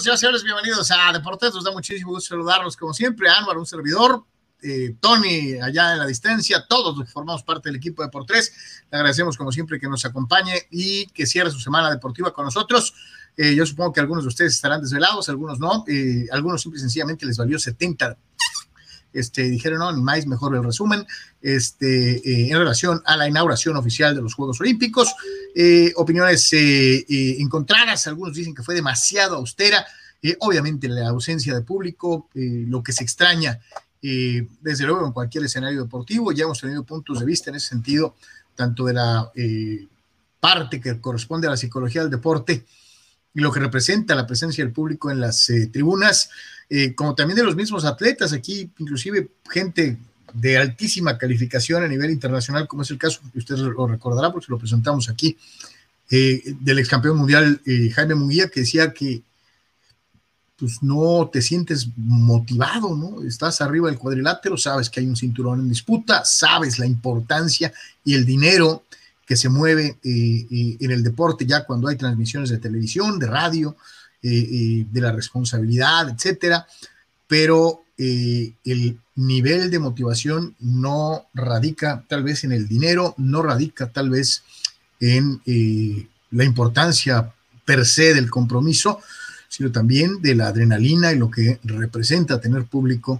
nosotros, señores, bienvenidos a Deportes. Nos da muchísimo gusto saludarlos como siempre. Anwar, un servidor, eh, Tony, allá en la distancia, todos los que formamos parte del equipo de por tres. Le agradecemos como siempre que nos acompañe y que cierre su semana deportiva con nosotros. Eh, yo supongo que algunos de ustedes estarán desvelados, algunos no. Eh, algunos simple y sencillamente les valió 70 este, dijeron, no, ni más, mejor el resumen, este, eh, en relación a la inauguración oficial de los Juegos Olímpicos. Eh, opiniones eh, encontradas, algunos dicen que fue demasiado austera, obviamente la ausencia de público, lo que se extraña, desde luego en cualquier escenario deportivo, ya hemos tenido puntos de vista en ese sentido, tanto de la parte que corresponde a la psicología del deporte y lo que representa la presencia del público en las tribunas, eh, como también de los mismos atletas, aquí inclusive gente de altísima calificación a nivel internacional, como es el caso, que usted lo recordará porque lo presentamos aquí, eh, del ex campeón mundial eh, Jaime Munguía, que decía que pues no te sientes motivado, ¿no? Estás arriba del cuadrilátero, sabes que hay un cinturón en disputa, sabes la importancia y el dinero que se mueve en el deporte ya cuando hay transmisiones de televisión, de radio, de la responsabilidad, etcétera, pero eh, el nivel de motivación no radica tal vez en el dinero, no radica tal vez en eh, la importancia per se del compromiso, sino también de la adrenalina y lo que representa tener público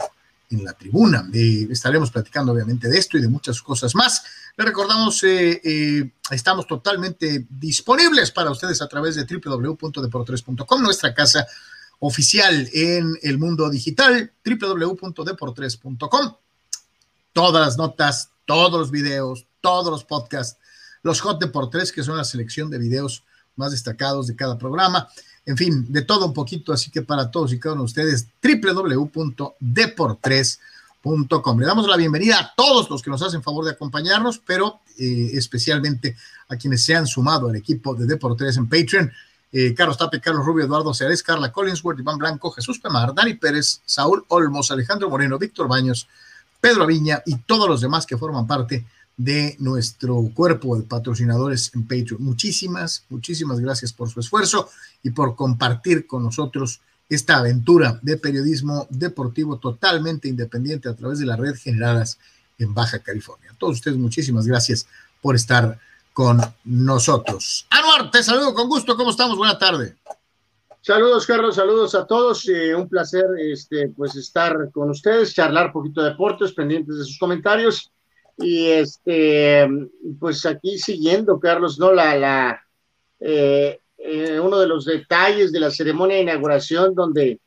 en la tribuna. Eh, estaremos platicando obviamente de esto y de muchas cosas más. Le recordamos, eh, eh, estamos totalmente disponibles para ustedes a través de www.deportres.com, nuestra casa oficial en el mundo digital, www.deportres.com. Todas las notas, todos los videos, todos los podcasts, los Hot Deportes, que son la selección de videos más destacados de cada programa en fin, de todo un poquito, así que para todos y cada uno de ustedes, www.deportres.com. Le damos la bienvenida a todos los que nos hacen favor de acompañarnos, pero eh, especialmente a quienes se han sumado al equipo de Deportes en Patreon. Eh, Carlos Tape, Carlos Rubio, Eduardo Ceres, Carla Collinsworth, Iván Blanco, Jesús Pemar, Dani Pérez, Saúl Olmos, Alejandro Moreno, Víctor Baños, Pedro Aviña y todos los demás que forman parte de nuestro cuerpo de patrocinadores en Patreon. Muchísimas, muchísimas gracias por su esfuerzo y por compartir con nosotros esta aventura de periodismo deportivo totalmente independiente a través de la red generadas en Baja California. Todos ustedes, muchísimas gracias por estar con nosotros. Anuar, te saludo con gusto. ¿Cómo estamos? Buena tarde. Saludos, Carlos, saludos a todos. Eh, un placer este, pues, estar con ustedes, charlar un poquito de deportes, pendientes de sus comentarios y este, pues aquí siguiendo, Carlos, ¿no? La, la, eh, eh, uno de los detalles de la ceremonia de inauguración donde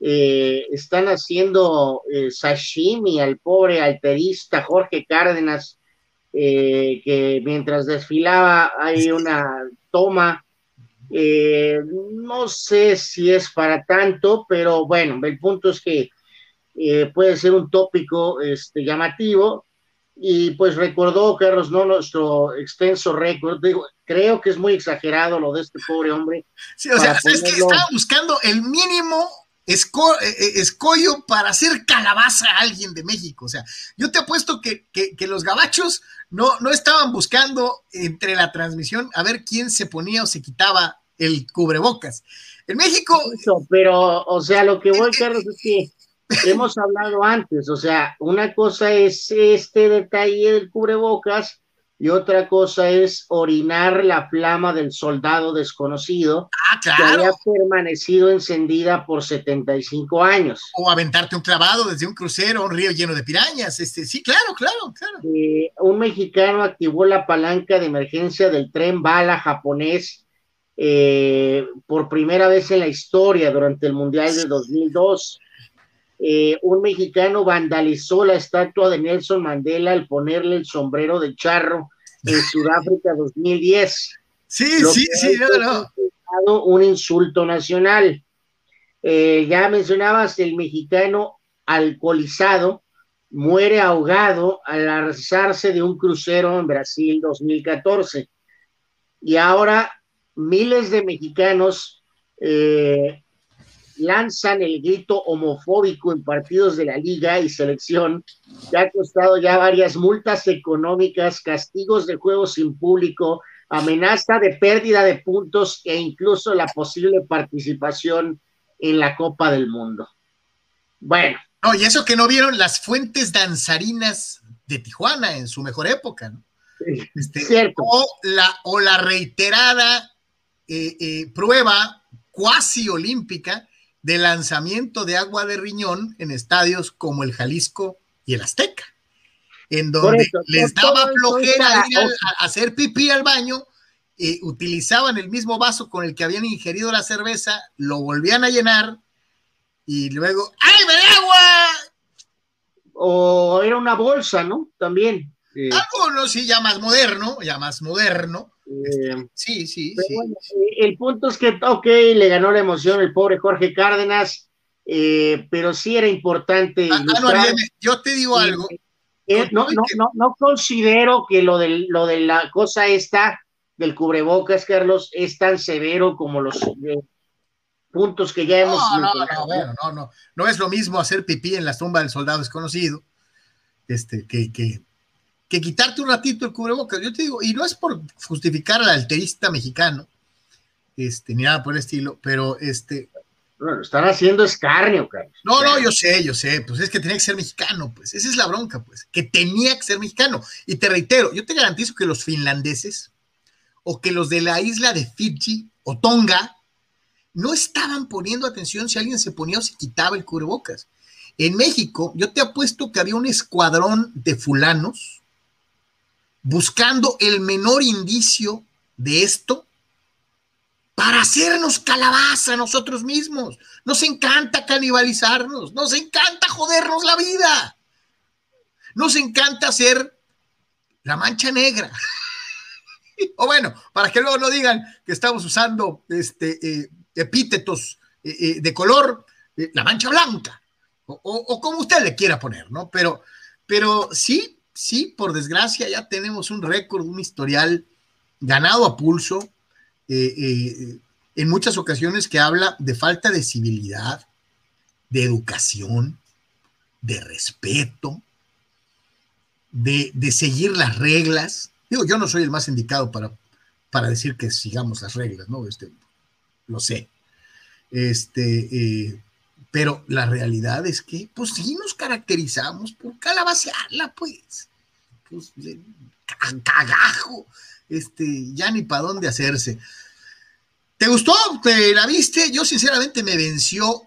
eh, están haciendo sashimi al pobre alterista Jorge Cárdenas, que mientras desfilaba hay una toma. no sé si es para tanto, pero bueno, el punto es que puede ser un tópico este, llamativo y pues recordó Carlos no nuestro extenso récord. Digo creo que es muy exagerado lo de este pobre hombre sí o sea es que estaba buscando el mínimo esco eh, eh, escollo para hacer calabaza a alguien de México. O sea yo te apuesto que, que, los gabachos no, no estaban buscando entre la transmisión a ver quién se ponía o se quitaba el cubrebocas. En México pero o sea lo que voy Carlos es que hemos hablado antes, o sea, una cosa es este detalle del cubrebocas y otra cosa es orinar la flama del soldado desconocido ah, claro. que había permanecido encendida por 75 años. O aventarte un clavado desde un crucero a un río lleno de pirañas. Este, sí, claro, claro, claro. Eh, un mexicano activó la palanca de emergencia del tren bala japonés eh, por primera vez en la historia durante el Mundial de 2002. Eh, un mexicano vandalizó la estatua de Nelson Mandela al ponerle el sombrero de charro en Sudáfrica 2010. Sí, sí, sí, no, Un insulto nacional. Eh, ya mencionabas el mexicano alcoholizado muere ahogado al alzarse de un crucero en Brasil 2014. Y ahora miles de mexicanos eh, lanzan el grito homofóbico en partidos de la liga y selección, que ha costado ya varias multas económicas, castigos de juegos sin público, amenaza de pérdida de puntos e incluso la posible participación en la Copa del Mundo. Bueno. No, y eso que no vieron las fuentes danzarinas de Tijuana en su mejor época, ¿no? Este, Cierto. O la, o la reiterada eh, eh, prueba cuasi olímpica de lanzamiento de agua de riñón en estadios como el Jalisco y el Azteca, en donde les daba flojera ir a, hacer pipí al baño, y utilizaban el mismo vaso con el que habían ingerido la cerveza, lo volvían a llenar y luego, ¡ay, me agua! O era una bolsa, ¿no? También. Algo, no, sí, ya más moderno, ya más moderno. Eh, sí, sí, sí. el punto es que, ok, le ganó la emoción el pobre Jorge Cárdenas, eh, pero sí era importante. Ah, ah, yo te digo algo. Eh, no, no, no, no, considero que lo de, lo de la cosa esta del cubrebocas, Carlos, es tan severo como los puntos que ya hemos. No, no, no, no, no, no es lo mismo hacer pipí en la tumba del soldado desconocido, este, que, que, que quitarte un ratito el cubrebocas. Yo te digo, y no es por justificar al alterista mexicano, este, ni nada por el estilo, pero este. Bueno, están haciendo escarnio, Carlos. No, no, yo sé, yo sé, pues es que tenía que ser mexicano, pues, esa es la bronca, pues, que tenía que ser mexicano. Y te reitero, yo te garantizo que los finlandeses o que los de la isla de Fiji o Tonga no estaban poniendo atención si alguien se ponía o se quitaba el cubrebocas. En México, yo te apuesto que había un escuadrón de fulanos buscando el menor indicio de esto para hacernos calabaza a nosotros mismos. Nos encanta canibalizarnos, nos encanta jodernos la vida. Nos encanta hacer la mancha negra. o bueno, para que luego no digan que estamos usando este, eh, epítetos eh, eh, de color, la mancha blanca, o, como usted le quiera poner, ¿no? Pero, pero sí, sí, por desgracia ya tenemos un récord, un historial ganado a pulso, eh, eh, en muchas ocasiones que habla de falta de civilidad, de educación, de respeto, de, seguir las reglas. Digo, yo no soy el más indicado para, para decir que sigamos las reglas, ¿no? Este, lo sé. Este, eh, pero la realidad es que, pues sí nos caracterizamos por calabacearla, pues. Pues, cagajo. Este, ya ni para dónde hacerse. ¿Te gustó? ¿Te la viste? Yo sinceramente me venció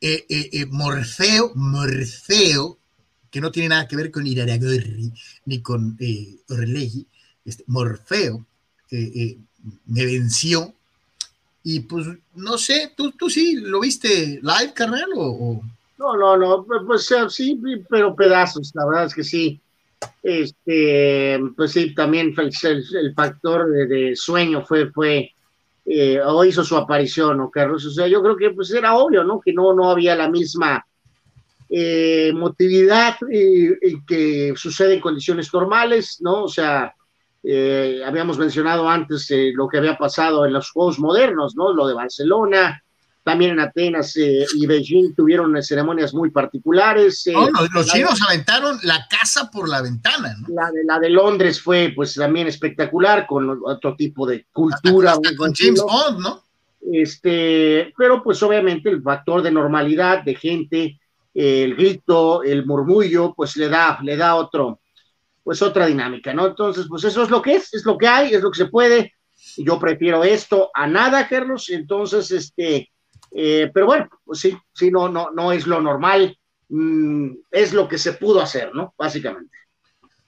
eh, eh, eh, Morfeo, Morfeo, que no tiene nada que ver con Iraragorri ni con eh, este, Morfeo, me venció y pues, no sé, ¿tú, tú sí lo viste live, carnal? O, No, no, no, pues sí, pero pedazos, la verdad es que sí. Este, pues sí, también el, factor de, sueño fue, fue, eh, o hizo su aparición, ¿no, Carlos? O sea, yo creo que pues era obvio, ¿no? Que no, no había la misma eh, motividad eh, que sucede en condiciones normales, ¿no? O sea, eh, habíamos mencionado antes eh, lo que había pasado en los Juegos modernos, ¿no? Lo de Barcelona, también en Atenas eh, y Beijing tuvieron ceremonias muy particulares. los, chinos aventaron la casa por la ventana, ¿no? La de, la de Londres fue pues también espectacular, con otro tipo de cultura. con James Bond, ¿no? Este, pero pues obviamente el factor de normalidad de gente, el grito, el murmullo, pues le da, le da otro, pues otra dinámica, ¿no? Entonces, pues eso es lo que es, es lo que hay, es lo que se puede. Yo prefiero esto a nada, Carlos. Entonces, este, eh, pero bueno, pues sí, sí, no, no, no es lo normal, mm, es lo que se pudo hacer, ¿no? Básicamente.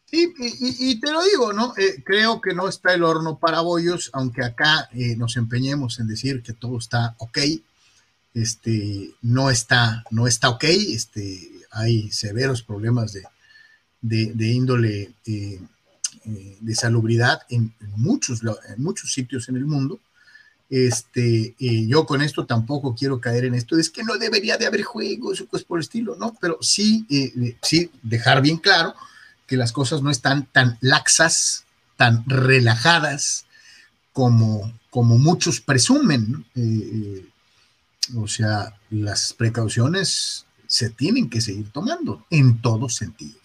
Sí, y, te lo digo, ¿no? Eh, creo que no está el horno para bollos, aunque acá eh, nos empeñemos en decir que todo está ok. Este, no está, no está ok, este, hay severos problemas de, de, índole eh, eh, de salubridad en, muchos, muchos sitios en el mundo. Este, eh, yo con esto tampoco quiero caer en esto, es que no debería de haber juegos cosas por el estilo, ¿no? Pero sí, sí dejar bien claro que las cosas no están tan laxas, tan relajadas como, como muchos presumen. o sea, las precauciones se tienen que seguir tomando en todos sentidos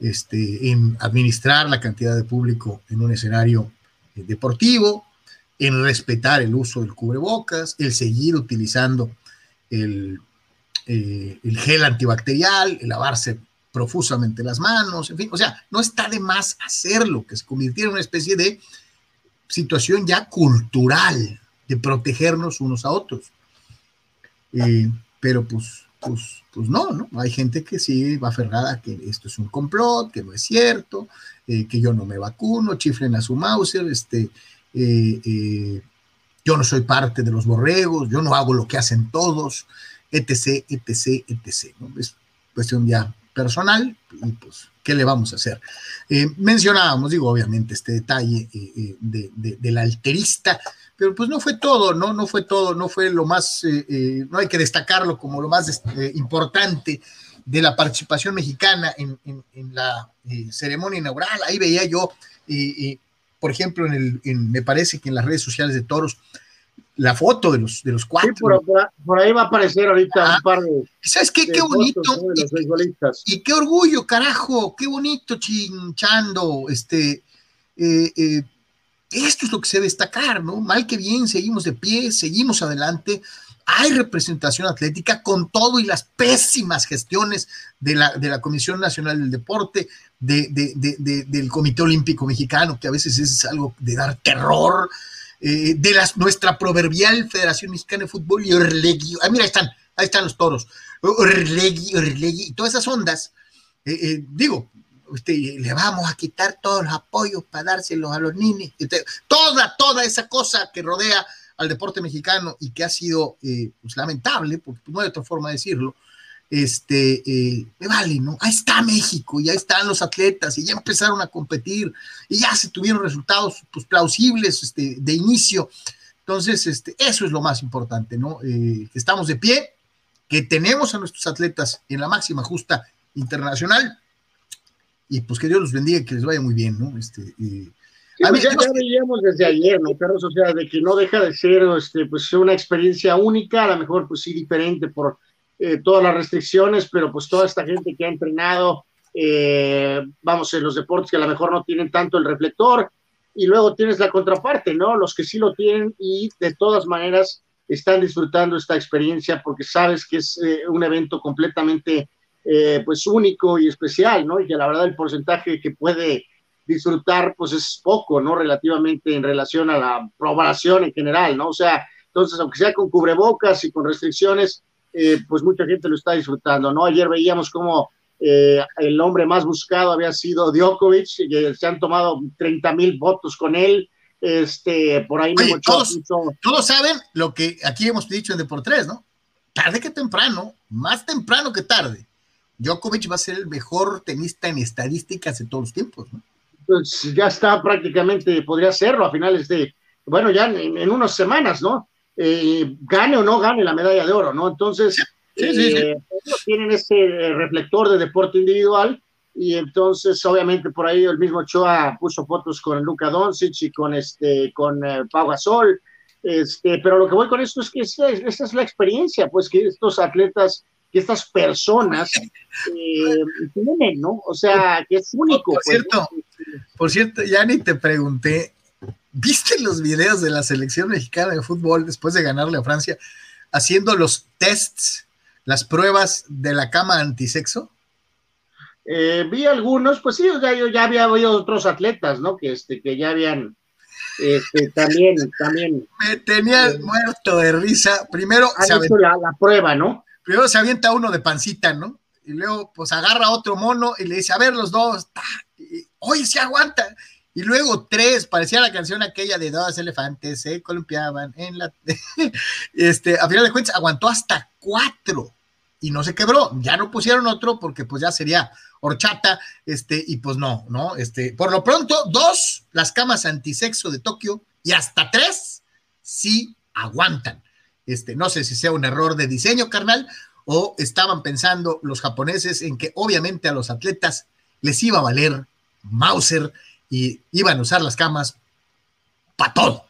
este, en administrar la cantidad de público en un escenario eh, deportivo, en respetar el uso del cubrebocas, el seguir utilizando el, eh, el gel antibacterial, el lavarse profusamente las manos, en fin, o sea, no está de más hacerlo, que se convirtiera en una especie de situación ya cultural de protegernos unos a otros. Eh, pero pues, pues, pues no, ¿no? Hay gente que sí va aferrada que esto es un complot, que no es cierto, eh, que yo no me vacuno, chiflen a su Mauser, este, eh, yo no soy parte de los borregos, yo no hago lo que hacen todos, etc., etc., etc. ¿no? Es cuestión ya personal y pues, ¿qué le vamos a hacer? mencionábamos, digo, obviamente, este detalle de, del alterista, pero pues no fue todo, ¿no? No fue todo, no fue lo más, eh, eh, no hay que destacarlo como lo más este, importante de la participación mexicana en, la eh, ceremonia inaugural. Ahí veía yo, por ejemplo, en el, me parece que en las redes sociales de Toros, la foto de los, de los cuatro. por, ahí va a aparecer ahorita un par de. ¿Sabes qué? qué bonito. y, qué orgullo, carajo, qué bonito chinchando, este. eh, esto es lo que se debe destacar, ¿no? Mal que bien, seguimos de pie, seguimos adelante. Hay representación atlética con todo y las pésimas gestiones de la, de la Comisión Nacional del Deporte, de, del Comité Olímpico Mexicano, que a veces es algo de dar terror, eh, de las, nuestra proverbial Federación Mexicana de Fútbol y Orlegui. Ah, mira, ahí están, ahí están los toros. Orlegui, Orlegui, y todas esas ondas. Eh, eh, digo, le vamos a quitar todos los apoyos para dárselos a los niños. toda, toda esa cosa que rodea al deporte mexicano y que ha sido pues, lamentable, porque no hay otra forma de decirlo, este, eh, me vale, ¿no? Ahí está México, y ahí están los atletas, y ya empezaron a competir, y ya se tuvieron resultados pues, plausibles este, de inicio. Entonces, este, eso es lo más importante, ¿no? Eh, que estamos de pie, que tenemos a nuestros atletas en la máxima justa internacional, y pues que Dios los bendiga y que les vaya muy bien, ¿no? Este, pues ya, veíamos desde ayer, ¿no, Carlos? O sea, de que no deja de ser este, pues, una experiencia única, a lo mejor pues sí diferente por eh, todas las restricciones, pero pues toda esta gente que ha entrenado, eh, vamos, en los deportes que a lo mejor no tienen tanto el reflector, y luego tienes la contraparte, ¿no? Los que sí lo tienen y de todas maneras están disfrutando esta experiencia porque sabes que es eh, un evento completamente pues único y especial, ¿no? Y que la verdad el porcentaje que puede disfrutar pues es poco, ¿no? Relativamente en relación a la población en general, ¿no? O sea, entonces, aunque sea con cubrebocas y con restricciones, eh, pues mucha gente lo está disfrutando, ¿no? Ayer veíamos como eh, el hombre más buscado había sido Djokovic, y se han tomado 30 mil votos con él, este, por ahí todos, todos, saben lo que aquí hemos dicho en Deportes, ¿no? Tarde que temprano, más temprano que tarde, Djokovic va a ser el mejor tenista en estadísticas de todos los tiempos, ¿no? Pues ya está prácticamente, podría serlo a finales de, bueno, ya en, unas semanas, ¿no? Eh, gane o no gane la medalla de oro, ¿no? Entonces, eh, tienen ese reflector de deporte individual y entonces, obviamente, por ahí el mismo Choa puso fotos con Luca Doncic y con, este, con eh, Pau Gasol, este, pero lo que voy con esto es que esa, esa es la experiencia, pues que estos atletas que estas personas eh, tienen, ¿no? O sea, que es único. Por, pues, cierto, por cierto, ya ni te pregunté, ¿viste los videos de la selección mexicana de fútbol después de ganarle a Francia haciendo los tests, las pruebas de la cama antisexo? Eh, vi algunos, pues sí, ya, yo ya había oído otros atletas, ¿no? Que, este, que ya habían este, también, también. Me tenía eh, muerto de risa. Primero, la, la, prueba, ¿no? primero se avienta uno de pancita, ¿no? Y luego, pues agarra otro mono y le dice, a ver, los dos, oye, se aguanta. Y luego tres, parecía la canción aquella de dos elefantes se columpiaban en la. este, a final de cuentas, aguantó hasta cuatro y no se quebró. Ya no pusieron otro porque, pues ya sería horchata, este, y pues no, ¿no? Este, por lo pronto, dos, las camas antisexo de Tokio, y hasta tres, sí aguantan. Este, no sé si sea un error de diseño, carnal, o estaban pensando los japoneses en que obviamente a los atletas les iba a valer Mauser y iban a usar las camas para todo.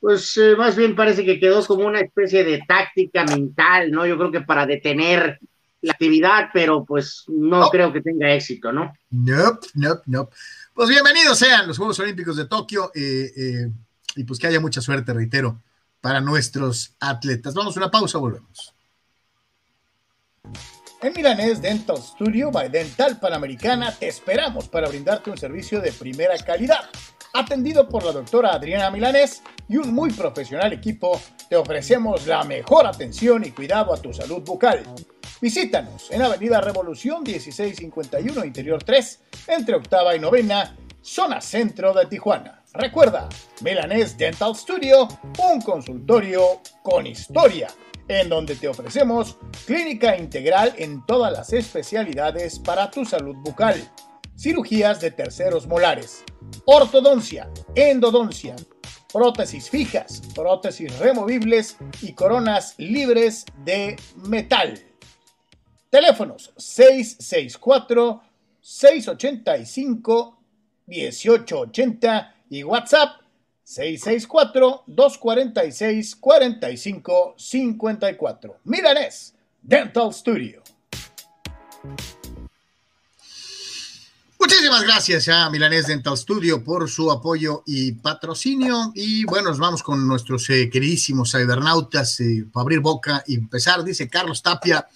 Pues eh, más bien parece que quedó como una especie de táctica mental, ¿no? Yo creo que para detener la actividad, pero pues no, creo que tenga éxito, ¿no? No, no, no. Pues bienvenidos sean los Juegos Olímpicos de Tokio eh, eh, y pues que haya mucha suerte, reitero, para nuestros atletas. Vamos a una pausa, volvemos. En Milanés Dental Studio by Dental Panamericana te esperamos para brindarte un servicio de primera calidad. Atendido por la doctora Adriana Milanés y un muy profesional equipo, te ofrecemos la mejor atención y cuidado a tu salud bucal. Visítanos en Avenida Revolución 1651 Interior 3, entre octava y novena, zona centro de Tijuana. Recuerda, Milanés Dental Studio, un consultorio con historia en donde te ofrecemos clínica integral en todas las especialidades para tu salud bucal, cirugías de terceros molares, ortodoncia, endodoncia, prótesis fijas, prótesis removibles y coronas libres de metal. Teléfonos 664 685 1880 y WhatsApp 664-246-4554. Milanés Dental Studio. Muchísimas gracias a Milanés Dental Studio por su apoyo y patrocinio. Y bueno, nos vamos con nuestros eh, queridísimos cibernautas eh, para abrir boca y empezar. Dice Carlos Tapia.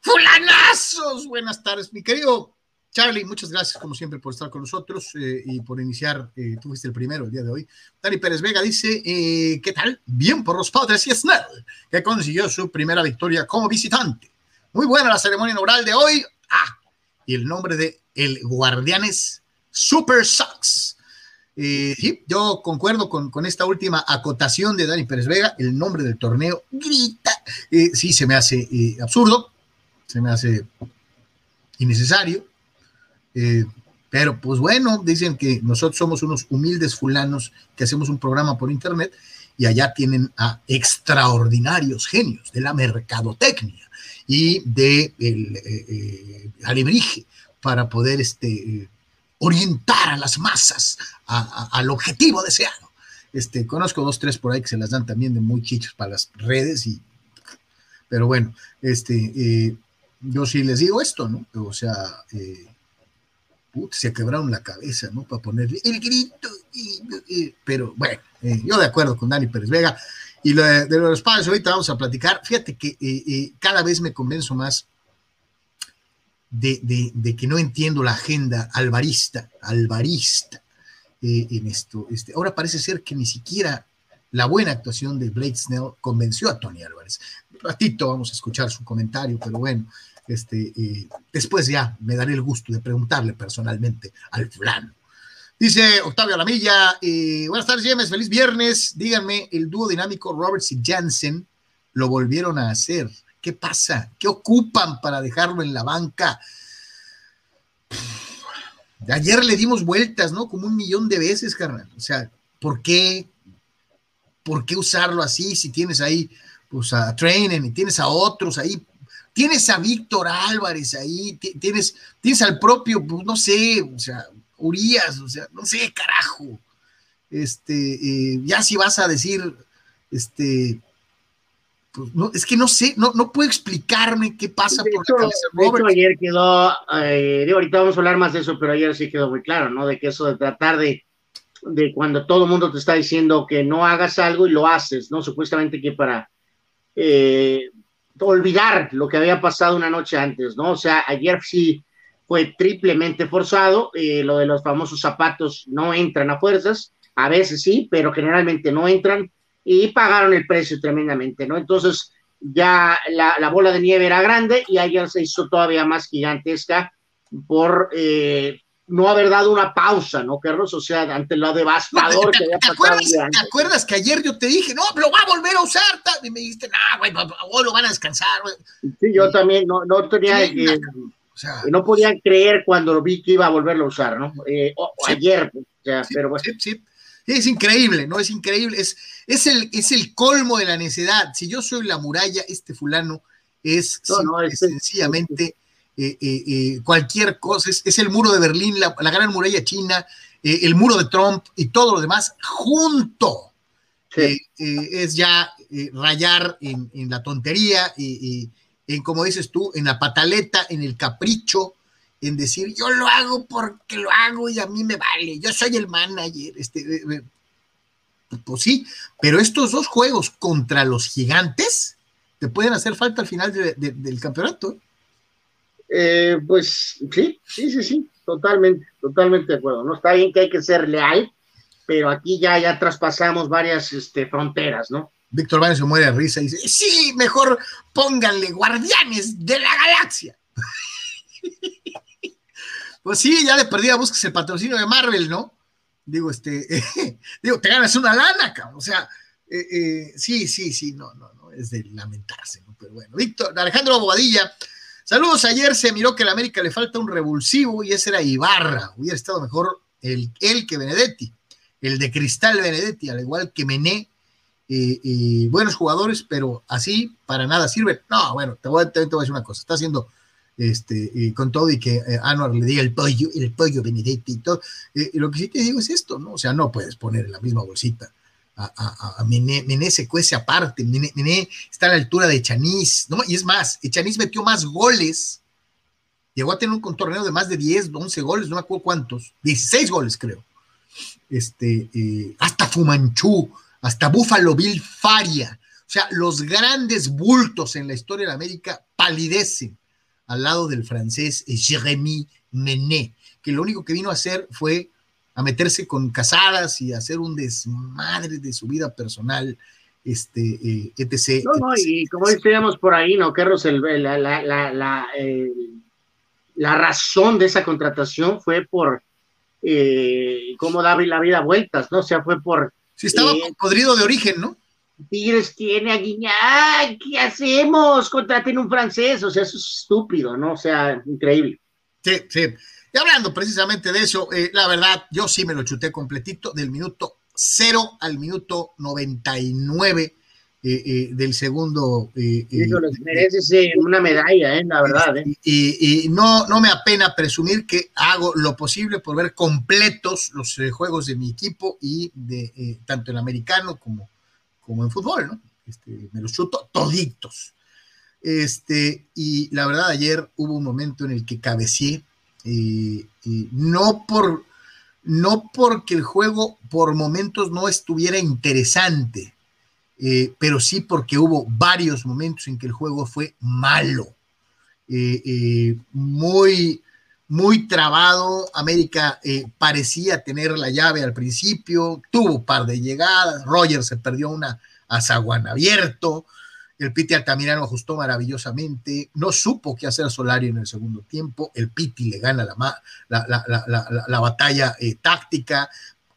¡Fulanazos! Buenas tardes, mi querido Charlie, muchas gracias como siempre por estar con nosotros eh, y por iniciar, eh, tú fuiste el primero el día de hoy. Dani Pérez Vega dice, eh, ¿qué tal? Bien por los padres y Snell, que consiguió su primera victoria como visitante. Muy buena la ceremonia inaugural de hoy. Ah, y el nombre de el Guardianes Super Sox. sí, yo concuerdo con, con, esta última acotación de Dani Pérez Vega, el nombre del torneo grita. sí, se me hace absurdo, se me hace innecesario eh, pero pues bueno, dicen que nosotros somos unos humildes fulanos que hacemos un programa por internet y allá tienen a extraordinarios genios de la mercadotecnia y de el eh, eh, alebrije para poder este, orientar a las masas al objetivo deseado. Este, conozco dos, tres por ahí que se las dan también de muy chichos para las redes y pero bueno, este, yo sí les digo esto, ¿no? O sea, se quebraron la cabeza, ¿no? Para ponerle el grito. pero bueno, eh, yo de acuerdo con Dani Pérez Vega. Y lo de, los padres, ahorita vamos a platicar. Fíjate que eh, eh, cada vez me convenzo más de, que no entiendo la agenda alvarista, alvarista en esto. Este, ahora parece ser que ni siquiera la buena actuación de Blake Snell convenció a Tony Álvarez. Un ratito vamos a escuchar su comentario, pero bueno. Este, después ya me daré el gusto de preguntarle personalmente al fulano. Dice Octavio Alamilla, eh, buenas tardes, James, feliz viernes. Díganme, el dúo dinámico Roberts y Jansen lo volvieron a hacer. ¿Qué pasa? ¿Qué ocupan para dejarlo en la banca? Ayer le dimos vueltas, ¿no? Como un millón de veces, carnal. O sea, ¿por qué? ¿Por qué usarlo así si tienes ahí pues a Trainen y tienes a otros ahí Tienes a Víctor Álvarez ahí, tienes, tienes al propio, pues, no sé, o sea, Urias, o sea, no sé, carajo. Este, eh, ya si vas a decir, este, pues no, es que no sé, no, no puedo explicarme qué pasa por la cabeza de hecho, ayer quedó, eh, ahorita vamos a hablar más de eso, pero ayer sí quedó muy claro, ¿no? De que eso de tratar de, de cuando todo el mundo te está diciendo que no hagas algo y lo haces, ¿no? Supuestamente que para eh, olvidar lo que había pasado una noche antes, ¿no? O sea, ayer sí fue triplemente forzado, eh, lo de los famosos zapatos no entran a fuerzas, a veces sí, pero generalmente no entran y pagaron el precio tremendamente, ¿no? Entonces ya la, bola de nieve era grande y ayer se hizo todavía más gigantesca por eh, no haber dado una pausa, ¿no, Carlos? O sea, ante lo devastador que había pasado. ¿Te acuerdas que ayer yo te dije, no, lo va a volver a usar? Y me dijiste, no, güey, lo van a descansar. Sí, yo también no, no tenía que. O sea, no podía creer cuando vi que iba a volverlo a usar, ¿no? Eh, o, ayer, o sea, pero bueno. Sí, sí. Es increíble, ¿no? Es increíble. Es, es, el, es el colmo de la necedad. Si yo soy la muralla, este fulano es, sencillamente eh, eh, eh, cualquier cosa, es, el muro de Berlín, la, gran muralla china, el muro de Trump y todo lo demás junto. es ya rayar en, la tontería, y en, como dices tú, en la pataleta, en el capricho, en decir yo lo hago porque lo hago y a mí me vale, yo soy el manager. Este, pues sí, pero estos dos juegos contra los gigantes, te pueden hacer falta al final del campeonato. Eh, pues sí, sí, sí, sí, totalmente, totalmente de acuerdo. No está bien que hay que ser leal, pero aquí ya, ya traspasamos varias este, fronteras, ¿no? Víctor Baños se muere de risa y dice, sí, mejor pónganle guardianes de la galaxia. pues sí, ya de perdida buscas el patrocinio de Marvel, ¿no? Digo, este, digo, te ganas una lana, cabrón. O sea, eh, eh, sí, sí, sí, no, no, no, es de lamentarse, ¿no? Pero bueno, Víctor, Alejandro Bobadilla, saludos, ayer se miró que a la América le falta un revulsivo y ese era Ibarra, hubiera estado mejor el, el que Benedetti, el de Cristal Benedetti, al igual que Mené, eh, buenos jugadores, pero así para nada sirve. No, bueno, te voy, a decir una cosa, está haciendo este, con todo y que eh, Anuar le diga el pollo, el pollo Benedetti y todo. lo que sí te digo es esto, ¿no? O sea, no puedes poner en la misma bolsita a, Mené, se cuece aparte, Mené, está a la altura de Chanís, ¿no? Y es más, Chanís metió más goles, llegó a tener un torneo de más de 10, 11 goles, no me acuerdo cuántos, 16 goles creo. Este, eh, hasta Fumanchú, hasta Buffalo Bill Faria, o sea, los grandes bultos en la historia de América palidecen al lado del francés Jérémy Mené, que lo único que vino a hacer fue a meterse con casadas y hacer un desmadre de su vida personal, este, eh, etc. No, no, y como decíamos por ahí, ¿no, Carlos? la, la, la, la, razón de esa contratación fue por eh, cómo darle la vida vueltas, ¿no? O sea, fue por... Si estaba eh, podrido de origen, ¿no? Tigres tiene a Guiñac, ¿qué hacemos? Contraten un francés, o sea, eso es estúpido, ¿no? O sea, increíble. Sí, sí. Y hablando precisamente de eso, eh, la verdad, yo sí me lo chuté completito del minuto 0 al minuto 99 eh, eh, del segundo. Eh, mereces una medalla, eh, la verdad. Y, no, no me apena presumir que hago lo posible por ver completos los juegos de mi equipo y de tanto en americano como, como en fútbol, ¿no? Este, me los chuto toditos. Este, y la verdad, ayer hubo un momento en el que cabecié no por no porque el juego por momentos no estuviera interesante, eh, pero sí porque hubo varios momentos en que el juego fue malo, eh, eh, muy, muy trabado. América parecía tener la llave al principio, tuvo un par de llegadas, Roger se perdió una a zaguán abierto, el Piti Altamirano ajustó maravillosamente. No supo qué hacer Solari en el segundo tiempo. El Piti le gana la, la, batalla eh, táctica.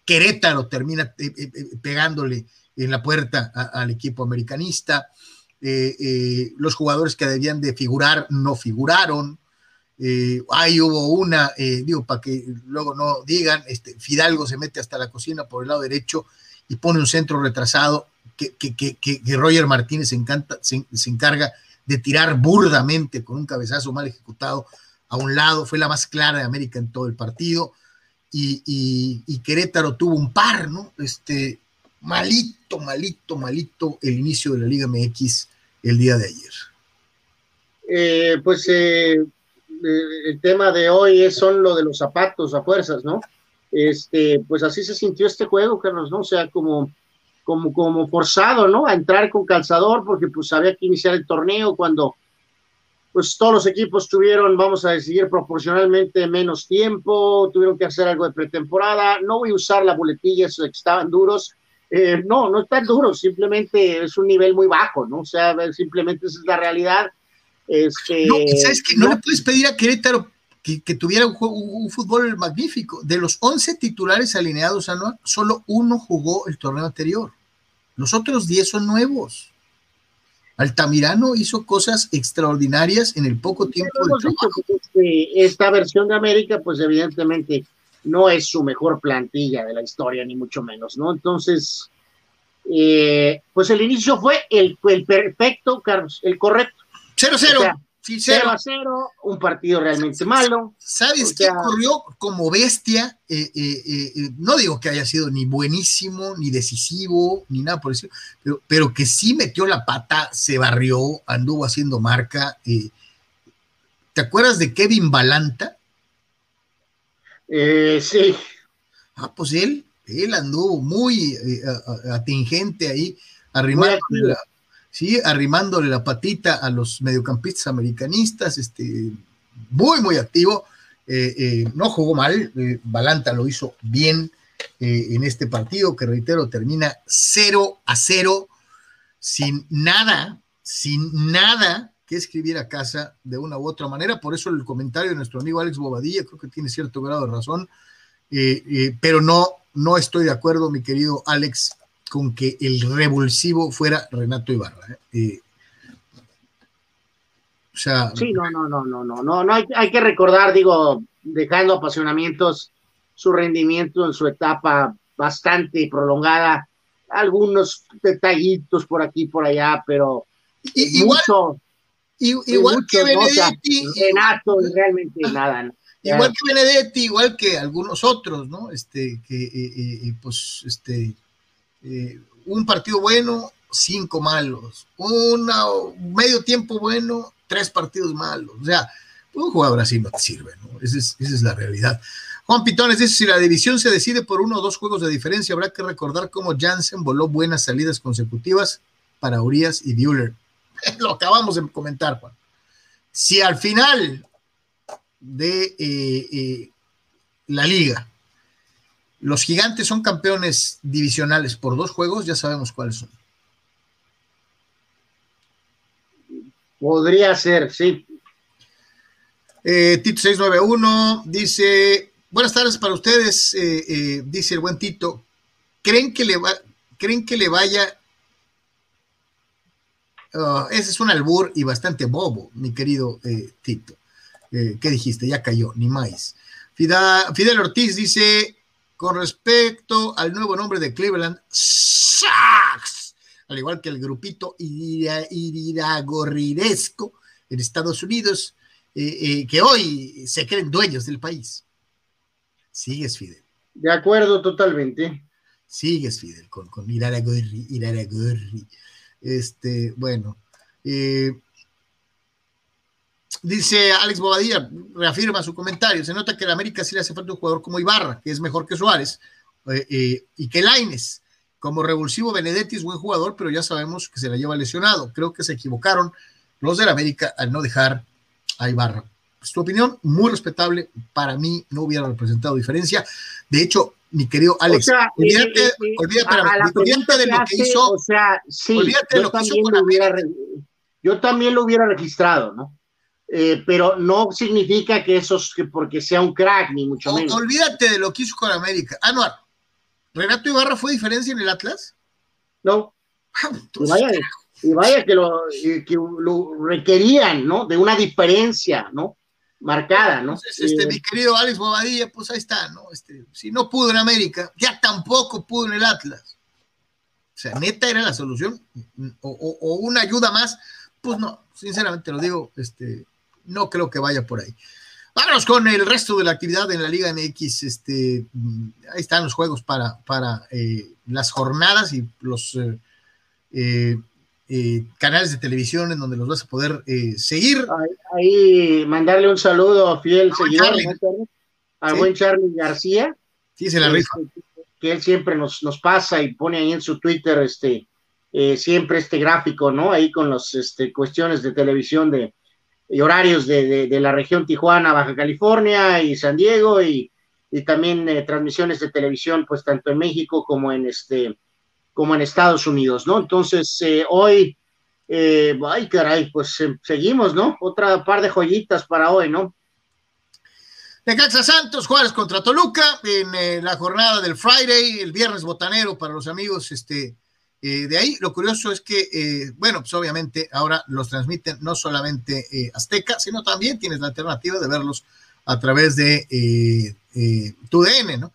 Querétaro termina eh, eh, pegándole en la puerta al equipo americanista. los jugadores que debían de figurar no figuraron. ahí hubo una, digo, para que luego no digan, este, Fidalgo se mete hasta la cocina por el lado derecho y pone un centro retrasado que, Roger Martínez se, encanta, se, encarga de tirar burdamente con un cabezazo mal ejecutado a un lado, fue la más clara de América en todo el partido, y, Querétaro tuvo un par, ¿no? Este, malito, malito, malito el inicio de la Liga MX el día de ayer. Eh, pues eh, eh, el tema de hoy es, son lo de los zapatos a fuerzas, ¿no? Este, pues así se sintió este juego, Carlos, ¿no? O sea, como como, como forzado, ¿no? A entrar con calzador porque pues había que iniciar el torneo cuando pues todos los equipos tuvieron, vamos a decir, proporcionalmente menos tiempo, tuvieron que hacer algo de pretemporada, no voy a usar la boletilla, que estaban duros, eh, no, no están duros, simplemente es un nivel muy bajo, ¿no? O sea, simplemente esa es la realidad. Este, no, ¿sabes que No le puedes pedir a Querétaro que, tuviera un, un, fútbol magnífico. De los 11 titulares alineados a Noah, solo uno jugó el torneo anterior. Los otros 10 son nuevos. Altamirano hizo cosas extraordinarias en el poco tiempo de este, esta versión de América, pues evidentemente no es su mejor plantilla de la historia, ni mucho menos, ¿no? Entonces, eh, pues el inicio fue el, el perfecto, Carlos, el correcto. 0-0. 0 a 0, un partido realmente malo. ¿Sabes qué corrió como bestia? Eh, eh, eh, no digo que haya sido ni buenísimo, ni decisivo, ni nada por eso, pero, pero que sí metió la pata, se barrió, anduvo haciendo marca. ¿Te acuerdas de Kevin Balanta? sí. Ah, pues él, él anduvo muy atingente ahí, arrimando ¿sí? Arrimándole la patita a los mediocampistas americanistas, este, muy, muy activo. Eh, eh, no jugó mal, eh, Balanta lo hizo bien en este partido, que reitero, termina 0 a 0, sin nada, sin nada que escribir a casa de una u otra manera. Por eso el comentario de nuestro amigo Alex Bobadilla creo que tiene cierto grado de razón, pero no, no estoy de acuerdo, mi querido Alex, con que el revulsivo fuera Renato Ibarra. O sea, sí, no, no, no, no, no, no, no hay, hay que recordar, digo, dejando apasionamientos, su rendimiento en su etapa bastante prolongada, algunos detallitos por aquí por allá, pero igual, mucho, igual que Benedetti, Renato, realmente nada. Igual que Benedetti, igual que algunos otros, ¿no? Este, que, eh, eh, eh, pues, este, un partido bueno, cinco malos, una, medio tiempo bueno, tres partidos malos. O sea, un jugador así no te sirve, ¿no? Esa es, la realidad. Juan Pitones dice, si la división se decide por uno o dos juegos de diferencia, habrá que recordar cómo Jansen voló buenas salidas consecutivas para Urias y Bueller. Lo acabamos de comentar, Juan. Si al final de eh, eh, la liga los gigantes son campeones divisionales por dos juegos, ya sabemos cuáles son. Podría ser, sí. Eh, Tito 691 dice, buenas tardes para ustedes, eh, eh, dice el buen Tito. ¿Creen que le, va, ¿creen que le vaya? Ah, ese es un albur y bastante bobo, mi querido Tito. ¿Qué dijiste? Ya cayó, ni más. Fidel Ortiz dice, con respecto al nuevo nombre de Cleveland, Sharks al igual que el grupito iriragorriresco en Estados Unidos, eh, eh, que hoy se creen dueños del país. Sigues, Fidel. De acuerdo, totalmente. Sigues, Fidel, con, con Iraragorri, Iraragorri. Este, bueno. Eh, dice Alex Bobadilla, reafirma su comentario. Se nota que a América sí le hace falta un jugador como Ibarra, que es mejor que Suárez, y que Laines como revulsivo, Benedetti es buen jugador, pero ya sabemos que se la lleva lesionado. Creo que se equivocaron los del América al no dejar a Ibarra. Es tu opinión, muy respetable. Para mí no hubiera representado diferencia. De hecho, mi querido Alex, olvídate, de lo que hizo. O sea, sí, olvídate de lo que hizo con Yo también lo hubiera registrado, ¿no? Eh, pero no significa que eso es que porque sea un crack, ni mucho menos. Olvídate de lo que hizo con América. Anuar, ¿Renato Ibarra fue diferencia en el Atlas? No. Ah, y, vaya, que lo, requerían, ¿no? De una diferencia, ¿no? Marcada, ¿no? este, eh, mi querido Alex Bobadilla, pues ahí está, ¿no? Este, si no pudo en América, ya tampoco pudo en el Atlas. O sea, neta era la solución, o, una ayuda más, pues no, sinceramente lo digo, este, no creo que vaya por ahí. Vámonos con el resto de la actividad en la Liga MX. Este, mm, ahí están los juegos para, para eh, las jornadas y los eh, eh, canales de televisión en donde los vas a poder seguir. Ahí, mandarle un saludo a fiel seguidor al buen Charlie García. Sí, se la rifa. Que él siempre nos, nos pasa y pone ahí en su Twitter este, siempre este gráfico, ¿no? Ahí con las este, cuestiones de televisión de y horarios de, de, la región Tijuana, Baja California y San Diego y, y también eh, transmisiones de televisión, pues tanto en México como en este como en Estados Unidos, ¿no? Entonces, eh, hoy, eh, ay caray, pues seguimos, ¿no? Otra par de joyitas para hoy, ¿no? Necaxa Santos, Juárez contra Toluca, en la jornada del Friday, el viernes botanero para los amigos, este, eh, de ahí, lo curioso es que, eh, bueno, pues obviamente ahora los transmiten no solamente eh, Azteca, sino también tienes la alternativa de verlos a través de tu DN, ¿no?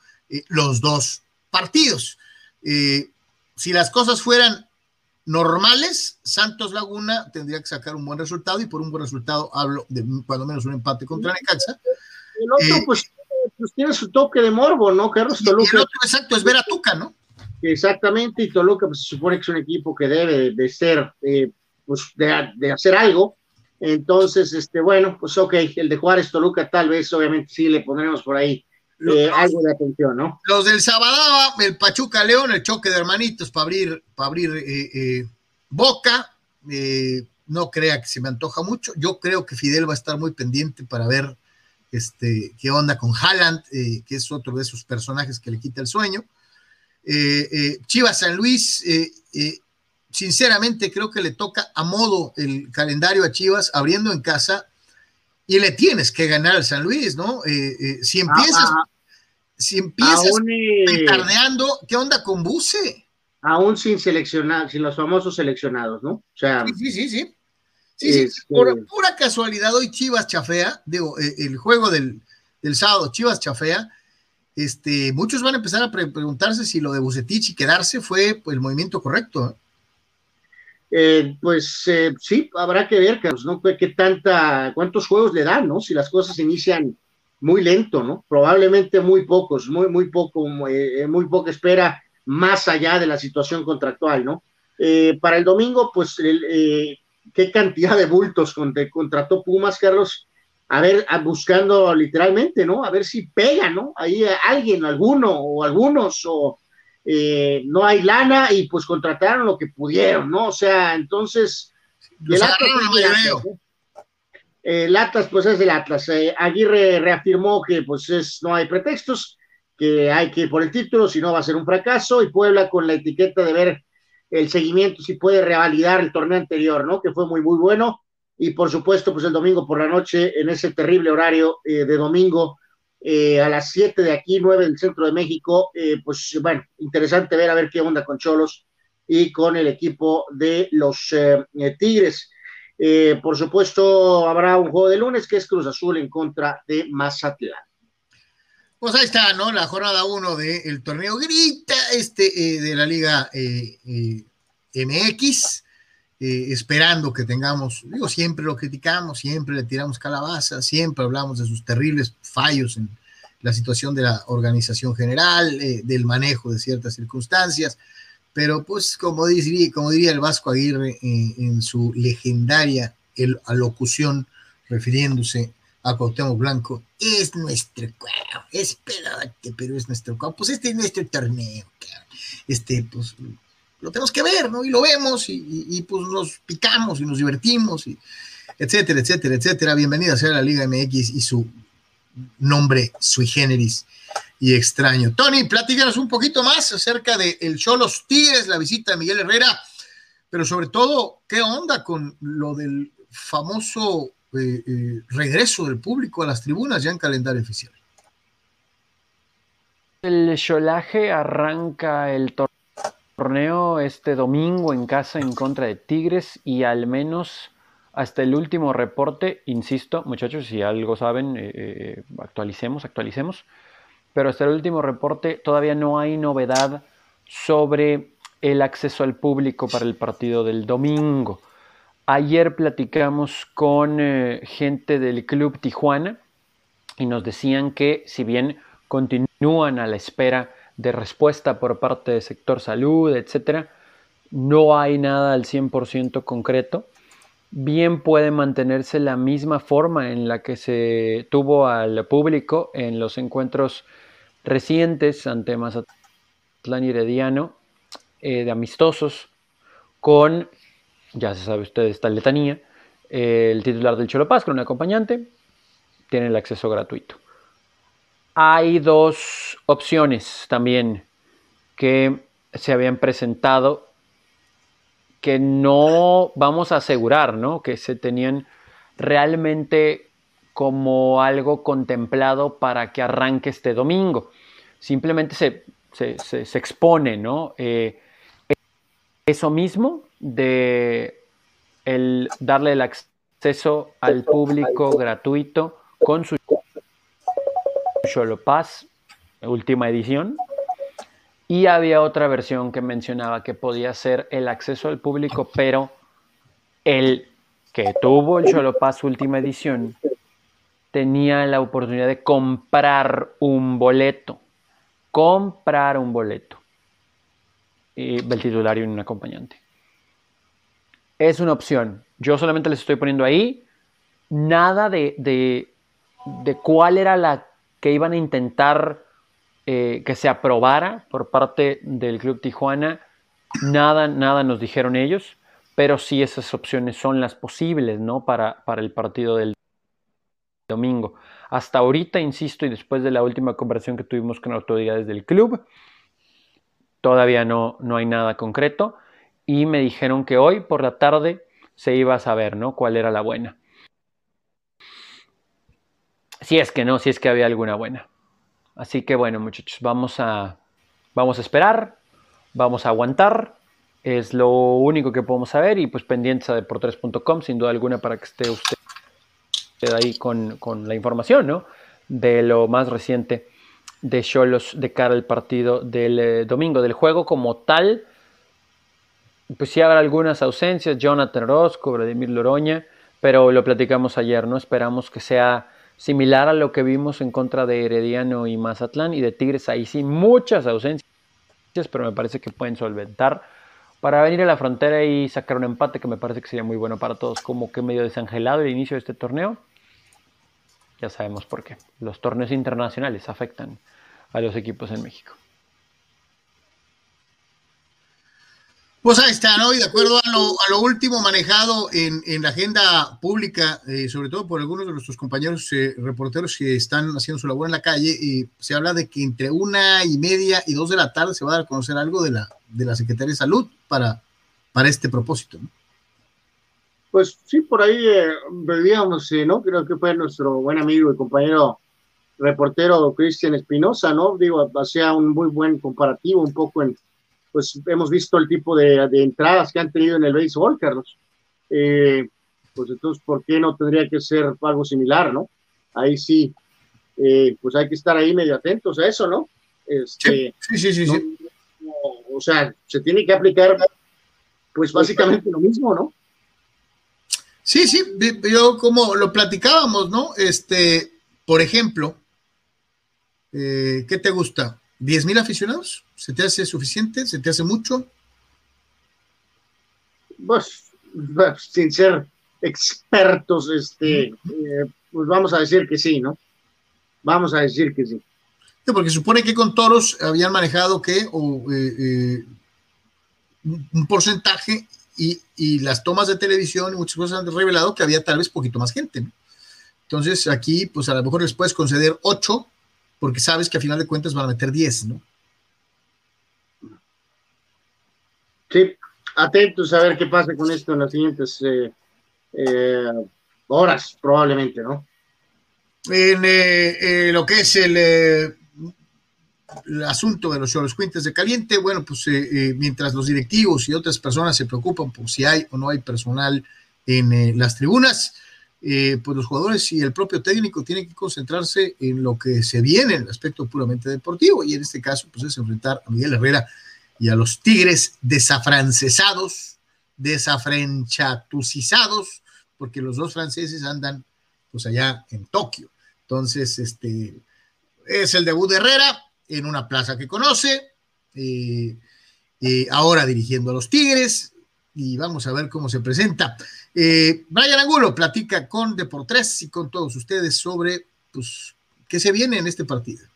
los dos partidos. si las cosas fueran normales, Santos Laguna tendría que sacar un buen resultado y por un buen resultado hablo de cuando menos un empate contra Necaxa. El otro, pues, pues, tiene su toque de morbo, ¿no, Carlos? el otro, exacto, es ver a Tuca, ¿no? Exactamente, y Toluca pues, se supone que es un equipo que debe de, ser, eh, pues de, hacer algo. Entonces, este, bueno, pues ok, el de Juárez Toluca tal vez, obviamente sí le pondremos por ahí eh, algo de atención, ¿no? Los del Sabadaba, el Pachuca León, el choque de hermanitos para abrir, para abrir eh, boca, Eh, no crea que se me antoja mucho. Yo creo que Fidel va a estar muy pendiente para ver este, qué onda con Haaland, eh, que es otro de esos personajes que le quita el sueño. Chivas San Luis, sinceramente creo que le toca a modo el calendario a Chivas, abriendo en casa, y le tienes que ganar al San Luis, ¿no? si empiezas, ah, ah. si empiezas tardeando, ¿qué onda con Buse? aún sin seleccionar, sin los famosos seleccionados, ¿no? O sea, sí, sí, sí. sí. Este por pura casualidad, hoy Chivas chafea, digo, eh, el juego del, sábado, Chivas chafea. Este, muchos van a empezar a preguntarse si lo de Bucetich y quedarse fue el movimiento correcto. Eh, pues eh, sí, habrá que ver, Carlos, ¿no? ¿Qué tanta, cuántos juegos le dan, ¿no? Si las cosas inician muy lento, ¿no? Probablemente muy pocos, muy, muy poco, muy, muy poca espera más allá de la situación contractual, ¿no? Eh, para el domingo, pues, eh, ¿qué cantidad de bultos contrató Pumas, Carlos? A ver, buscando literalmente, ¿no? A ver si pega, ¿no? Ahí alguien, alguno o algunos, o eh, no hay lana y pues contrataron lo que pudieron, ¿no? O sea, entonces... El Atlas, el Atlas, pues es el Atlas. Aguirre reafirmó que pues es, no hay pretextos que hay que ir por el título, si no va a ser un fracaso, y Puebla con la etiqueta de ver el seguimiento, si puede revalidar el torneo anterior, ¿no? Que fue muy, muy bueno. Y por supuesto, pues el domingo por la noche, en ese terrible horario eh, de domingo, eh, a las 7 de aquí, 9 del centro de México, eh, pues bueno, interesante ver a ver qué onda con Cholos y con el equipo de los Tigres. por supuesto, habrá un juego de lunes que es Cruz Azul en contra de Mazatlán. Pues ahí está, ¿no? La jornada 1 del torneo Grita, este de la Liga eh, eh, esperando que tengamos, digo, siempre lo criticamos, siempre le tiramos calabaza, siempre hablamos de sus terribles fallos en la situación de la organización general, del manejo de ciertas circunstancias, pero pues como diría, como diría el Vasco Aguirre en su legendaria alocución refiriéndose a Cuauhtémoc Blanco, es nuestro cuadro, es pedote, pero es nuestro cuadro. Pues este es nuestro torneo, Este, pues lo tenemos que ver, ¿no? Y lo vemos y, pues nos picamos y nos divertimos, y etcétera, etcétera, etcétera. Bienvenida a la Liga MX y su nombre sui generis y extraño. Tony, platícanos un poquito más acerca de el Cholos Tigres, la visita de Miguel Herrera, pero sobre todo, ¿qué onda con lo del famoso eh, eh, regreso del público a las tribunas ya en calendario oficial. El Cholaje arranca el torneo este domingo en casa en contra de Tigres y al menos hasta el último reporte, insisto, muchachos, si algo saben, eh, actualicemos, actualicemos, pero hasta el último reporte todavía no hay novedad sobre el acceso al público para el partido del domingo. Ayer platicamos con eh, gente del Club Tijuana y nos decían que si bien continúan a la espera de respuesta por parte del sector salud, etcétera, no hay nada al 100% concreto. Bien puede mantenerse la misma forma en la que se tuvo al público en los encuentros recientes ante Mazatlán y Herediano eh, de amistosos con ya se sabe usted esta letanía, el titular del Cholo Paz con un acompañante tiene el acceso gratuito. Hay dos opciones también que se habían presentado que no vamos a asegurar, ¿no? Que se tenían realmente como algo contemplado para que arranque este domingo. Simplemente se, se, expone, ¿no? Eh, eso mismo de el darle el acceso al público gratuito con su Solo Pass, última edición. Y había otra versión que mencionaba que podía ser el acceso al público, pero el que tuvo el Solo Pass última edición tenía la oportunidad de comprar un boleto. Comprar un boleto. Y del titulario y un acompañante es una opción. Yo solamente les estoy poniendo ahí nada de, de, cuál era la que iban a intentar eh, que se aprobara por parte del Club Tijuana. Nada, nada nos dijeron ellos, pero sí esas opciones son las posibles, ¿no? Para, para el partido del domingo. Hasta ahorita, insisto, y después de la última conversación que tuvimos con autoridades del club, todavía no, no hay nada concreto y me dijeron que hoy por la tarde se iba a saber, ¿no? Cuál era la buena. Si es que no, si es que había alguna buena. Así que bueno, muchachos, vamos a, vamos a esperar, vamos a aguantar. Es lo único que podemos saber y pues pendientes a deportes.com, sin duda alguna, para que esté usted ahí con, con la información, ¿no? De lo más reciente de Cholos de cara al partido del eh, domingo. Del juego como tal, pues sí habrá algunas ausencias, Jonathan Orozco, Vladimir Loroña, pero lo platicamos ayer, ¿no? Esperamos que sea similar a lo que vimos en contra de Herediano y Mazatlán y de Tigres, ahí sí muchas ausencias, pero me parece que pueden solventar para venir a la frontera y sacar un empate que me parece que sería muy bueno para todos, como que medio desangelado el inicio de este torneo. Ya sabemos por qué. Los torneos internacionales afectan a los equipos en México. Pues ahí está, ¿no? Y de acuerdo a lo, último manejado en, la agenda pública, eh, sobre todo por algunos de nuestros compañeros eh, reporteros que están haciendo su labor en la calle, y se habla de que entre una y media y dos de la tarde se va a dar a conocer algo de la, de la Secretaría de Salud para, este propósito, ¿no? Pues sí, por ahí eh, veíamos, ¿no? Creo que fue nuestro buen amigo y compañero reportero Cristian Espinosa, ¿no? Digo, hacía un muy buen comparativo un poco en pues hemos visto el tipo de, entradas que han tenido en el béisbol, Carlos. Eh, pues entonces, ¿por qué no tendría que ser algo similar, no? Ahí sí, eh, pues hay que estar ahí medio atentos a eso, ¿no? Este, sí, sí, sí, sí, o sea, se tiene que aplicar, pues básicamente lo mismo, ¿no? Sí, sí, yo como lo platicábamos, ¿no? Este, por ejemplo, eh, ¿qué te gusta? ¿10 mil aficionados? ¿Se te hace suficiente? ¿Se te hace mucho? Pues, sin ser expertos, este, eh, pues vamos a decir que sí, ¿no? Vamos a decir que sí. porque supone que con toros habían manejado que o, eh, eh, un porcentaje y, y, las tomas de televisión y muchas cosas han revelado que había tal vez poquito más gente. ¿no? Entonces aquí, pues a lo mejor les puedes conceder ocho porque sabes que a final de cuentas van a meter diez, ¿no? Sí, atentos a ver qué pasa con esto en las siguientes eh, eh, horas, probablemente, ¿no? En eh, lo que es el, asunto de los Cholos de Caliente, bueno, pues mientras los directivos y otras personas se preocupan por si hay o no hay personal en las tribunas, pues los jugadores y el propio técnico tienen que concentrarse en lo que se viene en el aspecto puramente deportivo, y en este caso, pues es enfrentar a Miguel Herrera y a los tigres desafrancesados, desafrenchatucizados, porque los dos franceses andan pues allá en Tokio. Entonces, este es el debut de Herrera en una plaza que conoce, eh, eh, ahora dirigiendo a los Tigres, y vamos a ver cómo se presenta. Eh, Brian Angulo platica con Deportes y con todos ustedes sobre pues, qué se viene en este partido.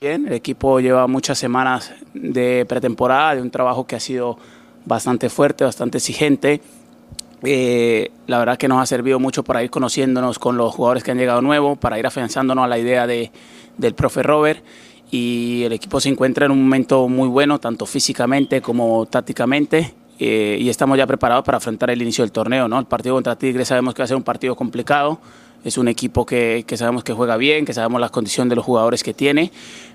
Bien, el equipo lleva muchas semanas de pretemporada, de un trabajo que ha sido bastante fuerte, bastante exigente. Eh, la verdad que nos ha servido mucho para ir conociéndonos con los jugadores que han llegado nuevos, para ir afianzándonos a la idea de, del profe Robert. Y el equipo se encuentra en un momento muy bueno, tanto físicamente como tácticamente. Eh, y estamos ya preparados para afrontar el inicio del torneo. ¿no? El partido contra Tigre sabemos que va a ser un partido complicado es un equipo que, sabemos que juega bien, que sabemos las condiciones de los jugadores que tiene,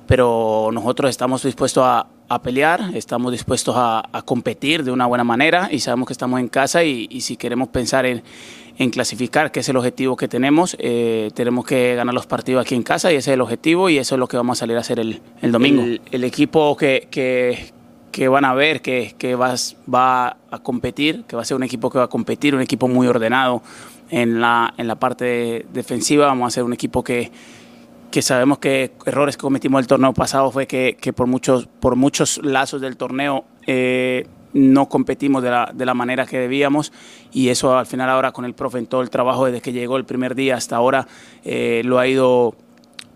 pero nosotros estamos dispuestos a, pelear, estamos dispuestos a, competir de una buena manera y sabemos que estamos en casa y, si queremos pensar en, clasificar, que es el objetivo que tenemos, eh, tenemos que ganar los partidos aquí en casa y ese es el objetivo y eso es lo que vamos a salir a hacer el, domingo. El, equipo que, que, van a ver, que, que va, va a competir, que va a ser un equipo que va a competir, un equipo muy ordenado, en la, en la parte defensiva. Vamos a ser un equipo que, que sabemos que errores que cometimos el torneo pasado fue que, que por, muchos, por muchos lazos del torneo eh, no competimos de la, de la, manera que debíamos y eso al final ahora con el profe en todo el trabajo desde que llegó el primer día hasta ahora eh, lo, ha ido,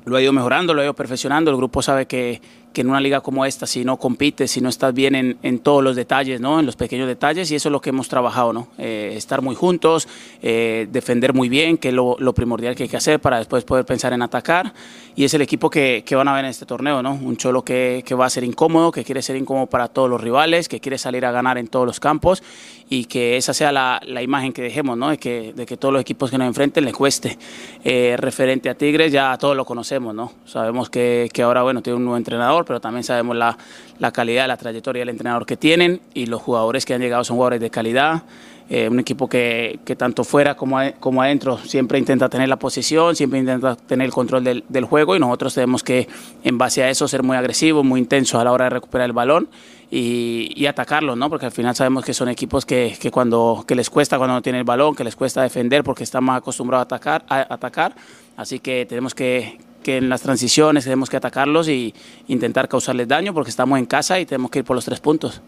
lo ha ido mejorando, lo ha ido perfeccionando. El grupo sabe que, que en una liga como esta, si no compites, si no estás bien en, en, todos los detalles, ¿no? En los pequeños detalles, y eso es lo que hemos trabajado, ¿no? Eh, estar muy juntos, eh, defender muy bien, que es lo, lo, primordial que hay que hacer para después poder pensar en atacar, y es el equipo que, que van a ver en este torneo, ¿no? Un Cholo que, que, va a ser incómodo, que quiere ser incómodo para todos los rivales, que quiere salir a ganar en todos los campos, y que esa sea la, la imagen que dejemos, ¿no? De que, de que todos los equipos que nos enfrenten les cueste. Eh, referente a Tigres, ya todos lo conocemos, ¿no? Sabemos que, que ahora, bueno, tiene un nuevo entrenador, pero también sabemos la, la calidad, la trayectoria del entrenador que tienen y los jugadores que han llegado son jugadores de calidad. Eh, un equipo que, que, tanto fuera como, como adentro siempre intenta tener la posición, siempre intenta tener el control del, del, juego y nosotros tenemos que, en base a eso, ser muy agresivos, muy intensos a la hora de recuperar el balón y, y atacarlos, ¿no? porque al final sabemos que son equipos que, que, cuando, que les cuesta cuando no tienen el balón, que les cuesta defender porque están más acostumbrados a atacar, a atacar. así que tenemos que, que en las transiciones tenemos que atacarlos y intentar causarles daño porque estamos en casa y tenemos que ir por los tres puntos.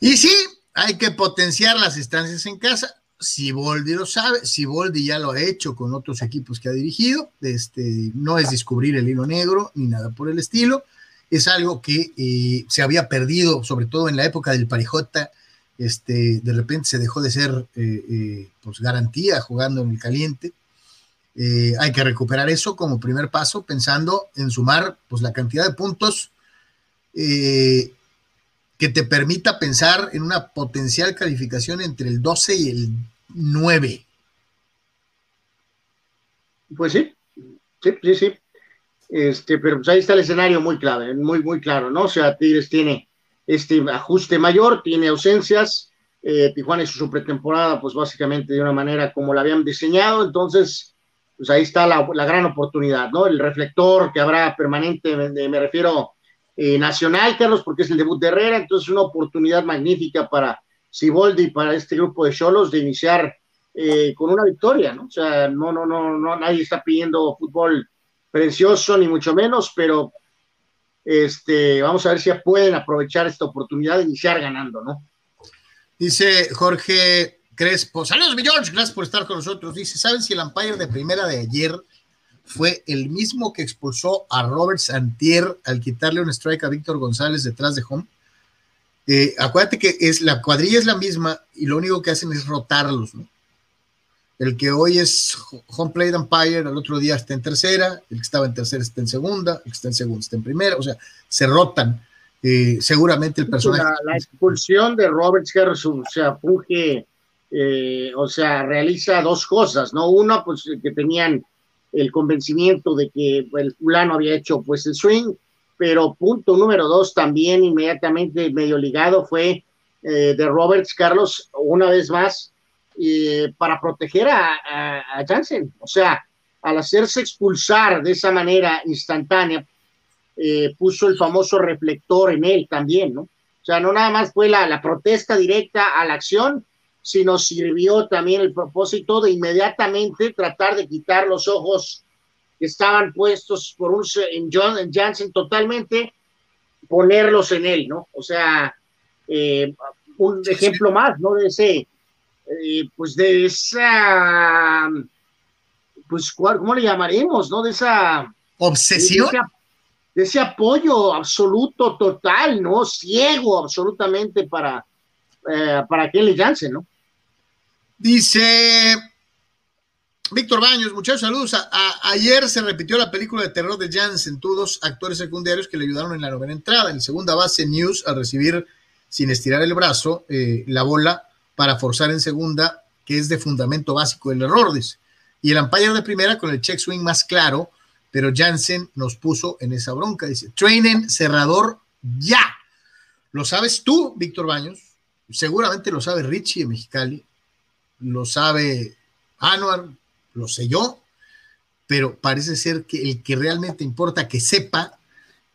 Y sí, hay que potenciar las estancias en casa. Siboldi lo sabe, Siboldi ya lo ha hecho con otros equipos que ha dirigido. Este, no es descubrir el hilo negro ni nada por el estilo. Es algo que eh, se había perdido, sobre todo en la época del Parijota. Este, de repente se dejó de ser eh, eh, pues garantía jugando en el caliente. Eh, hay que recuperar eso como primer paso, pensando en sumar pues, la cantidad de puntos eh, que te permita pensar en una potencial calificación entre el 12 y el 9. Pues sí, sí, sí, sí. Este, pero pues ahí está el escenario muy clave, muy, muy claro, ¿no? O sea, Tigres tiene este ajuste mayor, tiene ausencias, eh, Tijuana hizo su pretemporada, pues básicamente de una manera como la habían diseñado, entonces pues ahí está la, gran oportunidad, ¿no? El reflector que habrá permanente, me, refiero eh, nacional, Carlos, porque es el debut de Herrera, entonces una oportunidad magnífica para Siboldi y para este grupo de cholos de iniciar eh, con una victoria, ¿no? O sea, no, no, no, no, nadie está pidiendo fútbol precioso, ni mucho menos, pero este, vamos a ver si pueden aprovechar esta oportunidad de iniciar ganando, ¿no? Dice Jorge Crespo. Saludos, mi George. Gracias por estar con nosotros. Dice: ¿Saben si el umpire de primera de ayer fue el mismo que expulsó a Robert Santier al quitarle un strike a Víctor González detrás de home? Eh, acuérdate que es, la cuadrilla es la misma y lo único que hacen es rotarlos, ¿no? El que hoy es home plate umpire, el otro día está en tercera, el que estaba en tercera está en segunda, el que está en segunda está en primera, o sea, se rotan. Eh, seguramente el personaje. La, la expulsión de Robert Harrison, o sea, funge eh, o sea, realiza dos cosas, ¿no? Uno, pues que tenían el convencimiento de que el fulano había hecho pues el swing, pero punto número dos también inmediatamente medio ligado fue eh, de Roberts Carlos una vez más eh, para proteger a, a, o sea, al hacerse expulsar de esa manera instantánea, eh, puso el famoso reflector en él también, ¿no? O sea, no nada más fue la protesta directa a la acción, sino sirvió también el propósito de inmediatamente tratar de quitar los ojos que estaban puestos por un en John en Jansen totalmente, ponerlos en él, ¿no? O sea, eh, un ejemplo más, ¿no? De ese, eh, pues de esa, pues, ¿cómo le llamaremos, no? De esa obsesión. De ese, de ese apoyo absoluto, total, ¿no? Ciego absolutamente para, eh, para Kelly Jansen, ¿no? Dice Víctor Baños, muchachos, saludos. Ayer se repitió la película de terror de Jansen. Tuvo dos actores secundarios que le ayudaron en la novena entrada. En segunda base, News, al recibir sin estirar el brazo eh, la bola para forzar en segunda, que es de fundamento básico del error. Dice. Y el umpire de primera con el check swing más claro, pero Jansen nos puso en esa bronca. Dice, trainen cerrador ya. ¿Lo sabes tú, Víctor Baños? Seguramente lo sabe Richie de Mexicali lo sabe Anuar, lo sé yo, pero parece ser que el que realmente importa que sepa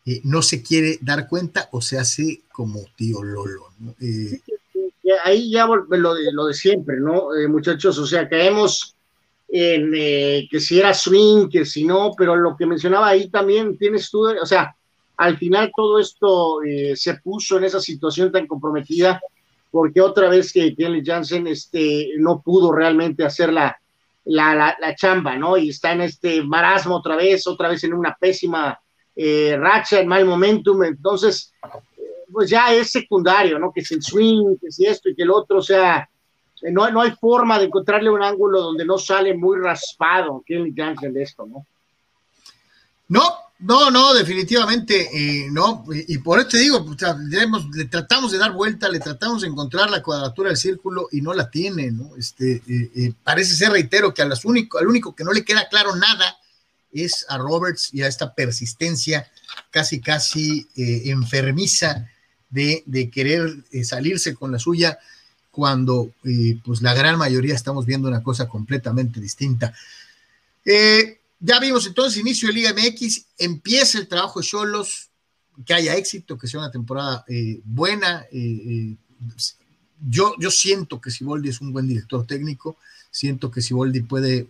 eh, no se quiere dar cuenta o se hace como tío Lolo. ¿no? Eh, Ahí ya lo de, lo de siempre, ¿no? Eh, muchachos, o sea, caemos en que si era swing, que si no, pero lo que mencionaba ahí también tienes tú, o sea, al final todo esto se puso en esa situación tan comprometida porque otra vez que Kelly Jansen este, no pudo realmente hacer la, la, la, chamba, ¿no? Y está en este marasmo otra vez, otra vez en una pésima eh, racha, en mal momentum, entonces, pues ya es secundario, ¿no? Que es el swing, que si esto y que el otro, o sea, no, no hay forma de encontrarle un ángulo donde no sale muy raspado Kelly Jansen de esto, ¿no? No, no, no, definitivamente eh, no. Y, por eso te digo, le tratamos de dar vuelta, le tratamos de encontrar la cuadratura del círculo y no la tiene, ¿no? Este, eh, eh, parece ser, reitero, que a las único, al único que no le queda claro nada es a Roberts y a esta persistencia casi, casi enfermiza de, de querer salirse con la suya cuando pues la gran mayoría estamos viendo una cosa completamente distinta. Eh, ya vimos entonces inicio de Liga MX, empieza el trabajo de Cholos, que haya éxito, que sea una temporada eh, buena. Eh, eh, yo, yo siento que Siboldi es un buen director técnico, siento que Siboldi puede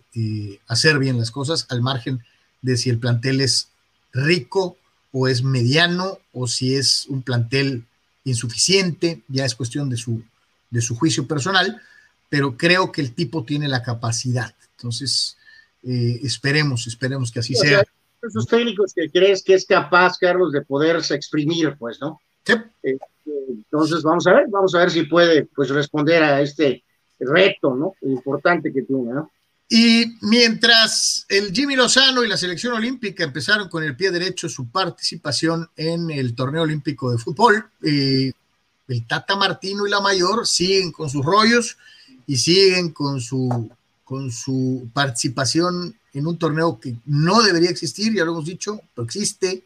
hacer bien las cosas al margen de si el plantel es rico o es mediano o si es un plantel insuficiente, ya es cuestión de su, de su juicio personal, pero creo que el tipo tiene la capacidad. Entonces, eh, esperemos, esperemos que así sea. Esos técnicos que crees que es capaz, Carlos, de poderse exprimir, pues, ¿no? Sí. Eh, entonces, vamos a ver, vamos a ver si puede, pues, responder a este reto, ¿no? Importante que tiene, ¿no? Y mientras el Jimmy Lozano y la selección olímpica empezaron con el pie derecho su participación en el torneo olímpico de fútbol, eh, el Tata Martino y la Mayor siguen con sus rollos y siguen con su con su participación en un torneo que no debería existir, ya lo hemos dicho, pero existe.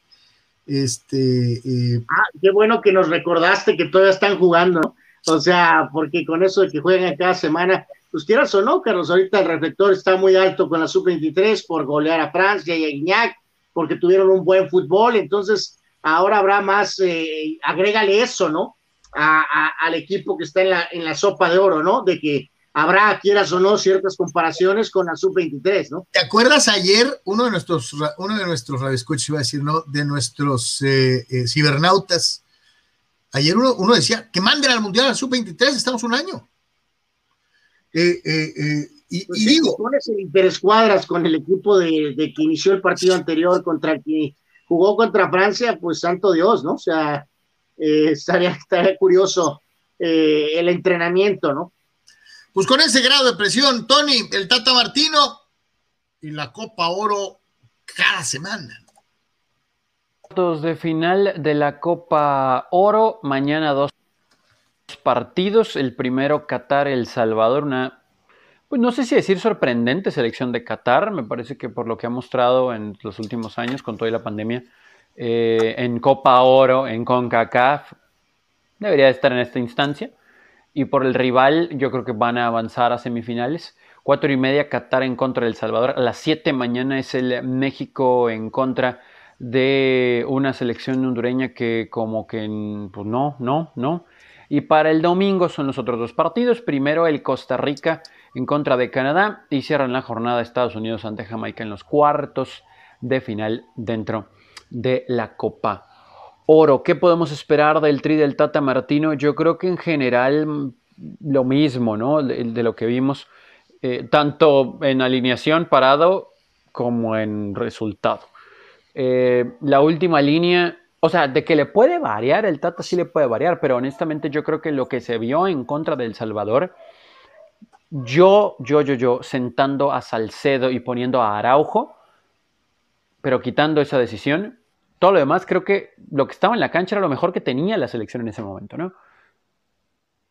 Este, eh, ah, qué bueno que nos recordaste que todavía están jugando, o sea, porque con eso de que juegan cada semana, pues quieras o no, Carlos, ahorita el reflector está muy alto con la sub-23 por golear a Francia y a Guiñac, porque tuvieron un buen fútbol, entonces ahora habrá más, eh, agrégale eso, ¿no? al equipo que está en la, en la sopa de oro, ¿no? De que habrá, quieras o no, ciertas comparaciones con la sub-23, ¿no? ¿Te acuerdas ayer uno de nuestros, uno de nuestros radioescuchos, iba a decir, ¿no? De nuestros eh, eh, cibernautas, ayer uno, uno, decía, que manden al Mundial a la sub-23, estamos un año. Eh, y, pues digo... Pones el interescuadras con el equipo de, de, que inició el partido anterior contra el que jugó contra Francia, pues santo Dios, ¿no? O sea, estaría, estaría curioso el entrenamiento, ¿no? Pues con ese grado de presión, Tony, el Tata Martino y la Copa Oro cada semana. De final de la Copa Oro, mañana dos partidos. El primero, Qatar, El Salvador, una, pues no sé si decir sorprendente selección de Qatar. Me parece que por lo que ha mostrado en los últimos años con toda la pandemia, eh, en Copa Oro, en CONCACAF, debería estar en esta instancia. Y por el rival, yo creo que van a avanzar a semifinales. Cuatro y media, Qatar en contra del Salvador. A las siete mañana es el México en contra de una selección hondureña que como que pues no, no, no. Y para el domingo son los otros dos partidos. Primero el Costa Rica en contra de Canadá y cierran la jornada Estados Unidos ante Jamaica en los cuartos de final dentro de la Copa Oro, ¿qué podemos esperar del tri del Tata Martino? Yo creo que en general mm, lo mismo, ¿no? De, lo que vimos, eh, tanto en alineación parado como en resultado. Eh, la última línea, o sea, de que le puede variar, el Tata sí le puede variar, pero honestamente yo creo que lo que se vio en contra del Salvador, yo, yo, yo, yo, sentando a Salcedo y poniendo a Araujo, pero quitando esa decisión, todo lo demás, creo que lo que estaba en la cancha era lo mejor que tenía la selección en ese momento, ¿no?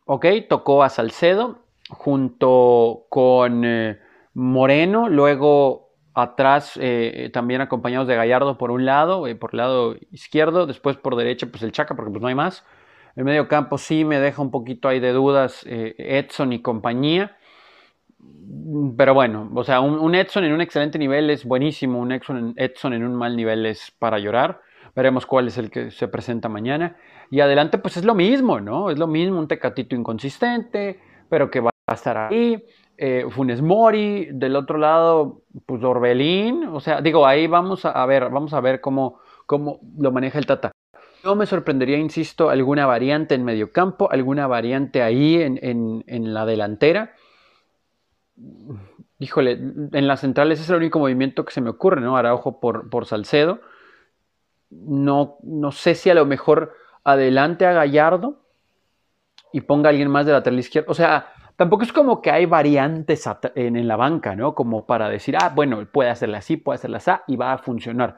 Ok, tocó a Salcedo junto con eh, Moreno, luego atrás eh, también acompañados de Gallardo por un lado, eh, por el lado izquierdo, después por derecha pues el Chaca porque pues no hay más. El medio campo sí me deja un poquito ahí de dudas Edson y compañía. Pero bueno, o sea, un, Edson en un excelente nivel es buenísimo, un Edson, en un mal nivel es para llorar. Veremos cuál es el que se presenta mañana. Y adelante, pues es lo mismo, ¿no? Es lo mismo, un tecatito inconsistente, pero que va a estar ahí. Eh, Funes Mori, del otro lado, pues Orbelín. O sea, digo, ahí vamos a ver, vamos a ver cómo, cómo lo maneja el Tata. No me sorprendería, insisto, alguna variante en medio campo, alguna variante ahí en, en la delantera híjole, en las centrales es el único movimiento que se me ocurre, ¿no? Araujo por, por Salcedo. no, no sé si a lo mejor adelante a Gallardo y ponga a alguien más de lateral izquierdo. O sea, tampoco es como que hay variantes en, la banca, ¿no? Como para decir, ah, bueno, puede hacerla así, puede hacerla así y va a funcionar.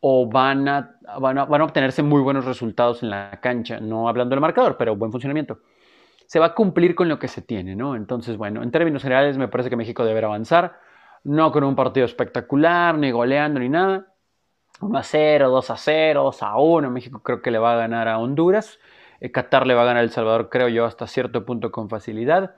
O van a, van a, van a obtenerse muy buenos resultados en la cancha, no hablando del marcador, pero buen funcionamiento. Se va a cumplir con lo que se tiene, ¿no? Entonces, bueno, en términos generales me parece que México deberá avanzar, no con un partido espectacular, ni goleando, ni nada, 1 a 0, 2 a 0, 2 a 1. México creo que le va a ganar a Honduras. Eh, Qatar le va a ganar a El Salvador, creo yo, hasta cierto punto con facilidad.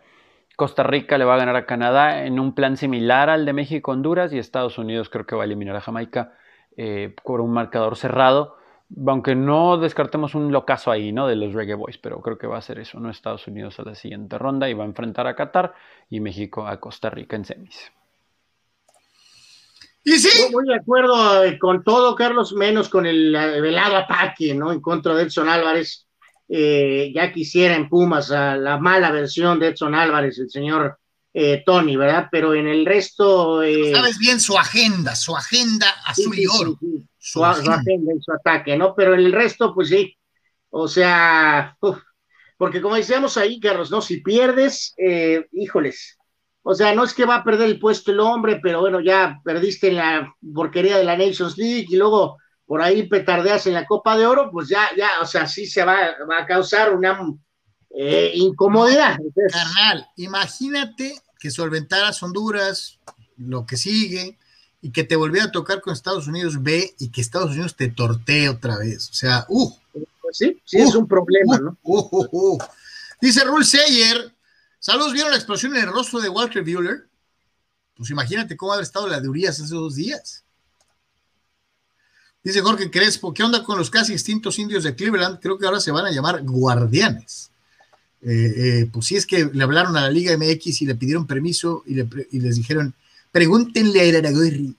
Costa Rica le va a ganar a Canadá en un plan similar al de México-Honduras y Estados Unidos creo que va a eliminar a Jamaica eh, por un marcador cerrado. Aunque no descartemos un locazo ahí, ¿no? De los Reggae Boys, pero creo que va a ser eso, ¿no? Estados Unidos a la siguiente ronda y va a enfrentar a Qatar y México a Costa Rica en semis. Y sí. Muy de acuerdo eh, con todo, Carlos, menos con el velado ataque, ¿no? En contra de Edson Álvarez. Eh, ya quisiera en Pumas a la mala versión de Edson Álvarez, el señor eh, Tony, ¿verdad? Pero en el resto. Sabes bien su agenda, su agenda azul y oro. Su, agenda. y su ataque, ¿no? Pero en el resto, pues sí. O sea, porque como decíamos ahí, Carlos, ¿no? Si pierdes, híjoles, o sea, no es que va a perder el puesto el hombre, pero bueno, ya perdiste en la porquería de la Nations League y luego por ahí petardeas en la Copa de Oro, pues ya, ya, o sea, sí se va, a causar una eh, incomodidad. Carnal, imagínate que solventaras Honduras, lo que sigue, y que te volviera a tocar con Estados Unidos B y que Estados Unidos te tortee otra vez. O sea, uh. Pues sí, sí es uh, un problema, uh, ¿no? Uh, Dice Rule Sayer, Saludos, ¿vieron la explosión en el rostro de Walter Bueller? Pues imagínate cómo ha estado la de Urias hace dos días. Dice Jorge Crespo, ¿qué onda con los casi extintos indios de Cleveland? Creo que ahora se van a llamar guardianes. Eh, eh, pues sí es que le hablaron a la Liga MX y le pidieron permiso y, les dijeron, pregúntenle a Iraragorri,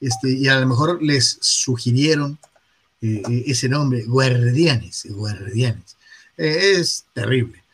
este, y a lo mejor les sugirieron eh, ese nombre, guardianes, guardianes. es terrible.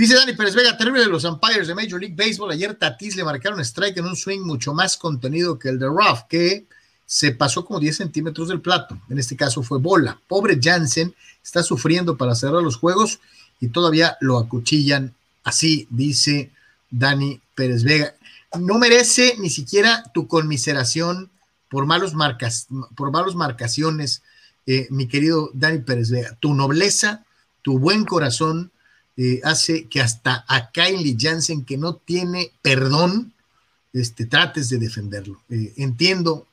Dice Dani Pérez Vega, terrible de los umpires de Major League Baseball. Ayer Tatis le marcaron strike en un swing mucho más contenido que el de Ruff, que se pasó como 10 centímetros del plato. En este caso fue bola. Pobre Jansen está sufriendo para cerrar los juegos y todavía lo acuchillan. Así dice Dani Pérez Vega. No merece ni siquiera tu conmiseración por malos marcas, por malos marcaciones, eh, mi querido Dani Pérez Vega. Tu nobleza, tu buen corazón eh, hace que hasta a Kylie Jansen, que no tiene perdón, este, trates de defenderlo. Eh, entiendo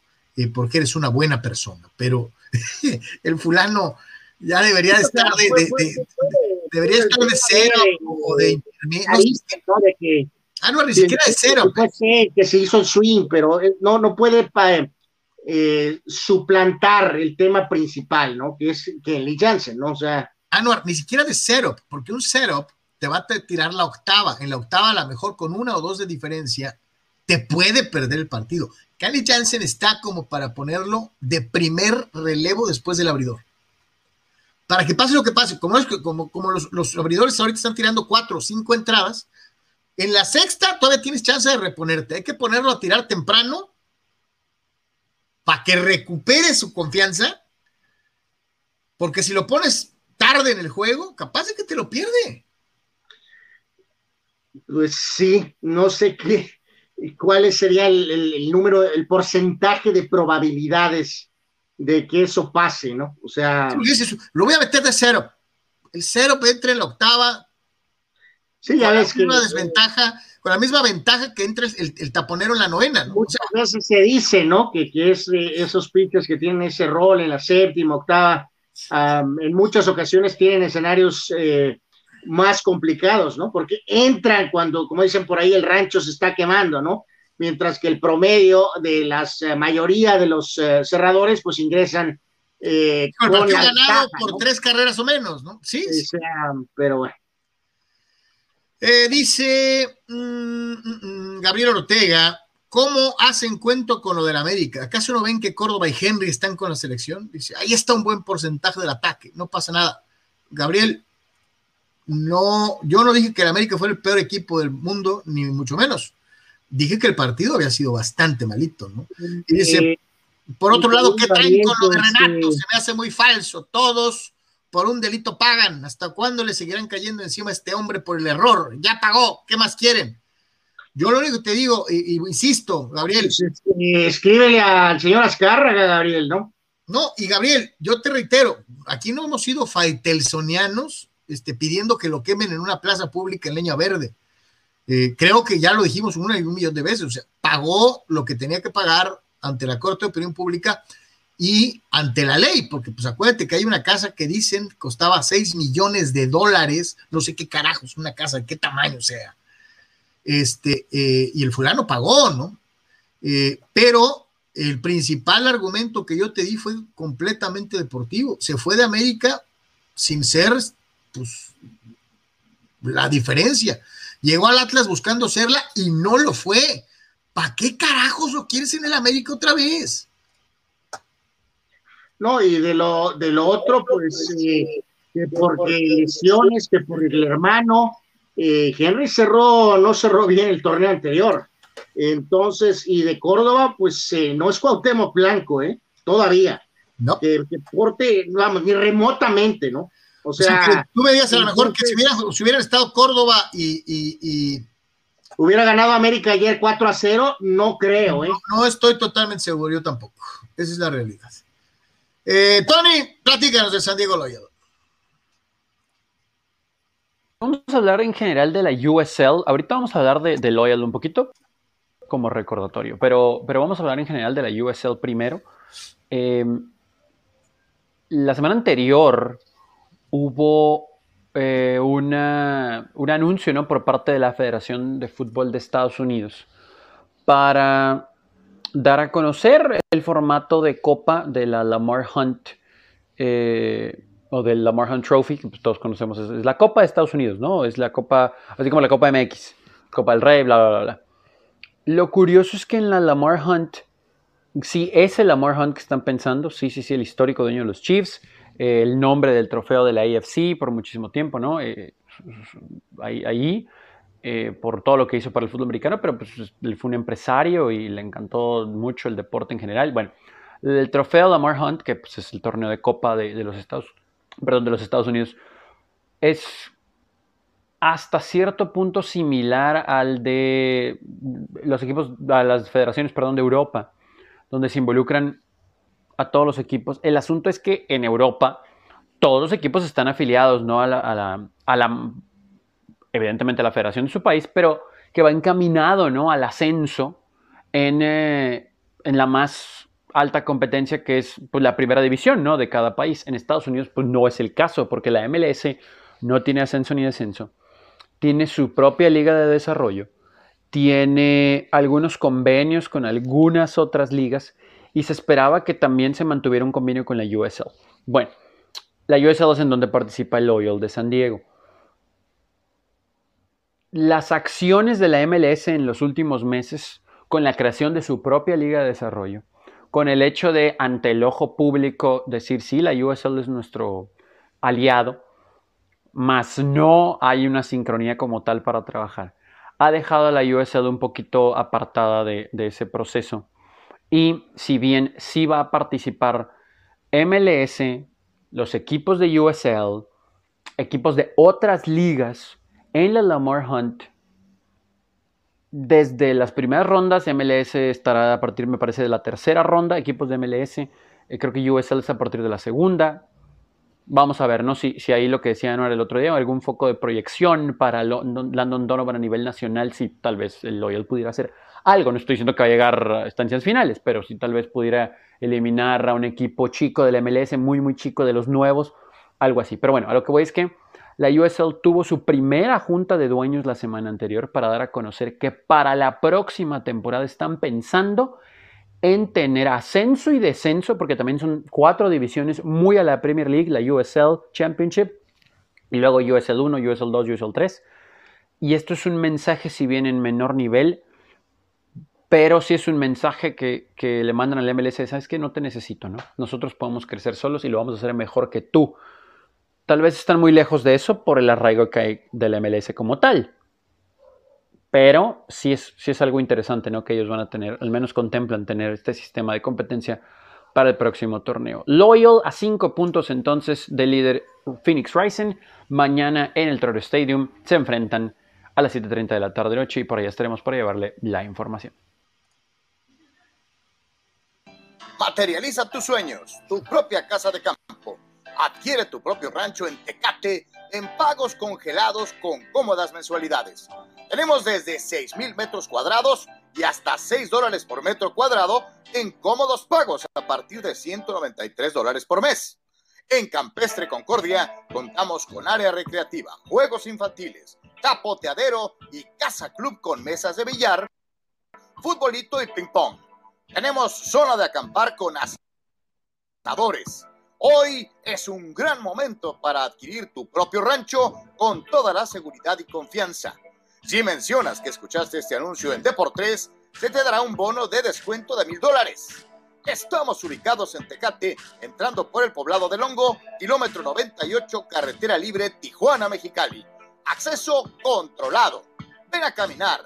porque eres una buena persona, pero el fulano ya debería estar de, debería estar de cero o de Ah, no, ni siquiera de cero. que se hizo el swing, pero no, no puede suplantar el tema principal, ¿no? Que es Kylie Jansen, ¿no? O sea, Anuar, ni siquiera de setup, porque un setup te va a tirar la octava. En la octava, a lo mejor con una o dos de diferencia, te puede perder el partido. Cali Jansen está como para ponerlo de primer relevo después del abridor. Para que pase lo que pase, como, es, como, como los, los abridores ahorita están tirando cuatro o cinco entradas, en la sexta todavía tienes chance de reponerte. Hay que ponerlo a tirar temprano para que recupere su confianza. Porque si lo pones tarde en el juego, capaz de que te lo pierde. Pues sí, no sé qué, cuál sería el, número, el porcentaje de probabilidades de que eso pase, ¿no? O sea. lo voy a meter de cero. El cero entra en la octava. Sí, ya ves que. Una desventaja, con la misma ventaja que entre el, taponero en la novena, ¿no? Muchas veces se dice, ¿no? Que, que es esos pitchers que tienen ese rol en la séptima, octava, en muchas ocasiones tienen escenarios eh, más complicados, ¿no? Porque entran cuando, como dicen por ahí, el rancho se está quemando, ¿no? Mientras que el promedio de la eh, mayoría de los eh, cerradores, pues ingresan. con ganado por tres carreras o menos, ¿no? Sí. pero bueno. Dice mm, mm, mm, Gabriel Ortega, ¿Cómo hacen cuento con lo del América? ¿Acaso no ven que Córdoba y Henry están con la selección? Dice, ahí está un buen porcentaje del ataque, no pasa nada. Gabriel, no, yo no dije que el América fue el peor equipo del mundo, ni mucho menos. Dije que el partido había sido bastante malito, ¿no? Y dice, Por otro lado, ¿qué traen con lo de Renato? Se me hace muy falso. Todos por un delito pagan. ¿Hasta cuándo le seguirán cayendo encima a este hombre por el error? Ya pagó. ¿Qué más quieren? Yo lo único que te digo, y, insisto, Gabriel. Pues, escríbele al señor Azcárraga, Gabriel, ¿no? No, y Gabriel, yo te reitero, aquí no hemos sido faitelsonianos este, pidiendo que lo quemen en una plaza pública en leña verde. Eh, creo que ya lo dijimos una y un millón de veces, o sea, pagó lo que tenía que pagar ante la Corte de Opinión Pública y ante la ley, porque pues acuérdate que hay una casa que dicen costaba 6 millones de dólares, no sé qué carajos, una casa de qué tamaño sea. Este, eh, y el fulano pagó, ¿no? Eh, pero el principal argumento que yo te di fue completamente deportivo. Se fue de América sin ser, pues, la diferencia. Llegó al Atlas buscando serla y no lo fue. ¿Para qué carajos lo quieres en el América otra vez? No, y de lo, de lo otro, pues, eh, que porque lesiones, que por el hermano, eh, Henry cerró, no cerró bien el torneo anterior. Entonces, y de Córdoba, pues eh, no es Cuauhtémoc Blanco, ¿eh? Todavía. No. Que, porte, vamos, ni remotamente, ¿no? O sea, tú me digas a lo mejor que si hubieran, estado Córdoba y, Hubiera ganado América ayer 4 a 0, no creo, ¿eh? No, estoy totalmente seguro, yo tampoco. Esa es la realidad. Eh, Tony, platícanos de San Diego Loyal. Vamos a hablar en general de la USL. Ahorita vamos a hablar de, de Loyal un poquito como recordatorio, pero, pero vamos a hablar en general de la USL primero. Em, la semana anterior hubo eh, una, un anuncio ¿no? por parte de la Federación de Fútbol de Estados Unidos para dar a conocer el formato de copa de la Lamar Hunt eh, o del Lamar Hunt Trophy, que pues todos conocemos, es, la copa de Estados Unidos, ¿no? Es la copa, así como la copa MX, Copa del Rey, bla, bla, bla. Lo curioso es que en la Lamar Hunt, sí es el Lamar Hunt que están pensando, sí, sí, sí, el histórico dueño de los Chiefs, eh, el nombre del trofeo de la AFC por muchísimo tiempo, ¿no? Eh, ahí, eh, por todo lo que hizo para el fútbol americano, pero pues él fue un empresario y le encantó mucho el deporte en general. Bueno, el trofeo Lamar Hunt, que pues, es el torneo de copa de, de los Estados, perdón, de los Estados Unidos, es hasta cierto punto similar al de los equipos, a las federaciones, perdón, de Europa, donde se involucran a todos los equipos. El asunto es que en Europa todos los equipos están afiliados, ¿no? A la, a la, evidentemente la federación de su país, pero que va encaminado, ¿no? Al ascenso en, eh, en la más alta competencia que es pues, la primera división, ¿no? De cada país. En Estados Unidos, pues no es el caso, porque la MLS no tiene ascenso ni descenso tiene su propia liga de desarrollo, tiene algunos convenios con algunas otras ligas y se esperaba que también se mantuviera un convenio con la USL. Bueno, la USL es en donde participa el Loyal de San Diego. Las acciones de la MLS en los últimos meses, con la creación de su propia liga de desarrollo, con el hecho de ante el ojo público decir sí, la USL es nuestro aliado, más no hay una sincronía como tal para trabajar. Ha dejado a la USL un poquito apartada de, ese proceso. Y si bien sí va a participar MLS, los equipos de USL, equipos de otras ligas en la Lamar Hunt, desde las primeras rondas, MLS estará a partir, me parece, de la tercera ronda, equipos de MLS, eh, creo que USL es a partir de la segunda, Vamos a ver, ¿no? Si, si ahí lo que decía Anuar el otro día, algún foco de proyección para Landon Donovan a nivel nacional, si tal vez el Loyal pudiera hacer algo. No estoy diciendo que va a llegar a estancias finales, pero si tal vez pudiera eliminar a un equipo chico del MLS, muy, muy chico de los nuevos, algo así. Pero bueno, a lo que voy es que la USL tuvo su primera junta de dueños la semana anterior para dar a conocer que para la próxima temporada están pensando en tener ascenso y descenso, porque también son cuatro divisiones muy a la Premier League, la USL Championship, y luego USL 1, USL 2, USL 3. Y esto es un mensaje, si bien en menor nivel, pero sí es un mensaje que, le mandan al MLS, sabes que no te necesito, ¿no? Nosotros podemos crecer solos y lo vamos a hacer mejor que tú. Tal vez están muy lejos de eso por el arraigo que hay del MLS como tal. pero sí es, algo interesante, ¿no? Que ellos van a tener, al menos contemplan tener este sistema de competencia para el próximo torneo. Loyal a 5 puntos entonces del líder Phoenix Rising. Mañana en el Toro Stadium se enfrentan a las 7.30 de la tarde noche y por allá estaremos para llevarle la información. Materializa tus sueños, tu propia casa de campo. Adquiere tu propio rancho en Tecate en pagos congelados con cómodas mensualidades. Tenemos desde 6 mil metros cuadrados y hasta 6 dólares por metro cuadrado en cómodos pagos a partir de 193 dólares por mes. En Campestre Concordia contamos con área recreativa, juegos infantiles, tapoteadero y casa club con mesas de billar, futbolito y ping pong. Tenemos zona de acampar con asadores. Hoy es un gran momento para adquirir tu propio rancho con toda la seguridad y confianza. Si mencionas que escuchaste este anuncio en Deportes, se te dará un bono de descuento de mil dólares. Estamos ubicados en Tecate, entrando por el poblado de Longo, kilómetro 98, carretera libre Tijuana-Mexicali. Acceso controlado. Ven a caminar,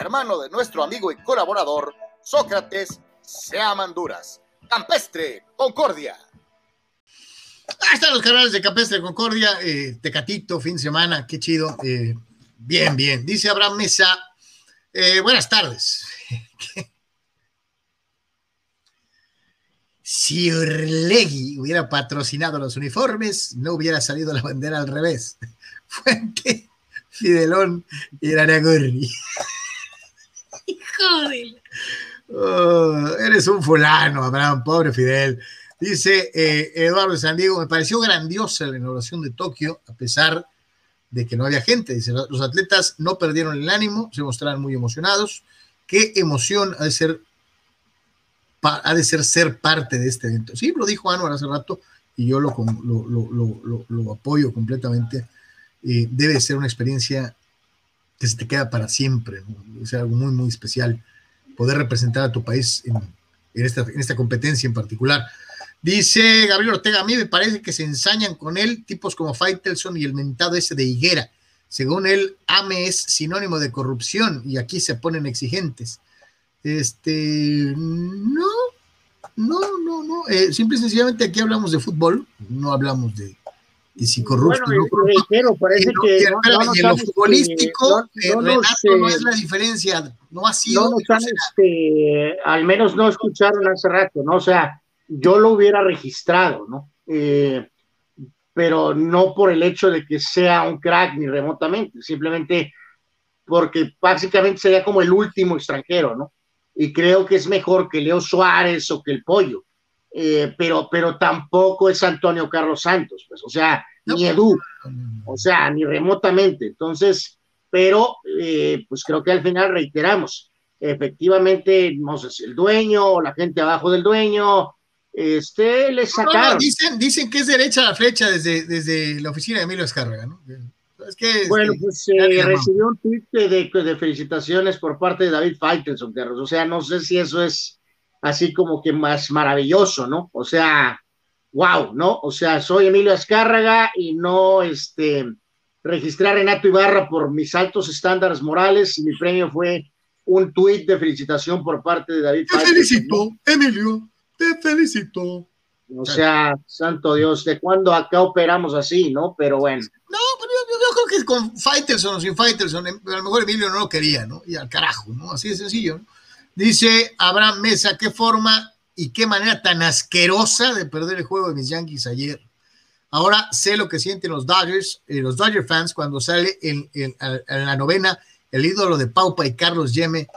hermano de nuestro amigo y colaborador Sócrates Seamanduras. Campestre, Concordia. Ahí están los canales de Campestre Concordia, eh, Tecatito, fin de semana, qué chido. Eh, bien, bien. Dice Abraham Mesa, eh, buenas tardes. si Urlegui hubiera patrocinado los uniformes, no hubiera salido la bandera al revés. Fuente, Fidelón y Aragorni. Oh, eres un fulano, Abraham, pobre Fidel. Dice eh, Eduardo San Diego, me pareció grandiosa la inauguración de Tokio, a pesar de que no había gente. Dice, los atletas no perdieron el ánimo, se mostraron muy emocionados. Qué emoción ha de ser, ha de ser ser parte de este evento. Sí, lo dijo Anuar hace rato y yo lo, lo, apoyo completamente. Eh, debe ser una experiencia que se te queda para siempre, es algo muy, muy especial poder representar a tu país en, esta, en esta competencia en particular. Dice Gabriel Ortega, a mí me parece que se ensañan con él tipos como Faitelson y el mentado ese de Higuera. Según él, AME es sinónimo de corrupción y aquí se ponen exigentes. Este, no, no, no, no. Eh, simple y sencillamente aquí hablamos de fútbol, no hablamos de, de si corrupto. Bueno, no, parece que. No, en lo futbolístico, Renato no es la diferencia, no ha sido. No este, al menos no escucharon hace rato, ¿no? O sea, yo lo hubiera registrado, ¿no? Eh, pero no por el hecho de que sea un crack ni remotamente, simplemente porque básicamente sería como el último extranjero, ¿no? Y creo que es mejor que Leo Suárez o que el Pollo, eh, pero, pero tampoco es Antonio Carlos Santos, pues, o sea, ni Edu, o sea, ni remotamente. Entonces, pero, eh, pues creo que al final reiteramos, efectivamente, no sé si el dueño la gente abajo del dueño, este, le sacaron. dicen, dicen que es derecha la flecha desde, desde la oficina de Emilio Escárraga, ¿no? Es que, bueno, pues eh, recibió un tweet de, de, felicitaciones por parte de David Faitelson, O sea, no sé si eso es así como que más maravilloso, ¿no? O sea, wow, ¿no? O sea, soy Emilio Azcárraga y no este, registré a Renato Ibarra por mis altos estándares morales y mi premio fue un tweet de felicitación por parte de David Te felicito, Emilio. Te felicito. O sea, santo Dios, ¿de cuándo acá operamos así, no? Pero bueno. No, pero yo, creo que con Faitelson o sin em, a lo mejor Emilio no lo quería, ¿no? Y al carajo, ¿no? Así de sencillo, ¿no? Dice Abraham Mesa, qué forma y qué manera tan asquerosa de perder el juego de mis Yankees ayer. Ahora sé lo que sienten los Dodgers, eh, los Dodger fans cuando sale en, la novena el ídolo de Paupa y Carlos Yeme,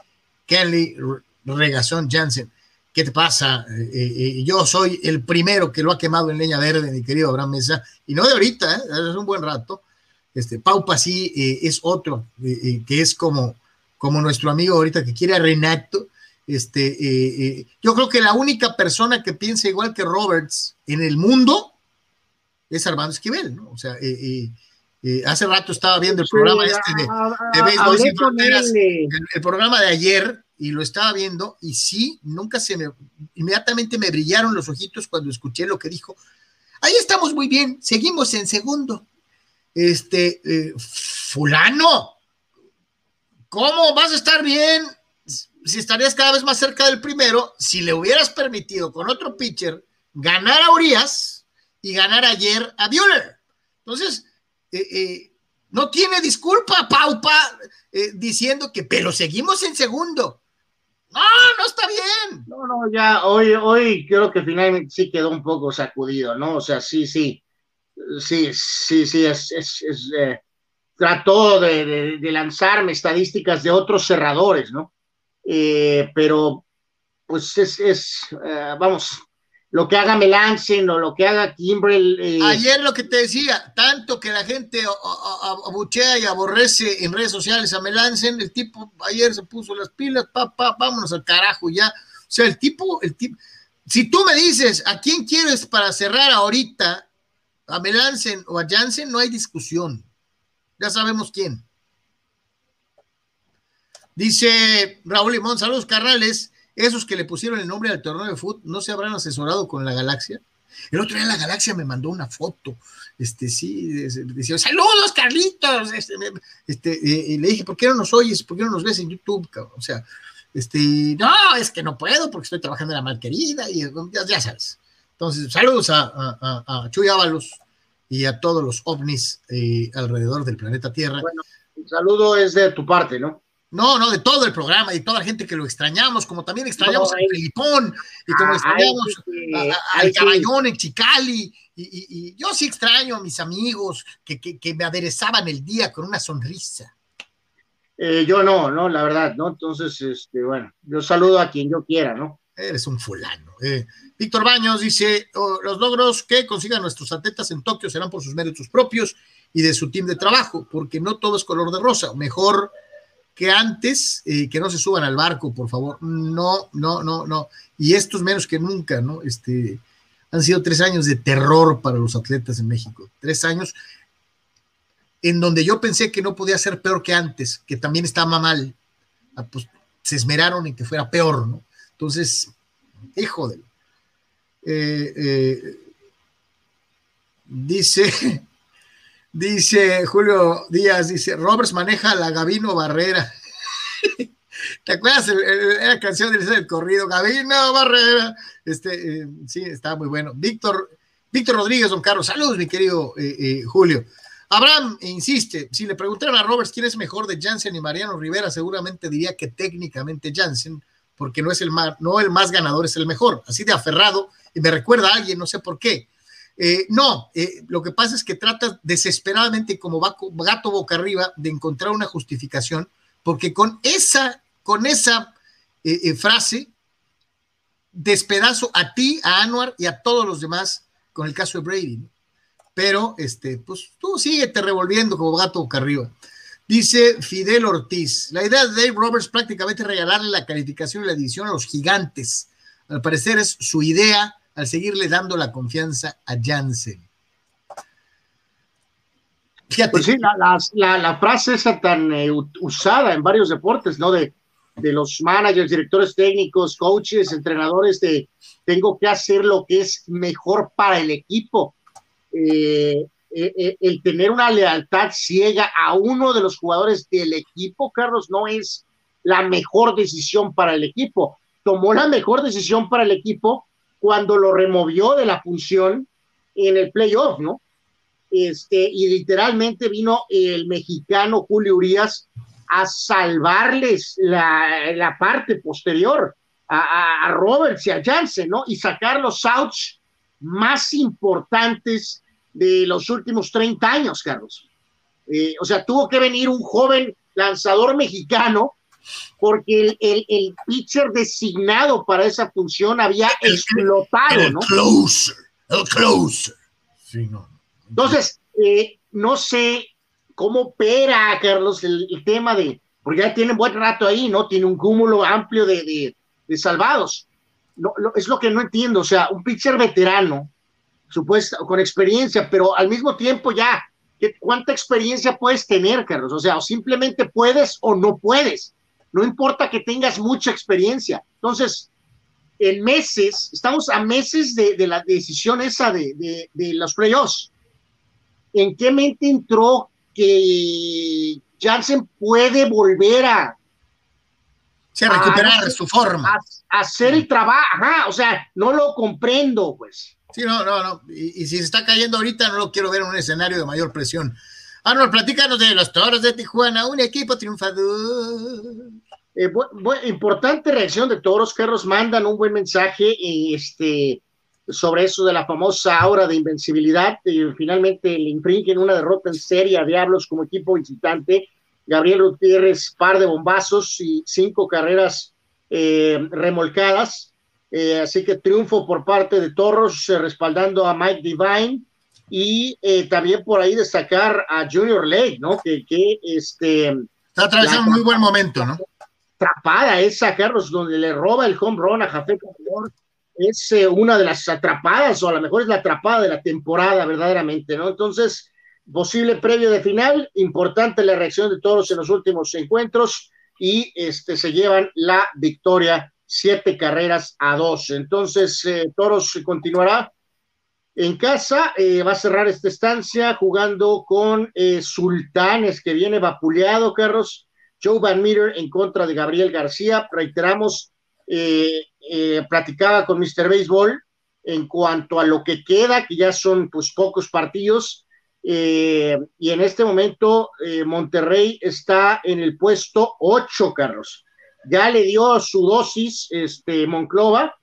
Kelly Regazón Jansen. ¿Qué te pasa? Eh, eh, yo soy el primero que lo ha quemado en leña verde, mi querido Abraham Mesa, y no de ahorita, ¿eh? es un buen rato. Este, Paupa sí es otro, que es como, como nuestro amigo ahorita que quiere a Renato. Este, eh, eh, yo creo que la única persona que piensa igual que Roberts en el mundo es Armando Esquivel, ¿no? O sea, eh, hace rato estaba viendo el programa este de, de Béisbol Sin Fronteras, el, programa de ayer, y lo estaba viendo, y sí, nunca se me, inmediatamente me brillaron los ojitos cuando escuché lo que dijo. Ahí estamos muy bien, seguimos en segundo. Este, fulano, ¿cómo vas a estar bien si estarías cada vez más cerca del primero si le hubieras permitido con otro pitcher ganar a Urias y ganar ayer a Bueller? Entonces, eh, eh, no tiene disculpa, Paupa, eh, diciendo que, pero seguimos en segundo. No, no está bien. No, no, ya hoy, hoy creo que finalmente sí quedó un poco sacudido, ¿no? O sea, sí, sí, sí, sí, sí, es, es, trató de, lanzarme estadísticas de otros cerradores, ¿no? Eh, pero pues es, es eh, vamos, lo que haga Melanson o lo que haga Kimbrel. Eh, Ayer lo que te decía, tanto que la gente abuchea y aborrece en redes sociales a Melanson, el tipo ayer se puso las pilas, pa, pa, vámonos al carajo ya. O sea, el tipo, el tipo, si tú me dices a quién quieres para cerrar ahorita, a Melanson o a Jansen, no hay discusión. Ya sabemos quién. Dice Raúl Limón, saludos carnales. Esos que le pusieron el nombre al torneo de fútbol, ¿no se habrán asesorado con la galaxia? El otro día la galaxia me mandó una foto. Este, sí, decía, saludos, Carlitos. Este, este y le dije, ¿por qué no nos oyes? ¿Por qué no nos ves en YouTube? O sea, este, no, es que no puedo porque estoy trabajando en la malquerida y ya, sabes. Entonces, saludos a, Chuy Ábalos y a todos los ovnis eh, alrededor del planeta Tierra. Bueno, un saludo es de tu parte, ¿no? No, no, de todo el programa y toda la gente que lo extrañamos, como también extrañamos a Filipón y como ah, extrañamos al caballón en Chicali. Y, yo sí extraño a mis amigos que, me aderezaban el día con una sonrisa. Eh, yo no, no, la verdad, ¿no? Entonces, este, bueno, yo saludo a quien yo quiera, ¿no? Eres un fulano. Eh. Víctor Baños dice, oh, los logros que consigan nuestros atletas en Tokio serán por sus méritos propios y de su team de trabajo, porque no todo es color de rosa. Mejor que antes, eh, que no se suban al barco, por favor. No, no, no, no. Y esto es menos que nunca, ¿no? Este, han sido tres años de terror para los atletas en México. Tres años en donde yo pensé que no podía ser peor que antes, que también estaba mal. Ah, pues se esmeraron en que fuera peor, ¿no? Entonces, hijo de... Eh, eh, dice Dice Julio Díaz, dice, Roberts maneja la Gavino Barrera. ¿Te acuerdas? la canción del, corrido, Gavino Barrera. Este, eh, sí, está muy bueno. Víctor, Víctor Rodríguez, don Carlos, saludos, mi querido eh, eh, Julio. Abraham insiste, si le preguntaran a Roberts quién es mejor de Jansen y Mariano Rivera, seguramente diría que técnicamente Jansen, porque no es el más, no el más ganador, es el mejor. Así de aferrado, y me recuerda a alguien, no sé por qué. Eh, no, eh, lo que pasa es que trata desesperadamente como gato boca arriba de encontrar una justificación, porque con esa, con esa eh, frase despedazo a ti, a Anuar y a todos los demás con el caso de Brady. Pero, este, pues tú síguete revolviendo como gato boca arriba. Dice Fidel Ortiz, la idea de Dave Roberts prácticamente regalarle la calificación y la edición a los gigantes. Al parecer es su idea al seguirle dando la confianza a Jansen. Pues sí, la, frase esa tan eh, usada en varios deportes, ¿no? De, los managers, directores técnicos, coaches, entrenadores, de tengo que hacer lo que es mejor para el equipo. Eh, eh, el tener una lealtad ciega a uno de los jugadores del equipo, Carlos, no es la mejor decisión para el equipo. Tomó la mejor decisión para el equipo cuando lo removió de la función en el playoff, ¿no? Este, y literalmente vino el mexicano Julio Urias a salvarles la, parte posterior a, Roberts y a Jansen, ¿no? Y sacar los outs más importantes de los últimos 30 años, Carlos. Eh, o sea, tuvo que venir un joven lanzador mexicano porque el, el, pitcher designado para esa función había explotado, el ¿no? Closer, el closer. Sí, no. Entonces, eh, no sé cómo opera, Carlos, el, tema de, porque ya tiene buen rato ahí, ¿no? Tiene un cúmulo amplio de, de, salvados. No, es lo que no entiendo, o sea, un pitcher veterano, supuesto, con experiencia, pero al mismo tiempo ya, ¿cuánta experiencia puedes tener, Carlos? O sea, o simplemente puedes o no puedes. No importa que tengas mucha experiencia. Entonces, en meses, estamos a meses de, de la decisión esa de, de, de los playoffs. ¿En qué mente entró que Jansen puede volver a, recuperar su forma. A, hacer el trabajo, o sea, no lo comprendo, pues. Sí, no, no, no. Y, si se está cayendo ahorita, no lo quiero ver en un escenario de mayor presión. Arnold, platícanos de los toros de Tijuana, un equipo triunfador. Eh, importante reacción de toros, Carlos, mandan un buen mensaje este, sobre eso de la famosa aura de invencibilidad. y finalmente le infringen una derrota en serie a Diablos como equipo visitante. Gabriel Gutiérrez, par de bombazos y cinco carreras eh, remolcadas. Eh, así que triunfo por parte de Toros, eh, respaldando a Mike Divine. Y también por ahí destacar a Junior Lake, ¿no? Que, que este. Está atravesando un muy buen momento, ¿no? Atrapada esa, Carlos, donde le roba el home run a Jafé es eh, una de las atrapadas, o a lo mejor es la atrapada de la temporada, verdaderamente, ¿no? Entonces, posible previo de final, importante la reacción de todos en los últimos encuentros y este, se llevan la victoria, siete carreras a dos. Entonces, eh, Toros continuará en casa, eh, va a cerrar esta estancia jugando con Sultanes, que viene vapuleado, Carlos. Joe Van Meter en contra de Gabriel García. Reiteramos, eh, eh, platicaba con Mr. Baseball en cuanto a lo que queda, que ya son pues pocos partidos, eh, y en este momento Monterrey está en el puesto 8, Carlos. Ya le dio su dosis este, Monclova,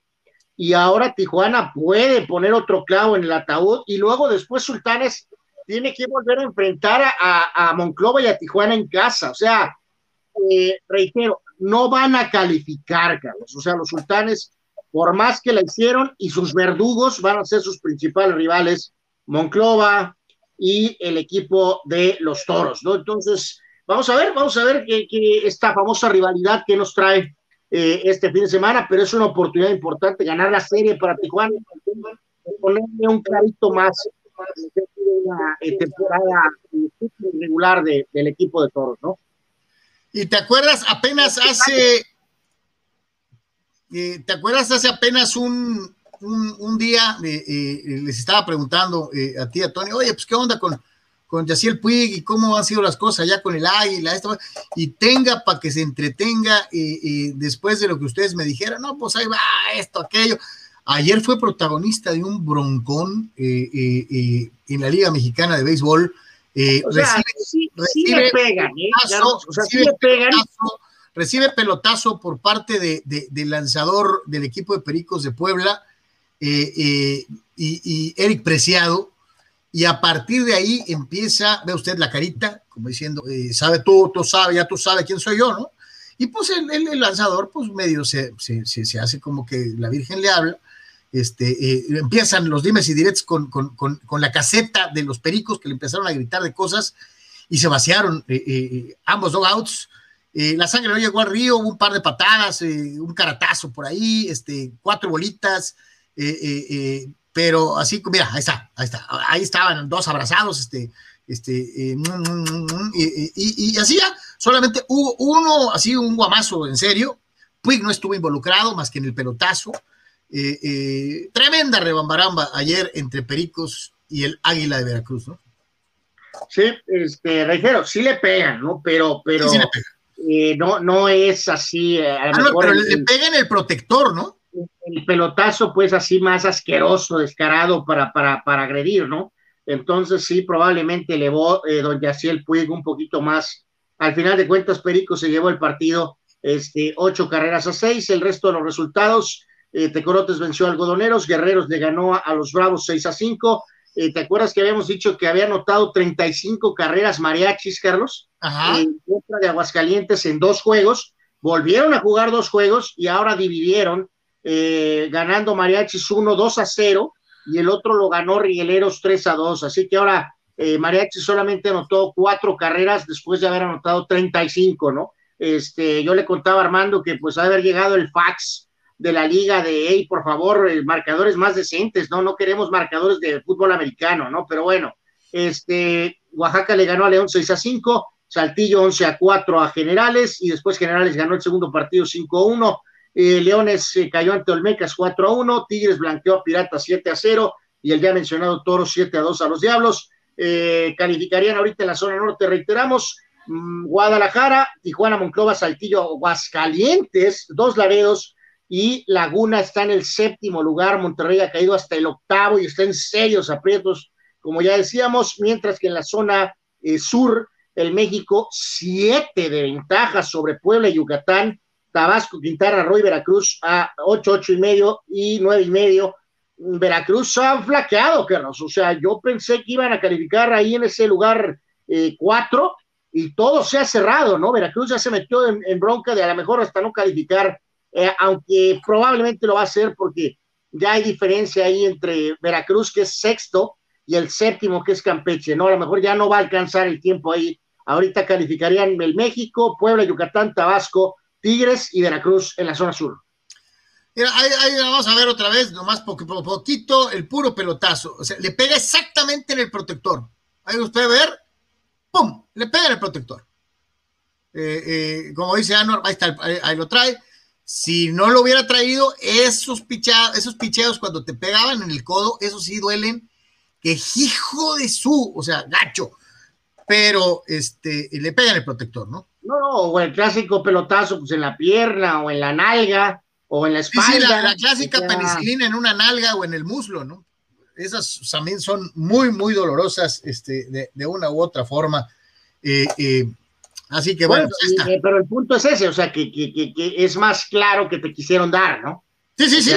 y ahora Tijuana puede poner otro clavo en el ataúd, y luego después Sultanes tiene que volver a enfrentar a, a Monclova y a Tijuana en casa. O sea, reitero, no van a calificar, Carlos. O sea, los sultanes, por más que la hicieron, y sus verdugos van a ser sus principales rivales, Monclova y el equipo de los toros, ¿no? Entonces, vamos a ver, vamos a ver que, esta famosa rivalidad que nos trae eh, este fin de semana, pero es una oportunidad importante ganar la serie para Tijuana, ponerle un clarito más una eh, temporada eh, regular del equipo de toros, ¿no? Y te acuerdas apenas hace, eh, ¿te acuerdas hace apenas un, un, día, eh, eh, les estaba preguntando a ti, a Tony, oye, pues qué onda con, con Yaciel Puig y cómo han sido las cosas allá con el águila, esto, y tenga para que se entretenga después de lo que ustedes me dijeron, no, pues ahí va esto, aquello. Ayer fue protagonista de un broncón en la Liga Mexicana de Béisbol recibe, pelotazo, por parte de, del lanzador del equipo de Pericos de Puebla eh, eh, y, Eric Preciado, y a partir de ahí empieza, ve usted la carita, como diciendo, eh, sabe tú, tú sabes, ya tú sabes quién soy yo, ¿no? Y pues el, el, lanzador, pues medio se, se, se, hace como que la Virgen le habla, este, eh, empiezan los dimes y directos con, la caseta de los pericos que le empezaron a gritar de cosas y se vaciaron eh, eh, ambos dogouts. la sangre no llegó al río, hubo un par de patadas, un caratazo por ahí, este, cuatro bolitas, pero así, mira, ahí está, ahí está, ahí estaban dos abrazados, este, este, mm, mm, mm, y, y, así ya, solamente hubo uno, así un guamazo en serio, Puig no estuvo involucrado más que en el pelotazo, eh, eh, tremenda rebambaramba ayer entre Pericos y el Águila de Veracruz, ¿no? Sí, este, reitero, sí le pegan, ¿no? Pero, pero eh, no, no es así. Ah, pero le pegan el protector, ¿no? El pelotazo, pues así más asqueroso, descarado para, para, para agredir, ¿no? Entonces sí, probablemente elevó eh, don Yaciel Puig un poquito más. Al final de cuentas, Perico se llevó el partido este, ocho carreras a seis, el resto de los resultados eh, Tecorotes venció a Algodoneros, Guerreros le ganó a, los Bravos 6 a 5. Eh, ¿Te acuerdas que habíamos dicho que había anotado 35 carreras mariachis, Carlos? Ajá. En contra de Aguascalientes en dos juegos. Volvieron a jugar dos juegos y ahora dividieron, eh, ganando mariachis 1, 2 a 0 y el otro lo ganó Rigueleros 3 a 2. Así que ahora Mariachi solamente anotó cuatro carreras después de haber anotado 35, ¿no? Este, yo le contaba a Armando que pues ha haber llegado el fax de la liga de, hey, por favor, eh, marcadores más decentes, ¿no? No queremos marcadores de fútbol americano, ¿no? Pero bueno, este, Oaxaca le ganó a León 6 a 5, Saltillo 11 a 4 a Generales y después Generales ganó el segundo partido 5 a 1. Eh, Leones eh, cayó ante Olmecas 4 a 1, Tigres blanqueó a Piratas 7 a 0 y el ya mencionado Toro 7 a 2 a los Diablos. Eh, calificarían ahorita en la zona norte, reiteramos, mm, Guadalajara, Tijuana, Monclova, Saltillo, Aguascalientes, dos Laredos y Laguna está en el séptimo lugar, Monterrey ha caído hasta el octavo y está en serios aprietos, como ya decíamos, mientras que en la zona eh, sur, el México, siete de ventaja sobre Puebla y Yucatán, Tabasco, Quintana Roo y Veracruz a ocho, ocho y medio y nueve y medio, Veracruz ha flaqueado, Carlos. O sea, yo pensé que iban a calificar ahí en ese lugar eh, cuatro y todo se ha cerrado, ¿no? Veracruz ya se metió en, bronca de a lo mejor hasta no calificar, eh, aunque probablemente lo va a hacer porque ya hay diferencia ahí entre Veracruz, que es sexto, y el séptimo, que es Campeche, ¿no? A lo mejor ya no va a alcanzar el tiempo ahí. Ahorita calificarían el México, Puebla, Yucatán, Tabasco, Tigres y Veracruz en la zona sur. Mira, ahí, vamos a ver otra vez, nomás porque por poquito, el puro pelotazo. O sea, le pega exactamente en el protector. Ahí usted ver, ¡pum! Le pega en el protector. Eh, eh, como dice Anor, ahí está, ahí, lo trae. Si no lo hubiera traído, esos, pichados, esos picheos cuando te pegaban en el codo, esos sí duelen. Que hijo de su, o sea, gacho. Pero este, le pega en el protector, ¿no? No, no, o el clásico pelotazo, pues en la pierna o en la nalga o en la espalda. la, clásica penicilina en una nalga o en el muslo, ¿no? Esas también son muy, muy dolorosas este, de, una u otra forma. Eh, eh, así que bueno, pues eh, pero el punto es ese, o sea, que, es más claro que te quisieron dar, ¿no? Sí, sí, sí.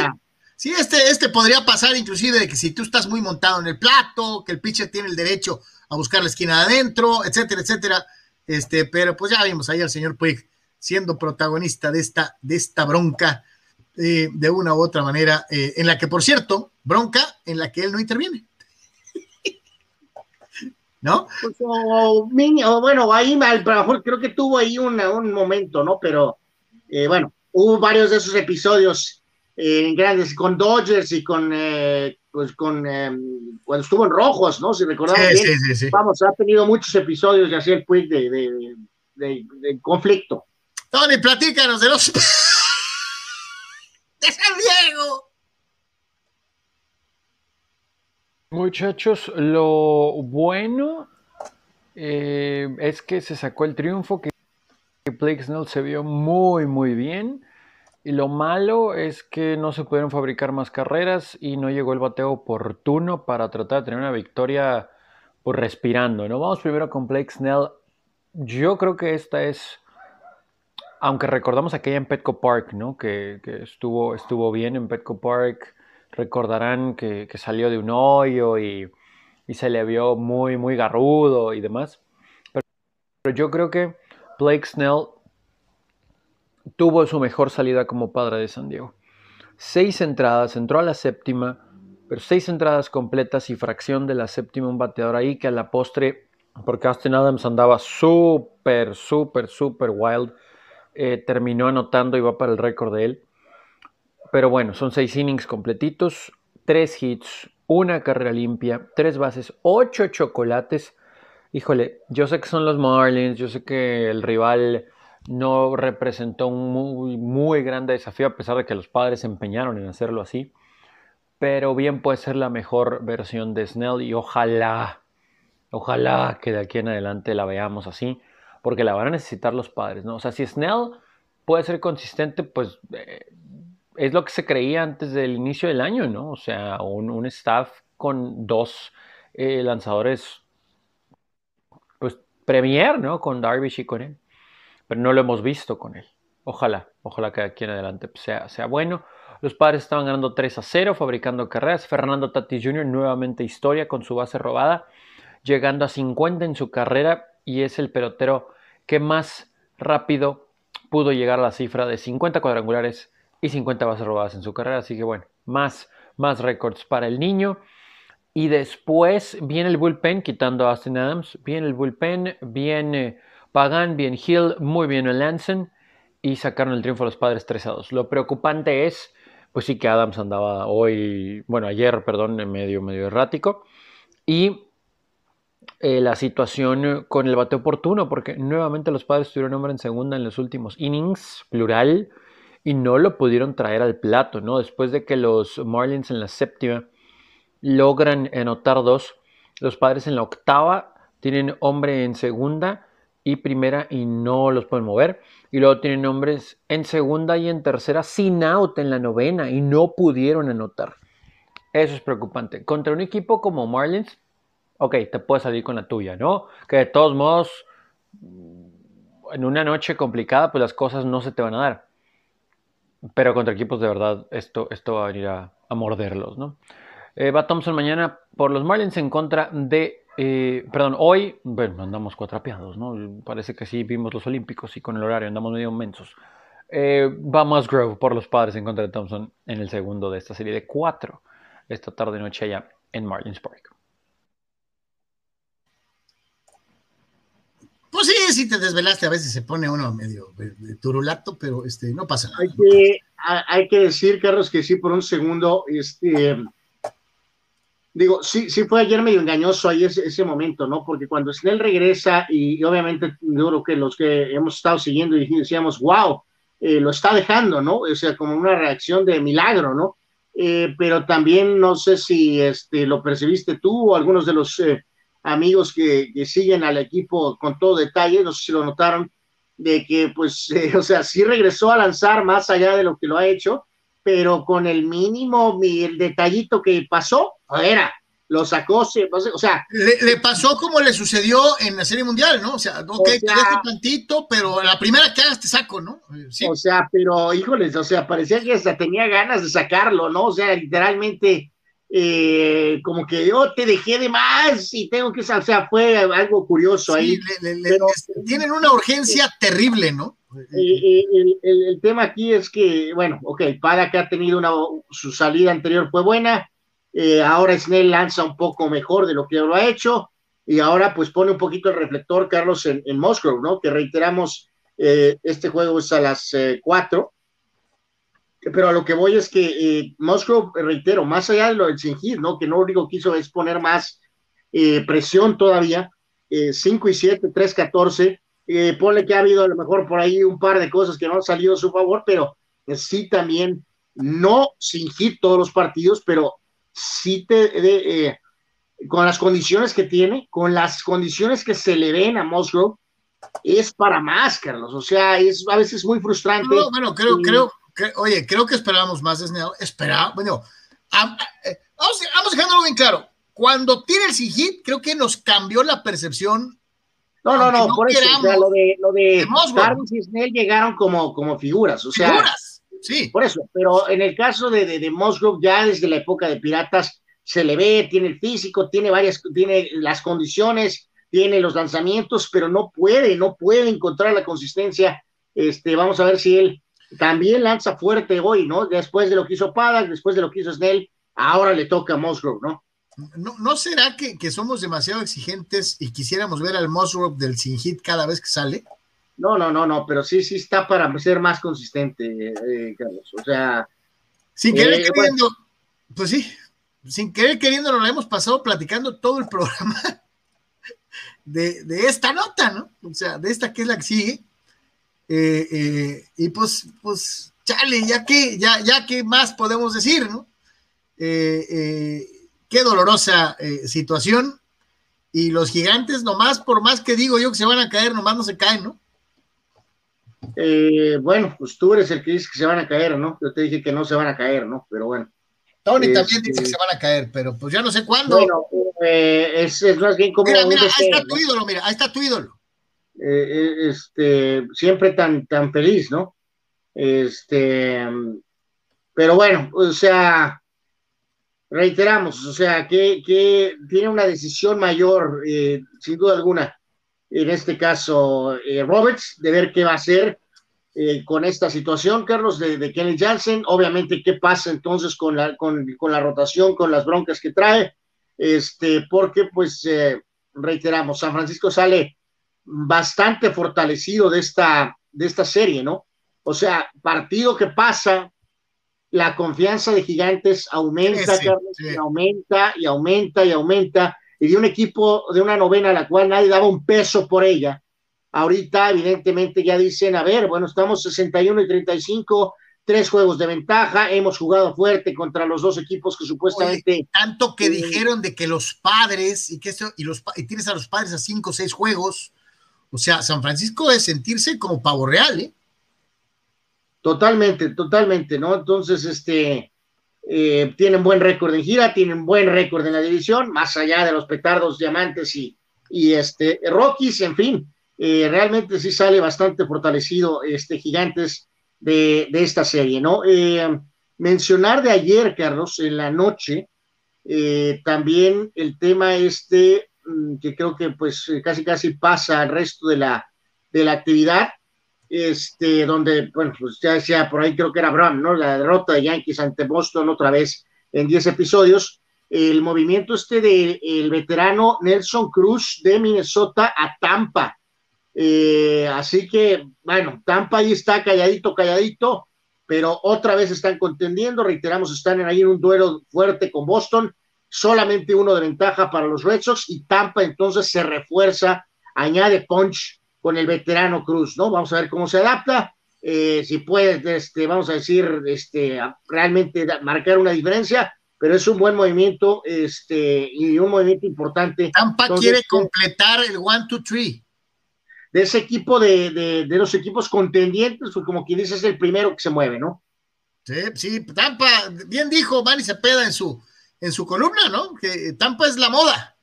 Sí, este, este podría pasar inclusive de que si tú estás muy montado en el plato, que el pitcher tiene el derecho a buscar la esquina de adentro, etcétera, etcétera. Este, pero pues ya vimos ahí al señor Puig siendo protagonista de esta, de esta bronca eh, de una u otra manera, eh, en la que, por cierto, bronca en la que él no interviene. ¿No? Pues, o, bueno, ahí a lo mejor creo que tuvo ahí un momento, ¿no? Pero eh, bueno, hubo varios de esos episodios en grandes con Dodgers y con, pues con em, cuando estuvo en Rojos, ¿no? Si recordamos bien, vamos, ha tenido muchos episodios de así el quick de, de, de, de conflicto. Tony, platícanos de los San Diego. Muchachos, lo bueno eh, es que se sacó el triunfo, que, Blake Snell se vio muy, muy bien. Y lo malo es que no se pudieron fabricar más carreras y no llegó el bateo oportuno para tratar de tener una victoria por pues, respirando. ¿no? Vamos primero con Blake Snell. Yo creo que esta es aunque recordamos aquella en Petco Park, ¿no? Que, estuvo, estuvo bien en Petco Park. Recordarán que, salió de un hoyo y, se le vio muy, muy garrudo y demás. Pero, yo creo que Blake Snell tuvo su mejor salida como padre de San Diego. Seis entradas, entró a la séptima, pero seis entradas completas y fracción de la séptima, un bateador ahí que a la postre, porque Austin Adams andaba súper, súper, súper wild eh, terminó anotando y va para el récord de él. Pero bueno, son seis innings completitos, tres hits, una carrera limpia, tres bases, ocho chocolates. Híjole, yo sé que son los Marlins, yo sé que el rival no representó un muy, muy grande desafío, a pesar de que los padres se empeñaron en hacerlo así. Pero bien puede ser la mejor versión de Snell y ojalá, ojalá que de aquí en adelante la veamos así porque la van a necesitar los padres, ¿no? O sea, si Snell puede ser consistente, pues eh, es lo que se creía antes del inicio del año, ¿no? O sea, un, staff con dos eh, lanzadores, pues premier, ¿no? Con Darvish y con él. Pero no lo hemos visto con él. Ojalá, ojalá que aquí en adelante sea, sea bueno. Los padres estaban ganando 3 a 0, fabricando carreras. Fernando Tatis Jr. nuevamente historia con su base robada, llegando a 50 en su carrera y es el pelotero que más rápido pudo llegar a la cifra de 50 cuadrangulares y 50 bases robadas en su carrera. Así que bueno, más, más récords para el niño. Y después viene el bullpen, quitando a Austin Adams. Viene el bullpen, viene Pagan, bien Hill, muy bien el Lansen y sacaron el triunfo a los padres 3 a 2. Lo preocupante es, pues sí que Adams andaba hoy, bueno, ayer, perdón, medio, medio errático. Y eh, la situación con el bate oportuno, porque nuevamente los padres tuvieron hombre en segunda en los últimos innings, plural, y no lo pudieron traer al plato, ¿no? Después de que los Marlins en la séptima logran anotar dos, los padres en la octava tienen hombre en segunda y primera y no los pueden mover. Y luego tienen hombres en segunda y en tercera sin out en la novena y no pudieron anotar. Eso es preocupante. Contra un equipo como Marlins, ok, te puedes salir con la tuya, ¿no? Que de todos modos, en una noche complicada, pues las cosas no se te van a dar. Pero contra equipos de verdad, esto, esto va a venir a, morderlos, ¿no? Eh, va Thompson mañana por los Marlins en contra de. Eh, perdón, hoy, bueno, andamos cuatrapeados, ¿no? Parece que sí vimos los Olímpicos y con el horario andamos medio mensos. Eh, va Musgrove por los padres en contra de Thompson en el segundo de esta serie de cuatro esta tarde-noche allá en Marlins Park. Pues sí, si te desvelaste, a veces se pone uno medio turulato, pero este, no pasa nada. Hay que, hay que decir, Carlos, que sí, por un segundo, este, digo, sí, sí fue ayer medio engañoso ahí ese, ese momento, ¿no? Porque cuando Snell regresa, y, obviamente yo creo que los que hemos estado siguiendo y decíamos, wow, eh, lo está dejando, ¿no? O sea, como una reacción de milagro, ¿no? Eh, pero también no sé si este, lo percibiste tú o algunos de los eh, amigos que, siguen al equipo con todo detalle, no sé si lo notaron, de que pues, eh, o sea, sí regresó a lanzar más allá de lo que lo ha hecho, pero con el mínimo, el detallito que pasó, era, lo sacó, o sea... Le, pasó como le sucedió en la Serie Mundial, ¿no? O sea, ok, te dejo tantito, pero la primera que hagas te saco, ¿no? Sí. O sea, pero, híjoles, o sea, parecía que hasta tenía ganas de sacarlo, ¿no? O sea, literalmente eh, como que yo te dejé de más y tengo que, o sea, fue algo curioso ahí. tienen una urgencia terrible, ¿no? el, tema aquí es que, bueno, ok, Pada que ha tenido una, su salida anterior fue buena, eh, ahora Snell lanza un poco mejor de lo que lo ha hecho, y ahora pues pone un poquito el reflector, Carlos, en, en Musgrove, ¿no? Que reiteramos, eh, este juego es a las 4, pero a lo que voy es que eh, reitero, más allá de lo del Singir, ¿no? Que no lo único que hizo es poner más eh, presión todavía, 5 eh, y 7, 3, 14, eh, ponle que ha habido a lo mejor por ahí un par de cosas que no han salido a su favor, pero sí también, no sin hit todos los partidos, pero sí te, con las condiciones que tiene, con las condiciones que se le ven a Musgrove, es para más, Carlos, o sea, es a veces muy frustrante. No, bueno, creo, creo, oye, creo que esperábamos más de Snell. Bueno, eh, vamos, vamos dejándolo bien claro. Cuando tiene el hit, creo que nos cambió la percepción. No, no, no, por eso, o sea, lo de, lo de, y Snell llegaron como, como figuras, o sea. Figuras, sí. Por eso, pero en el caso de, de, de Musgrove, ya desde la época de Piratas, se le ve, tiene el físico, tiene varias, tiene las condiciones, tiene los lanzamientos, pero no puede, no puede encontrar la consistencia. Este, vamos a ver si él también lanza fuerte hoy, ¿no? Después de lo que hizo Paddock, después de lo que hizo Snell, ahora le toca a Musgrove, ¿no? ¿No, ¿No será que, somos demasiado exigentes y quisiéramos ver al Musgrove del sin hit cada vez que sale? No, no, no, no, pero sí, sí está para ser más consistente, eh, Carlos. O sea. Sin querer eh, queriendo, pues sí, sin querer queriendo nos lo hemos pasado platicando todo el programa de, de esta nota, ¿no? O sea, de esta que es la que sigue eh, eh, y pues, pues, chale, ya que, ya, ya que más podemos decir, ¿no? Eh, qué dolorosa situación. Y los gigantes, nomás, por más que digo yo que se van a caer, nomás no se caen, ¿no? bueno, pues tú eres el que dice que se van a caer, ¿no? Yo te dije que no se van a caer, ¿no? Pero bueno. Tony también dice que se van a caer, pero pues ya no sé cuándo. Bueno, es, más bien como. Mira, mira, ahí está tu ídolo, mira, ahí está tu ídolo. Eh, eh, este, siempre tan, tan feliz, ¿no? Este, pero bueno, o sea, reiteramos, o sea, que, que tiene una decisión mayor, eh, sin duda alguna, en este caso, Roberts, de ver qué va a hacer con esta situación, Carlos, de, de, Kenny Jansen, obviamente qué pasa entonces con la, con, con, la rotación, con las broncas que trae, este, porque pues reiteramos, San Francisco sale bastante fortalecido de esta, de esta serie, ¿no? O sea, partido que pasa, la confianza de Gigantes aumenta, y aumenta y aumenta y aumenta, y de un equipo de una novena a la cual nadie daba un peso por ella. Ahorita, evidentemente, ya dicen, a ver, bueno, estamos 61 y 35, tres juegos de ventaja, hemos jugado fuerte contra los dos equipos que supuestamente... tanto que dijeron de que los padres, y que esto, y, los, y tienes a los padres a cinco o seis juegos, o sea, San Francisco de sentirse como pavo real, ¿eh? Totalmente, totalmente, ¿no? Entonces, este, eh, tienen buen récord en gira, tienen buen récord en la división, más allá de los petardos, diamantes y, y este, Rockies, en fin, eh, realmente sí sale bastante fortalecido este Gigantes de, de esta serie, ¿no? Eh, mencionar de ayer, Carlos, en la noche, también el tema este, que creo que pues casi casi pasa al resto de la, de la actividad, este, donde, bueno, pues ya decía por ahí, creo que era Brown, ¿no? La derrota de Yankees ante Boston otra vez en 10 episodios. El movimiento este del el veterano Nelson Cruz de Minnesota a Tampa. Eh, así que, bueno, Tampa ahí está calladito, calladito, pero otra vez están contendiendo. Reiteramos, están ahí en un duelo fuerte con Boston. Solamente uno de ventaja para los Red Sox y Tampa entonces se refuerza, añade punch con el veterano Cruz, ¿no? Vamos a ver cómo se adapta, eh, si puede, este, vamos a decir, este, realmente marcar una diferencia, pero es un buen movimiento este, y un movimiento importante. Tampa quiere completar el one, two, three. De ese equipo de, de, los equipos contendientes, pues como quien dice, es el primero que se mueve, ¿no? Sí, sí, Tampa, bien dijo Manny Cepeda en su, en su columna, ¿no? Que Tampa es la moda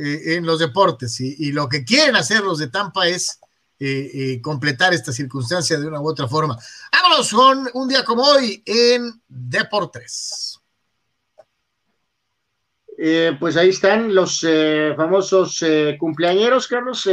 eh, en los deportes y, lo que quieren hacer los de Tampa es eh, eh, completar esta circunstancia de una u otra forma. Vámonos con un día como hoy en Deportes. Pues ahí están los famosos cumpleañeros, Carlos,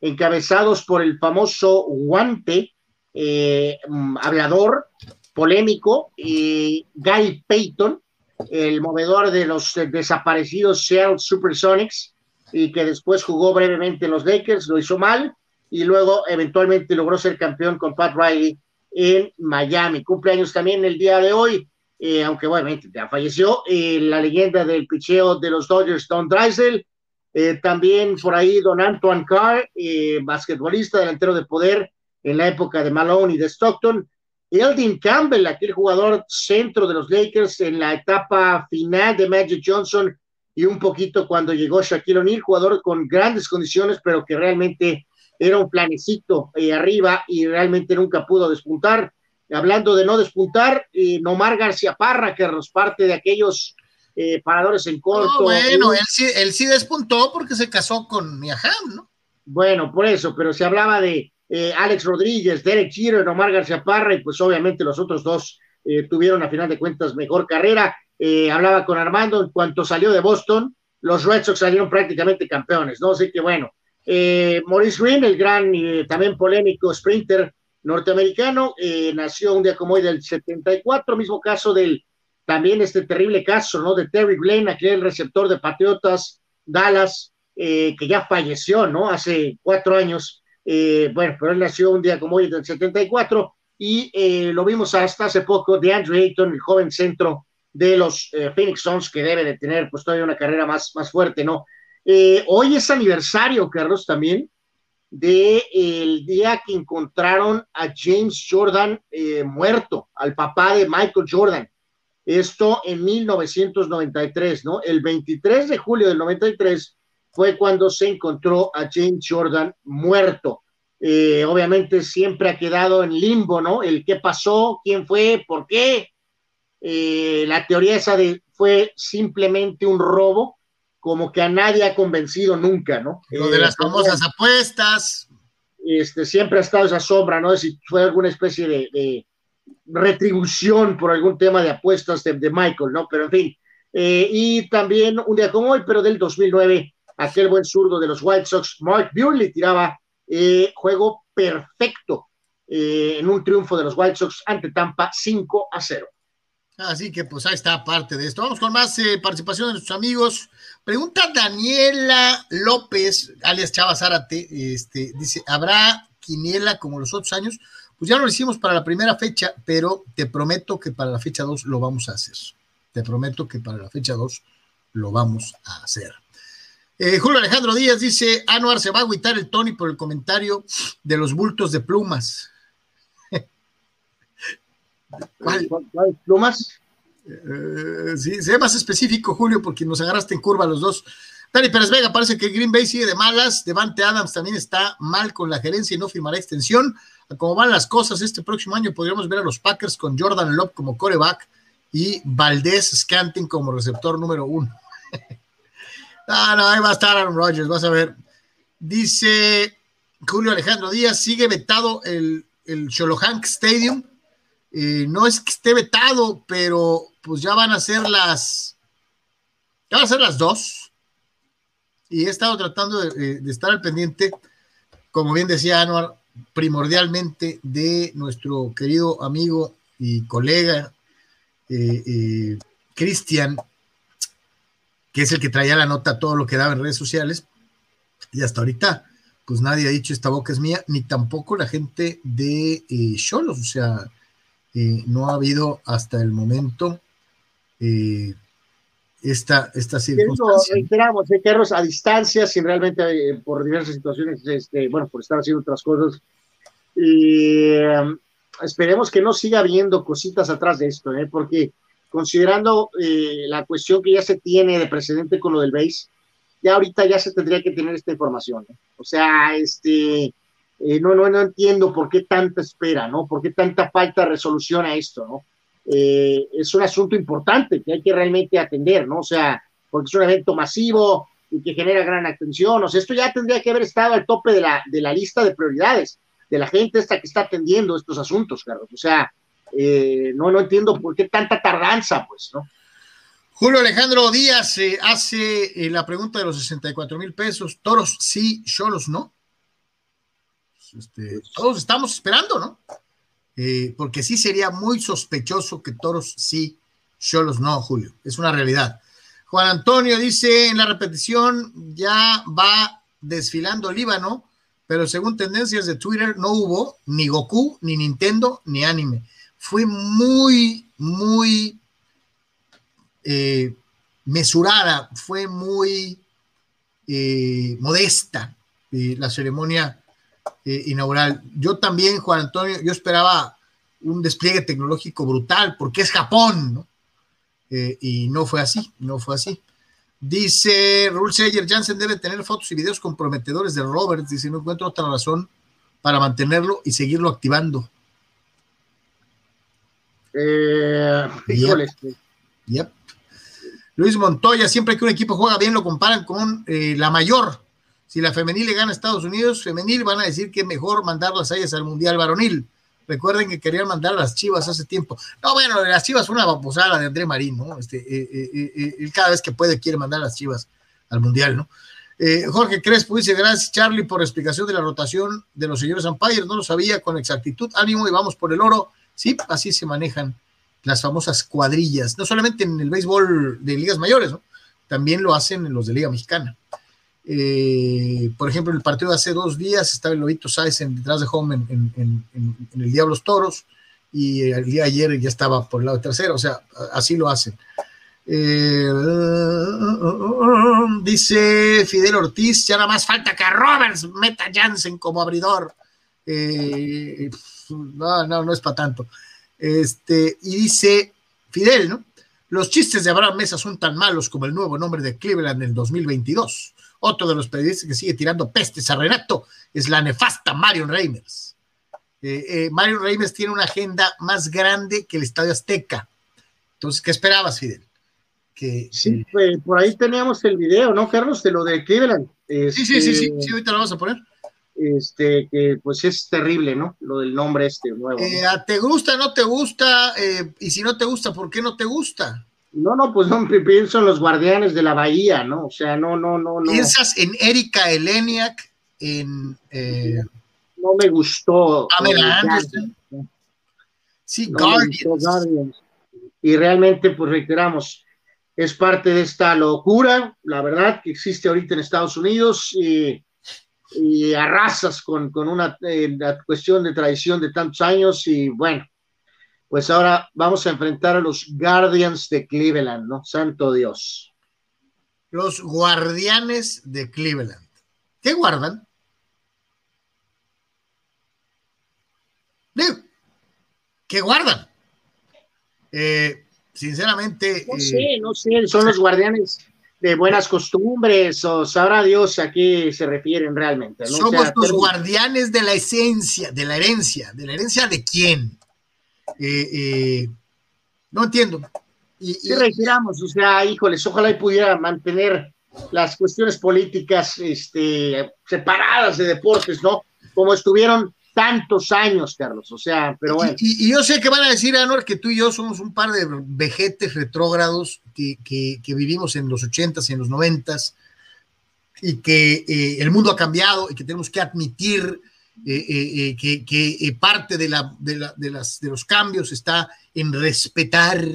encabezados por el famoso guante, mm, hablador, polémico, Guy Payton, el movedor de los desaparecidos Seattle Supersonics, y que después jugó brevemente en los Lakers, lo hizo mal, y luego eventualmente logró ser campeón con Pat Riley en Miami. Cumpleaños también el día de hoy, eh, aunque obviamente ya falleció, eh, la leyenda del picheo de los Dodgers, Don Dreisel, eh, también por ahí Don Antoine Carr, basquetbolista, delantero de poder en la época de Malone y de Stockton, Eldin Campbell, aquel jugador centro de los Lakers en la etapa final de Magic Johnson y un poquito cuando llegó Shaquille O'Neal, jugador con grandes condiciones, pero que realmente era un planecito eh, arriba y realmente nunca pudo despuntar. Hablando de no despuntar, eh, Nomar García Parra, que nos parte de aquellos eh, paradores en corto. bueno, él sí, él sí despuntó porque se casó con Miaham, ¿no? Bueno, por eso, pero se hablaba de Alex Rodríguez, Derek Jeter, Nomar García Parra, y pues obviamente los otros dos tuvieron a final de cuentas mejor carrera. hablaba con Armando en cuanto salió de Boston, los Red Sox salieron prácticamente campeones, ¿no? Así que bueno, eh, Maurice Green, el gran eh, también polémico sprinter norteamericano, eh, nació un día como hoy del 74, mismo caso del también este terrible caso, ¿no? De Terry Glenn, aquel receptor de Patriotas Dallas, que ya falleció, ¿no? Hace cuatro años. Bueno, pero él nació un día como hoy del 74 y lo vimos hasta hace poco de Andrew Ayton, el joven centro de los Phoenix Suns, que debe de tener pues todavía una carrera más, más fuerte, ¿no? Eh, hoy es aniversario, Carlos, también de el día que encontraron a James Jordan eh, muerto, al papá de Michael Jordan. Esto en 1993, ¿no? El 23 de julio del 93 fue cuando se encontró a James Jordan muerto. Eh, obviamente siempre ha quedado en limbo, ¿no? El qué pasó, quién fue, por qué. la teoría esa de fue simplemente un robo como que a nadie ha convencido nunca, ¿no? Lo de las eh, famosas apuestas. Este, siempre ha estado esa sombra, ¿no? De si fue alguna especie de, retribución por algún tema de apuestas de, Michael, ¿no? Pero en fin. Eh, y también un día como hoy, pero del 2009, aquel buen zurdo de los White Sox, Mark Burley, tiraba eh, juego perfecto en un triunfo de los White Sox ante Tampa 5 a 0. Así que pues ahí está parte de esto. Vamos con más eh, participación de nuestros amigos. Pregunta Daniela López, alias Chava Zárate, este, dice, ¿habrá quiniela como los otros años? Pues ya lo hicimos para la primera fecha, pero te prometo que para la fecha 2 lo vamos a hacer. Te prometo que para la fecha 2 lo vamos a hacer. Eh, Julio Alejandro Díaz dice, Anuar se va a agüitar el Tony por el comentario de los bultos de plumas. ¿Cuál? plumas? Eh, sí, sea más específico, Julio, porque nos agarraste en curva los dos. Dani Pérez Vega, parece que Green Bay sigue de malas. Devante Adams también está mal con la gerencia y no firmará extensión. Como van las cosas, este próximo año podríamos ver a los Packers con Jordan Love como coreback y Valdés Scanting como receptor número uno. no, no, ahí va a estar Aaron Rodgers, vas a ver. Dice Julio Alejandro Díaz, sigue vetado el, el Sholohank Stadium. Eh, no es que esté vetado, pero pues ya van a ser las, ya van a ser las dos. Y he estado tratando de, de estar al pendiente, como bien decía Anuar, primordialmente de nuestro querido amigo y colega eh, eh, Cristian, que es el que traía la nota todo lo que daba en redes sociales, y hasta ahorita, pues nadie ha dicho esta boca es mía, ni tampoco la gente de Cholos, o sea, no ha habido hasta el momento esta, esta circunstancia. Esperamos, Carlos, a distancia, sin realmente, por diversas situaciones, este, bueno, por estar haciendo otras cosas. Y esperemos que no siga habiendo cositas atrás de esto, ¿eh? porque considerando eh, la cuestión que ya se tiene de precedente con lo del BASE, ya ahorita ya se tendría que tener esta información. O sea, este, eh, no, no, no entiendo por qué tanta espera, ¿no? ¿Por qué tanta falta de resolución a esto, ¿no? Eh, es un asunto importante que hay que realmente atender, ¿no? O sea, porque es un evento masivo y que genera gran atención. O sea, esto ya tendría que haber estado al tope de la, de la lista de prioridades de la gente esta que está atendiendo estos asuntos, Carlos. O sea, eh, no, no entiendo por qué tanta tardanza, pues, ¿no? Julio Alejandro Díaz eh, hace eh, la pregunta de los 64 mil pesos. Toros sí, Cholos no. Este, todos estamos esperando, ¿no? porque sí sería muy sospechoso que Toros sí, Cholos no, Julio. Es una realidad. Juan Antonio dice en la repetición, ya va desfilando Líbano pero según tendencias de Twitter no hubo ni Goku, ni Nintendo, ni anime. Fue muy, muy eh, mesurada, fue muy eh, modesta eh, la ceremonia inaugural. Yo también, Juan Antonio, yo esperaba un despliegue tecnológico brutal, porque es Japón, ¿no? y no fue así, no fue así. Dice Rule Sayer, Jansen debe tener fotos y videos comprometedores de Roberts. Dice, no encuentro otra razón para mantenerlo y seguirlo activando. Eh, yep. Luis Montoya, siempre que un equipo juega bien lo comparan con eh, la mayor. Si la femenil le gana a Estados Unidos, femenil van a decir que es mejor mandar las sayas al Mundial varonil. Recuerden que querían mandar a las Chivas hace tiempo. No, bueno, las Chivas fue una baposada de André Marín, ¿no? Este, eh, eh, eh, él cada vez que puede quiere mandar a las Chivas al Mundial, ¿no? Jorge Crespo dice, gracias Charlie por la explicación de la rotación de los señores umpires, no lo sabía con exactitud, ánimo y vamos por el oro. Sí, así se manejan las famosas cuadrillas, no solamente en el béisbol de ligas mayores. También lo hacen en los de Liga Mexicana. Eh, por ejemplo, en el partido de hace dos días estaba el Lobito Sáez detrás de home en, el Diablos Toros y el día de ayer ya estaba por el lado tercero, o sea, así lo hacen. Eh, dice Fidel Ortiz, ya nada más falta que Roberts meta Jansen como abridor. Eh, no, no, no es para tanto. Este, y dice Fidel, ¿no? Los chistes de Abraham Mesa son tan malos como el nuevo nombre de Cleveland en el 2022. Otro de los periodistas que sigue tirando pestes a Renato es la nefasta Marion Reimers. Eh, eh, Marion Reimers tiene una agenda más grande que el Estadio Azteca. Entonces, ¿qué esperabas, Fidel? Que, sí, pues, por ahí teníamos el video, ¿no, Carlos? De lo de Cleveland. sí, sí, sí, sí, sí, ahorita lo vamos a poner. Este, que pues es terrible, ¿no? Lo del nombre este nuevo. Eh, ¿Te gusta, no te gusta? y si no te gusta, ¿por qué no te gusta? No, no, pues no pienso en los guardianes de la bahía, ¿no? O sea, no, no, no, no. ¿Piensas en Erika Eleniak? En. Eh, no me gustó. Pamela Anderson. Sí, Guardians. y realmente, pues reiteramos, es parte de esta locura, la verdad, que existe ahorita en Estados Unidos y, y arrasas con, con una eh, cuestión de tradición de tantos años y bueno, pues ahora vamos a enfrentar a los Guardians de Cleveland, ¿no? Santo Dios. Los guardianes de Cleveland. ¿Qué guardan? ¿Qué guardan? Eh, sinceramente. No sé, eh, no sé, son los guardianes de buenas costumbres, o sabrá Dios a qué se refieren realmente. Somos los guardianes de la esencia, de la herencia. ¿De la herencia de quién? Eh, no entiendo. Y, sí, reiteramos, o sea, híjoles, ojalá y pudiera mantener las cuestiones políticas este, separadas de deportes, ¿no? Como estuvieron tantos años, Carlos. O sea, pero bueno. Y, yo sé que van a decir, Anor, que tú y yo somos un par de vejetes retrógrados que, que, vivimos en los ochentas y en los noventas y que eh, el mundo ha cambiado y que tenemos que admitir eh, eh, que, que parte de, la, de, la, de, las, de los cambios está en respetar.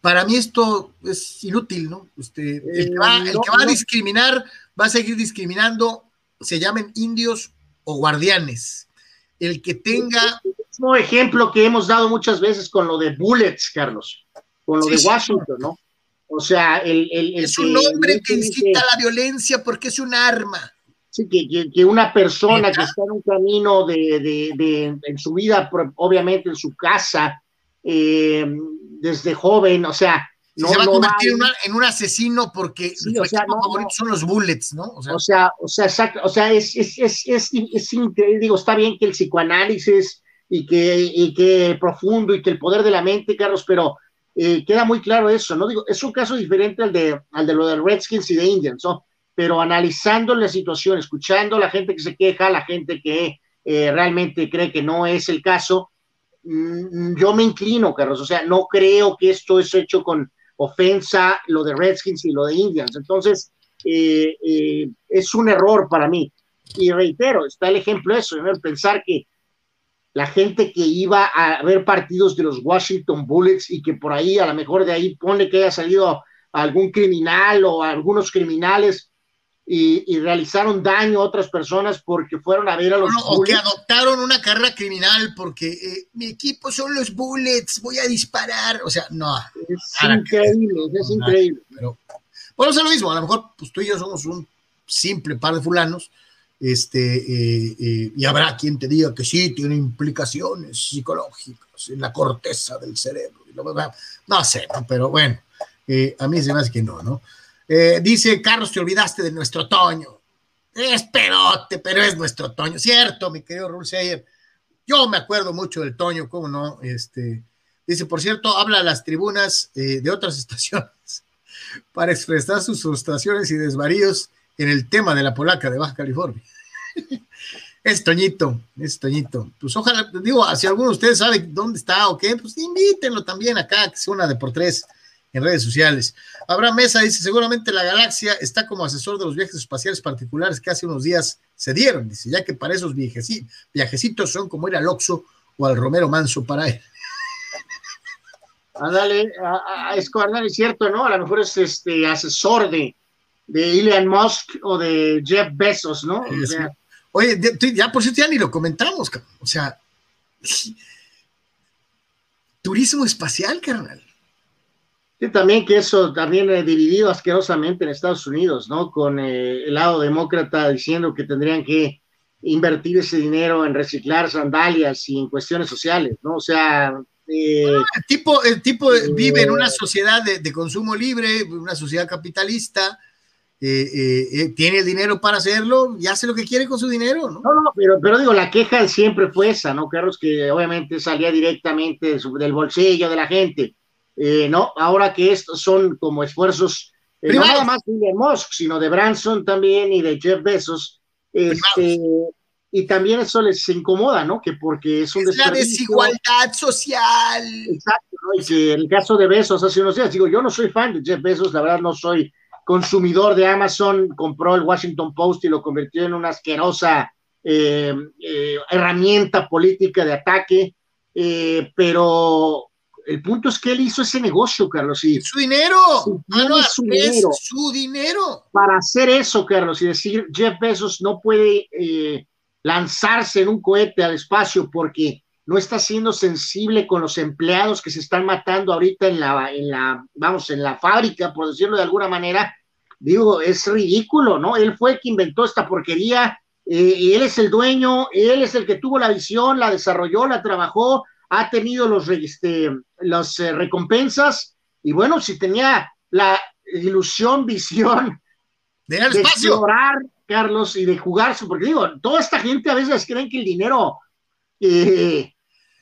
para mí esto es inútil, ¿no? Este, el que va, el que va a discriminar va a seguir discriminando se llamen indios o guardianes. El que tenga... El mismo ejemplo que hemos dado muchas veces con lo de Bullets, Carlos, con lo de Washington, ¿no? O sea, el... es un hombre que incita a la violencia porque es un arma. Sí, que, que, una persona que está en un camino de, de, en su vida, obviamente en su casa, eh, desde joven, o sea, no, se va a convertir en, un asesino porque sí, o sea, son los bullets, ¿no? O sea, o sea, o sea, exacto, o sea es, es, es, es, increíble, digo, está bien que el psicoanálisis y que, y que profundo y que el poder de la mente, Carlos, pero eh, queda muy claro eso, ¿no? Digo, es un caso diferente al de, al de lo de Redskins y de Indians, ¿no? Pero analizando la situación, escuchando a la gente que se queja, la gente que eh, realmente cree que no es el caso, mm, yo me inclino, Carlos, o sea, no creo que esto es hecho con ofensa lo de Redskins y lo de Indians. Entonces, eh, eh, es un error para mí. Y reitero, está el ejemplo de eso, ¿no? pensar que la gente que iba a ver partidos de los Washington Bullets y que por ahí, a lo mejor de ahí pone que haya salido algún criminal o algunos criminales, y, realizaron daño a otras personas porque fueron a ver a los O que adoptaron una carrera criminal porque eh, mi equipo son los Bullets, voy a disparar. O sea, no. Es increíble, es increíble. Pero, bueno, es lo mismo. A lo mejor pues, tú y yo somos un simple par de fulanos. Este, eh, eh, y habrá quien te diga que sí, tiene implicaciones psicológicas en la corteza del cerebro. No sé, pero bueno, a mí se me hace que no, ¿no? Eh, dice Carlos, te olvidaste de nuestro Toño. Es pedote, pero es nuestro Toño. Cierto, mi querido Rulseyer. Yo me acuerdo mucho del Toño, ¿cómo no? Este, dice, por cierto, habla a las tribunas eh, de otras estaciones para expresar sus frustraciones y desvaríos en el tema de la polaca de Baja California. es Toñito, es Toñito. Pues ojalá, digo, si alguno de ustedes sabe dónde está o qué, pues invítenlo también acá, que es una de por tres en redes sociales. Abraham Mesa dice, seguramente la galaxia está como asesor de los viajes espaciales particulares que hace unos días se dieron, dice, ya que para esos viajecitos son como ir al Oxo o al Romero Manso para él. Ándale, es, es cierto, ¿no? A lo mejor es este asesor de, de Elon Musk o de Jeff Bezos, ¿no? Oye, ya por cierto ya ni lo comentamos, o sea, turismo espacial, carnal. Sí, también que eso también he dividido asquerosamente en Estados Unidos, ¿no? Con eh, el lado demócrata diciendo que tendrían que invertir ese dinero en reciclar sandalias y en cuestiones sociales, ¿no? O sea... Eh, el tipo, el tipo vive en una sociedad de, consumo libre, una sociedad capitalista, eh, tiene el dinero para hacerlo y hace lo que quiere con su dinero, ¿no? No, no, pero, pero digo, la queja siempre fue esa, ¿no, Carlos? Que obviamente salía directamente del bolsillo de la gente eh, no, ahora que estos son como esfuerzos, eh, no nada más de Musk, sino de Branson también y de Jeff Bezos, este, y también eso les incomoda, ¿no? Que porque es un es la desigualdad social. Exacto, ¿no? Y que el caso de Bezos hace unos días, digo, yo no soy fan de Jeff Bezos, la verdad no soy consumidor de Amazon, compró el Washington Post y lo convirtió en una asquerosa eh, herramienta política de ataque eh, pero el punto es que él hizo ese negocio, Carlos. Y su dinero, su dinero. su dinero. Para hacer eso, Carlos, y decir Jeff Bezos no puede eh, lanzarse en un cohete al espacio porque no está siendo sensible con los empleados que se están matando ahorita en la, en la, vamos, en la fábrica, por decirlo de alguna manera, digo, es ridículo, ¿no? Él fue el que inventó esta porquería, eh, él es el dueño, él es el que tuvo la visión, la desarrolló, la trabajó, ha tenido los, este, las eh, recompensas, y bueno, si tenía la ilusión, visión de, de explorar, Carlos, y de jugarse, porque digo, toda esta gente a veces creen que el dinero eh,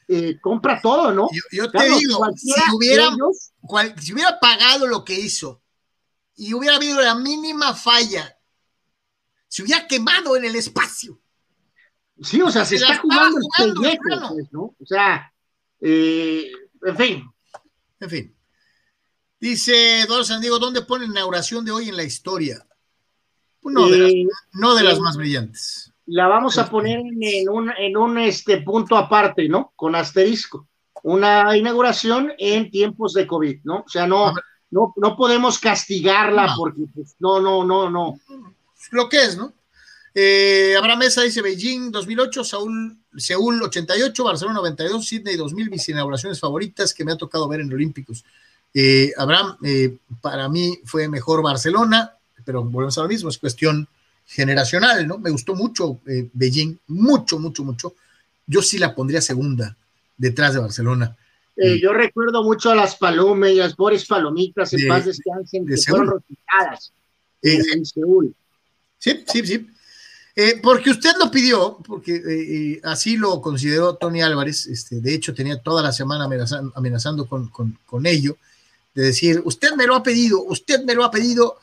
eh, compra todo, ¿no? Yo, te digo, si hubiera, si hubiera pagado lo que hizo y hubiera habido la mínima falla, se hubiera quemado en el espacio. Sí, o sea, se, está jugando, el pues, ¿no? O sea, eh, en fin. En fin. Dice Eduardo San Diego, ¿dónde pone la inauguración de hoy en la historia? No, de, las, no de las más brillantes la vamos a poner en un, en un este, punto aparte, ¿no? Con asterisco. Una inauguración en tiempos de COVID, ¿no? O sea, no, no, no podemos castigarla porque pues, no, no, no, no. Lo que es, ¿no? Eh, Abraham Mesa dice Beijing 2008, Saúl, Seúl 88, Barcelona 92, Sydney 2000, mis inauguraciones favoritas que me ha tocado ver en Olímpicos. Eh, Abraham, eh, para mí fue mejor Barcelona, pero volvemos a lo mismo, es cuestión generacional, ¿no? Me gustó mucho Beijing, mucho, mucho, mucho. Yo sí la pondría segunda detrás de Barcelona. Eh, yo recuerdo mucho a las palomas y las Boris Palomitas en paz descansen, que fueron eh, en Seúl. Sí, sí, sí. Porque usted lo pidió, porque así lo consideró Tony Álvarez, este, de hecho tenía toda la semana amenazando, con, ello, de decir, usted me lo ha pedido, usted me lo ha pedido,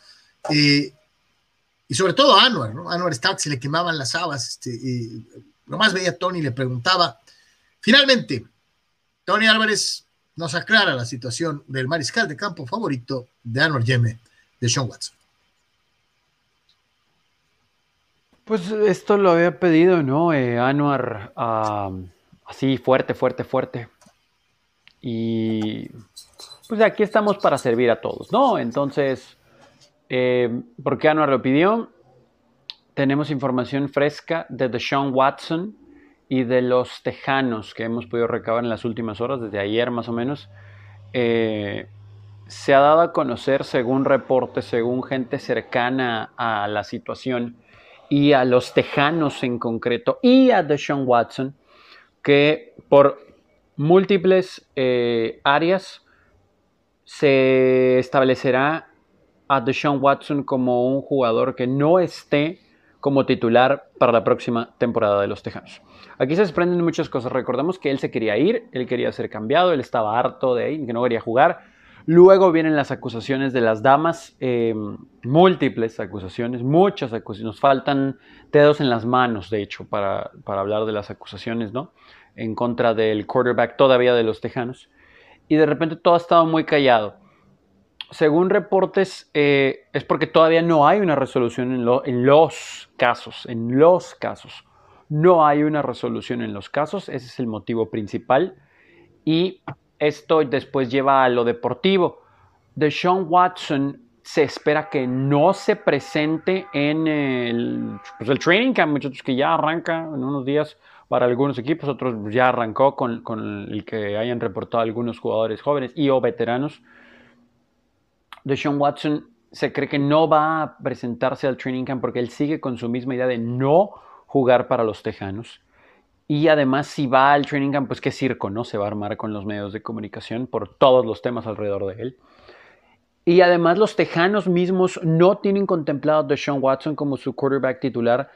y sobre todo a Anwar, ¿no? Anwar estaba se le quemaban las habas, este, y nomás veía a Tony y le preguntaba. Finalmente, Tony Álvarez nos aclara la situación del mariscal de campo favorito de Anwar Yeme, de Sean Watson. Pues esto lo había pedido, ¿no? Eh, Anwar, así fuerte, fuerte, fuerte. Y pues aquí estamos para servir a todos, ¿no? Entonces, eh, ¿Por qué Anuar lo pidió? Tenemos información fresca de Deshaun Watson y de los Tejanos que hemos podido recabar en las últimas horas, desde ayer más o menos. Eh, se ha dado a conocer, según reportes, según gente cercana a la situación y a los Tejanos en concreto y a Deshaun Watson, que por múltiples eh, áreas se establecerá a Deshaun Watson como un jugador que no esté como titular para la próxima temporada de los Tejanos. Aquí se desprenden muchas cosas. Recordemos que él se quería ir, él quería ser cambiado, él estaba harto de ahí, que no quería jugar. Luego vienen las acusaciones de las damas, eh, múltiples acusaciones, muchas acusaciones. Nos faltan dedos en las manos, de hecho, para, para hablar de las acusaciones, ¿no? En contra del quarterback todavía de los Tejanos. Y de repente todo ha estado muy callado según reportes, eh, es porque todavía no hay una resolución en, los casos, en los casos. No hay una resolución en los casos, ese es el motivo principal. Y esto después lleva a lo deportivo. De Sean Watson se espera que no se presente en el, pues, el training camp, muchachos, que ya arranca en unos días para algunos equipos, otros ya arrancó con, con el que hayan reportado algunos jugadores jóvenes y o veteranos Deshaun Watson se cree que no va a presentarse al training camp porque él sigue con su misma idea de no jugar para los Tejanos. Y además, si va al training camp, pues qué circo, ¿no? Se va a armar con los medios de comunicación por todos los temas alrededor de él. Y además, los Tejanos mismos no tienen contemplado a Deshaun Watson como su quarterback titular,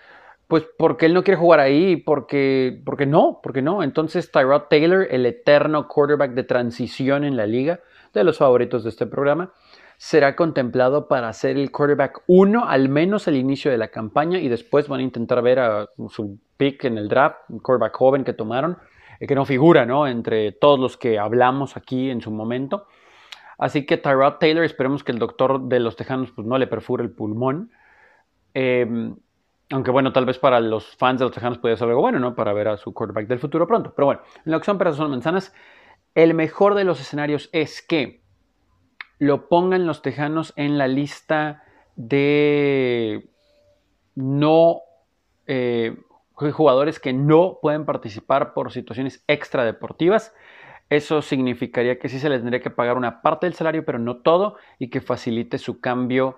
pues porque él no quiere jugar ahí, porque, porque no, porque no. Entonces, Tyrod Taylor, el eterno quarterback de transición en la liga, de los favoritos de este programa, será contemplado para ser el quarterback 1 al menos al inicio de la campaña y después van a intentar ver a su pick en el draft, un quarterback joven que tomaron, eh, que no figura ¿no? entre todos los que hablamos aquí en su momento. Así que Tyrod Taylor, esperemos que el doctor de los Tejanos pues, no le perfure el pulmón. Em, Aunque bueno, tal vez para los fans de los Tejanos puede ser algo bueno, ¿no? Para ver a su quarterback del futuro pronto. Pero bueno, en que son peras son manzanas, el mejor de los escenarios es que lo pongan los Tejanos en la lista de no eh, jugadores que no pueden participar por situaciones extradeportivas. Eso significaría que sí se les tendría que pagar una parte del salario, pero no todo, y que facilite su cambio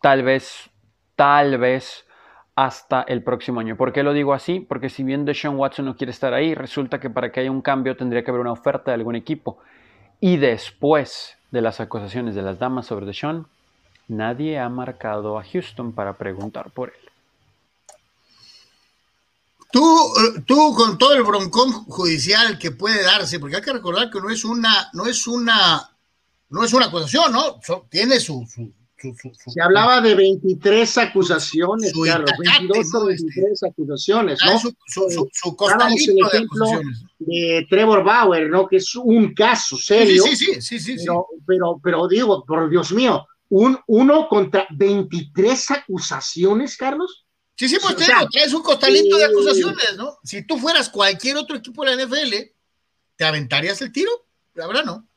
tal vez, tal vez hasta el próximo año. ¿Por qué lo digo así? Porque si bien Deshaun Watson no quiere estar ahí, resulta que para que haya un cambio tendría que haber una oferta de algún equipo. Y después de las acusaciones de las damas sobre Deshaun, nadie ha marcado a Houston para preguntar por él. Tú, tú con todo el broncón judicial que puede darse, porque hay que recordar que no es una, no es una, no es una acusación, ¿no? tiene su, se hablaba de 23 acusaciones, Carlos, 22 o 23 acusaciones, ¿no? Su, su, el ejemplo de, Trevor Bauer, ¿no? Que es un caso serio. Sí, sí, sí, sí, pero, pero, pero, digo, por Dios mío, un, uno contra 23 acusaciones, Carlos. Sí, sí, pues traes un costalito de acusaciones, ¿no? Si tú fueras cualquier otro equipo de la NFL, ¿te aventarías el tiro? La verdad, no.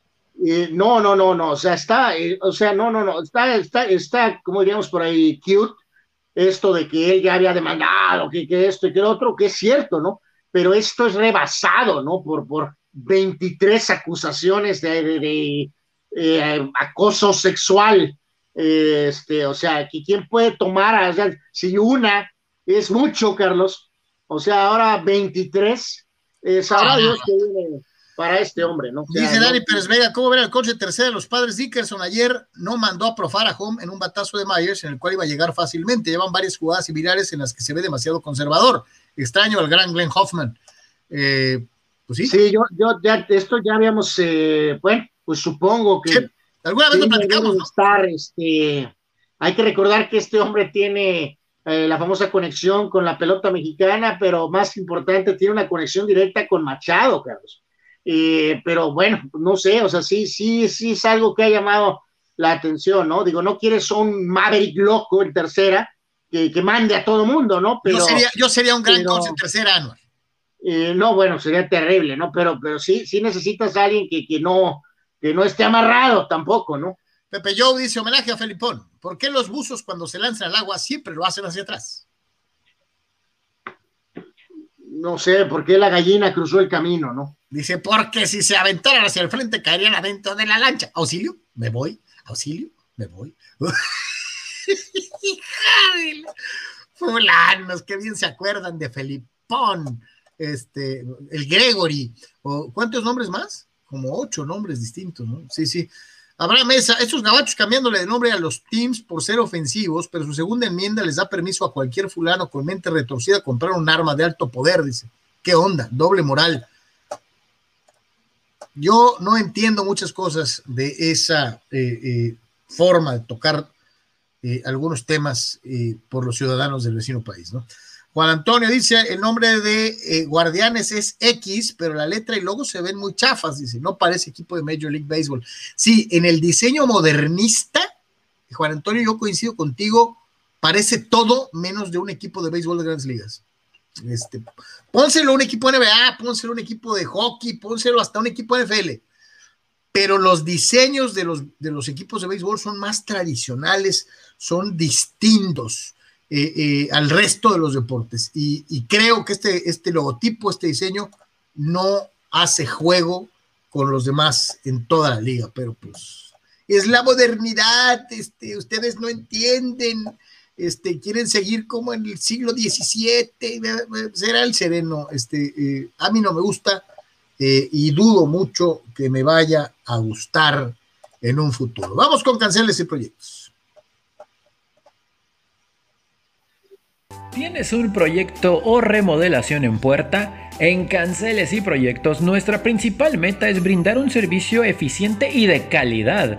Eh, no, no, no, no, o sea, está, eh, o sea, no, no, no, está, está, está, como diríamos por ahí, cute, esto de que él ya había demandado, que, que esto y que lo otro, que es cierto, ¿no? Pero esto es rebasado, ¿no? Por, por 23 acusaciones de, de, eh, acoso sexual, este, o sea, ¿quién puede tomar, o sea, si una es mucho, Carlos. O sea, ahora 23, eh, sabrá Dios que viene para este hombre, ¿no? Dice Dani Pérez Vega, ¿cómo ver el coche tercero de los padres Dickerson? Ayer no mandó a profar a Home en un batazo de Myers en el cual iba a llegar fácilmente. Llevan varias jugadas similares en las que se ve demasiado conservador. Extraño al gran Glenn Hoffman. Eh, pues sí. Sí, yo, yo ya, esto ya habíamos, eh, bueno, pues supongo que. Alguna vez lo platicamos. Estar, este, hay que recordar que este hombre tiene eh, la famosa conexión con la pelota mexicana, pero más importante, tiene una conexión directa con Machado, Carlos. Eh, pero bueno, no sé, o sea, sí, sí, sí es algo que ha llamado la atención, ¿no? Digo, no quieres un Maverick loco en tercera que, que mande a todo mundo, ¿no? Pero, yo, sería, yo sería un gran coach en tercera, Anual. Eh, no, bueno, sería terrible, ¿no? Pero, pero sí, sí necesitas a alguien que, que, no, que no esté amarrado tampoco, ¿no? Pepe Joe dice homenaje a Felipón. ¿Por qué los buzos cuando se lanzan al agua siempre lo hacen hacia atrás? No sé, ¿por qué la gallina cruzó el camino, no? Dice, porque si se aventaran hacia el frente caerían adentro de la lancha. Auxilio, me voy. Auxilio, me voy. Fulanos, qué bien se acuerdan de Felipón, este, el Gregory, o ¿cuántos nombres más? Como ocho nombres distintos, ¿no? Sí, sí. Habrá Mesa, estos gabachos cambiándole de nombre a los teams por ser ofensivos, pero su segunda enmienda les da permiso a cualquier fulano con mente retorcida comprar un arma de alto poder, dice. ¿Qué onda? Doble moral. Yo no entiendo muchas cosas de esa eh, eh, forma de tocar eh, algunos temas por los ciudadanos del vecino país, ¿no? Juan Antonio dice, el nombre de eh, Guardianes es X, pero la letra y logo se ven muy chafas, dice, no parece equipo de Major League Baseball. Sí, en el diseño modernista, Juan Antonio, yo coincido contigo, parece todo menos de un equipo de béisbol de grandes ligas. Este, pónselo a un equipo NBA, pónselo a un equipo de hockey, pónselo hasta un equipo de NFL. Pero los diseños de los, de los equipos de béisbol son más tradicionales, son distintos eh, eh, al resto de los deportes. Y, creo que este, este logotipo, este diseño, no hace juego con los demás en toda la liga, pero pues es la modernidad, este, ustedes no entienden, este, quieren seguir como en el siglo XVII, será el sereno, este, eh, a mí no me gusta y dudo mucho que me vaya a gustar en un futuro. Vamos con canceles y proyectos. ¿Tienes un proyecto o remodelación en puerta? En Canceles y Proyectos nuestra principal meta es brindar un servicio eficiente y de calidad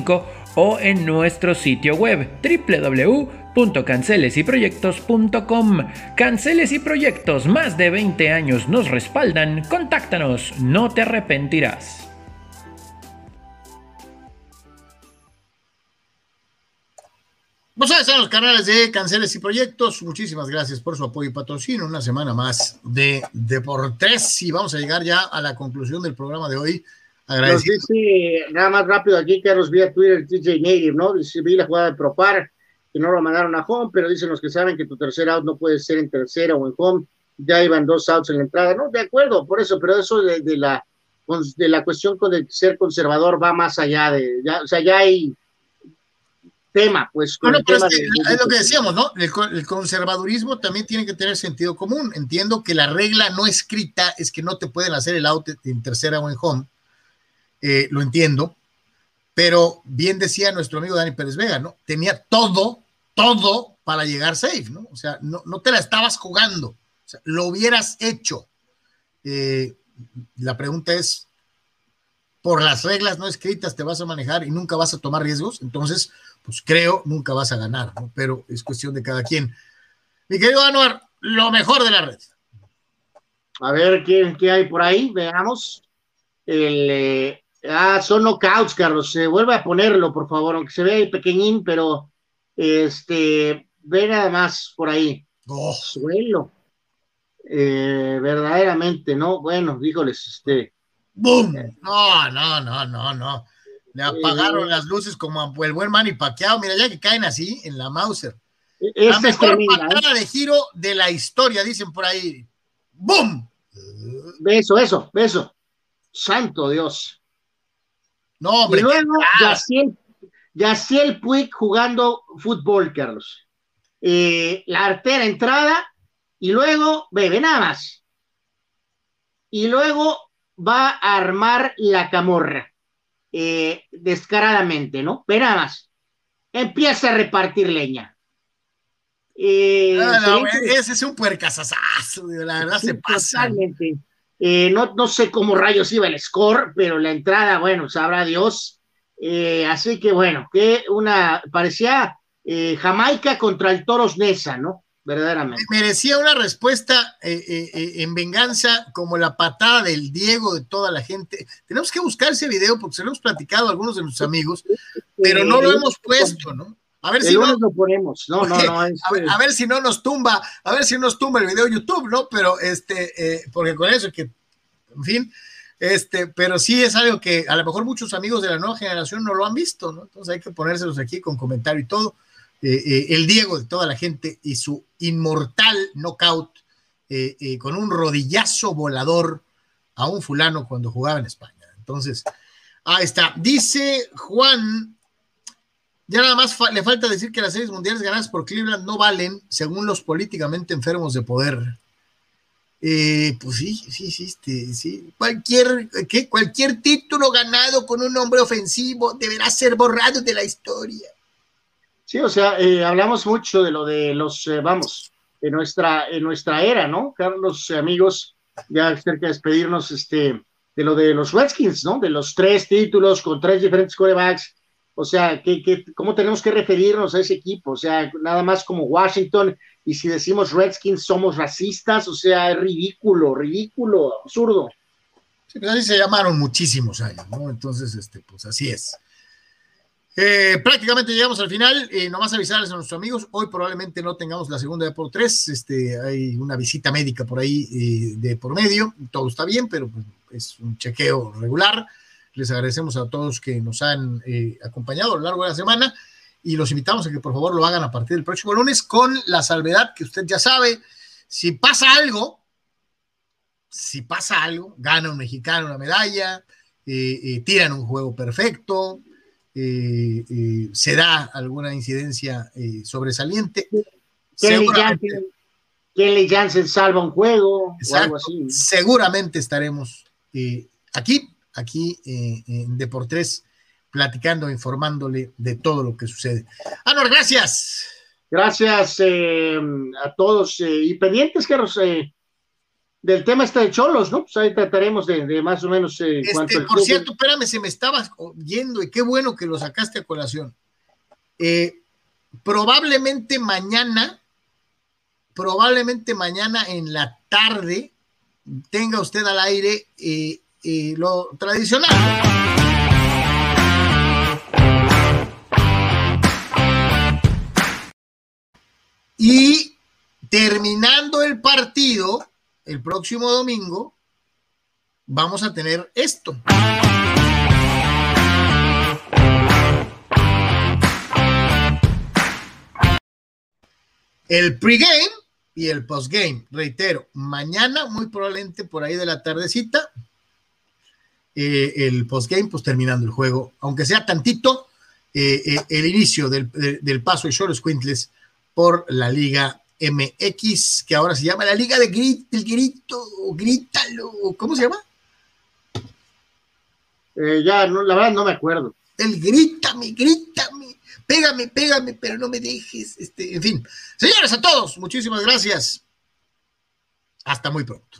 o en nuestro sitio web www.cancelesyproyectos.com. Canceles y Proyectos, más de 20 años nos respaldan. Contáctanos, no te arrepentirás. En los canales de Canceles y Proyectos. Muchísimas gracias por su apoyo y patrocinio. Una semana más de Deportes y vamos a llegar ya a la conclusión del programa de hoy. Nos dice nada más rápido aquí, Carlos, vía Twitter, DJ Native, ¿no? Dice, vi la jugada de Propar, que no lo mandaron a home, pero dicen los que saben que tu tercer out no puede ser en tercera o en home. Ya iban dos outs en la entrada, ¿no? De acuerdo, por eso, pero eso de, de la de la cuestión con el ser conservador va más allá de, ya, o sea, ya hay tema, pues. Con es, lo que decíamos, ¿no? El, conservadurismo también tiene que tener sentido común. Entiendo que la regla no escrita es que no te pueden hacer el out en tercera o en home. Eh, lo entiendo. Pero bien decía nuestro amigo Dani Pérez Vega, ¿no? Tenía todo, todo para llegar safe, ¿no? O sea, no, no te la estabas jugando. O sea, lo hubieras hecho. Eh, la pregunta es, por las reglas no escritas te vas a manejar y nunca vas a tomar riesgos, entonces pues creo nunca vas a ganar, ¿no? pero es cuestión de cada quien. Mi querido Anuar, lo mejor de la red. A ver qué, hay por ahí, veamos. El, eh, ah, son knockouts, Carlos. Se vuelve a ponerlo, por favor, aunque se vea pequeñín, pero este, ve nada más por ahí. Oh. Suelo. Eh, verdaderamente, ¿no? Bueno, díjoles, este. ¡Boom! No, no, no, no, no. Le apagaron las luces como el buen Manny Pacquiao. Mira, ya que caen así en la Mauser. la mejor patada de giro de la historia, dicen por ahí. ¡Bum! Beso, eso, beso. Santo Dios. No, hombre. Y luego, Yaciel, Yaciel Puig jugando fútbol, Carlos. Eh, la artera entrada y luego, bebe, nada más. Y luego va a armar la camorra eh, descaradamente, ¿no? Pero nada más, empieza a repartir leña. Eh, ah, ese es un puercasazazo, la verdad se pasa. Totalmente. Eh, no, no sé cómo rayos iba el score, pero la entrada, bueno, sabrá Dios. así que bueno, que una, parecía Jamaica contra el Toros Nesa, ¿no? verdaderamente. Merecía una respuesta eh, eh, eh, en venganza como la patada del Diego de toda la gente. Tenemos que buscar ese video porque se lo hemos platicado a algunos de nuestros amigos, pero no lo hemos puesto, ¿no? A ver si no lo ponemos. No, no, no. A, ver, si no nos tumba, a ver si nos tumba el video YouTube, ¿no? Pero este, porque con eso que, en fin, este, pero sí es algo que a lo mejor muchos amigos de la nueva generación no lo han visto, ¿no? Entonces hay que ponérselos aquí con comentario y todo. Eh, eh, el Diego de toda la gente y su inmortal knockout eh, con un rodillazo volador a un fulano cuando jugaba en España. Entonces, ahí está. Dice Juan, ya nada más le falta decir que las series mundiales ganadas por Cleveland no valen según los políticamente enfermos de poder. pues sí, sí, sí, este, sí. Cualquier, ¿qué? cualquier título ganado con un nombre ofensivo deberá ser borrado de la historia. Sí, o sea, eh, hablamos mucho de lo de los, eh, vamos, de nuestra, en nuestra era, ¿no? Carlos, eh, amigos, ya cerca de despedirnos, este, de lo de los Redskins, ¿no? De los tres títulos con tres diferentes corebacks. O sea, ¿qué, cómo tenemos que referirnos a ese equipo? O sea, nada más como Washington, y si decimos Redskins somos racistas, o sea, es ridículo, ridículo, absurdo. Sí, pues así se llamaron muchísimos años, ¿no? Entonces, este, pues así es. Eh, prácticamente llegamos al final. Eh, nomás avisarles a nuestros amigos. Hoy probablemente no tengamos la segunda de por tres. Este, hay una visita médica por ahí eh, de por medio. Todo está bien, pero pues, es un chequeo regular. Les agradecemos a todos que nos han acompañado a lo largo de la semana y los invitamos a que por favor lo hagan a partir del próximo lunes con la salvedad que usted ya sabe. Si pasa algo, si pasa algo, gana un mexicano una medalla, tiran un juego perfecto, se da alguna incidencia sobresaliente. Kelly Jansen, salva un juego o algo así. Seguramente estaremos aquí, aquí en Deportes platicando, informándole de todo lo que sucede. Anor, gracias. Gracias eh, a todos eh, y pendientes, Carlos, eh, del tema este de Cholos, ¿no? Pues ahí trataremos de, más o menos. Este, por cierto, espérame, se me estaba yendo y qué bueno que lo sacaste a colación. probablemente mañana, probablemente mañana en la tarde, tenga usted al aire lo tradicional. Y terminando el partido, el próximo domingo, vamos a tener esto. El pregame y el postgame, reitero, mañana muy probablemente por ahí de la tardecita, eh, el postgame, pues terminando el juego, aunque sea tantito, eh, eh, el inicio del, paso de Choros Quintles por la Liga MX, que ahora se llama la Liga de Grit, el Grito, Grítalo, ¿cómo se llama? Eh, ya, no, la verdad no me acuerdo. El grítame, grítame, pégame, pégame, pero no me dejes, este, en fin. Señores, a todos, muchísimas gracias. Hasta muy pronto.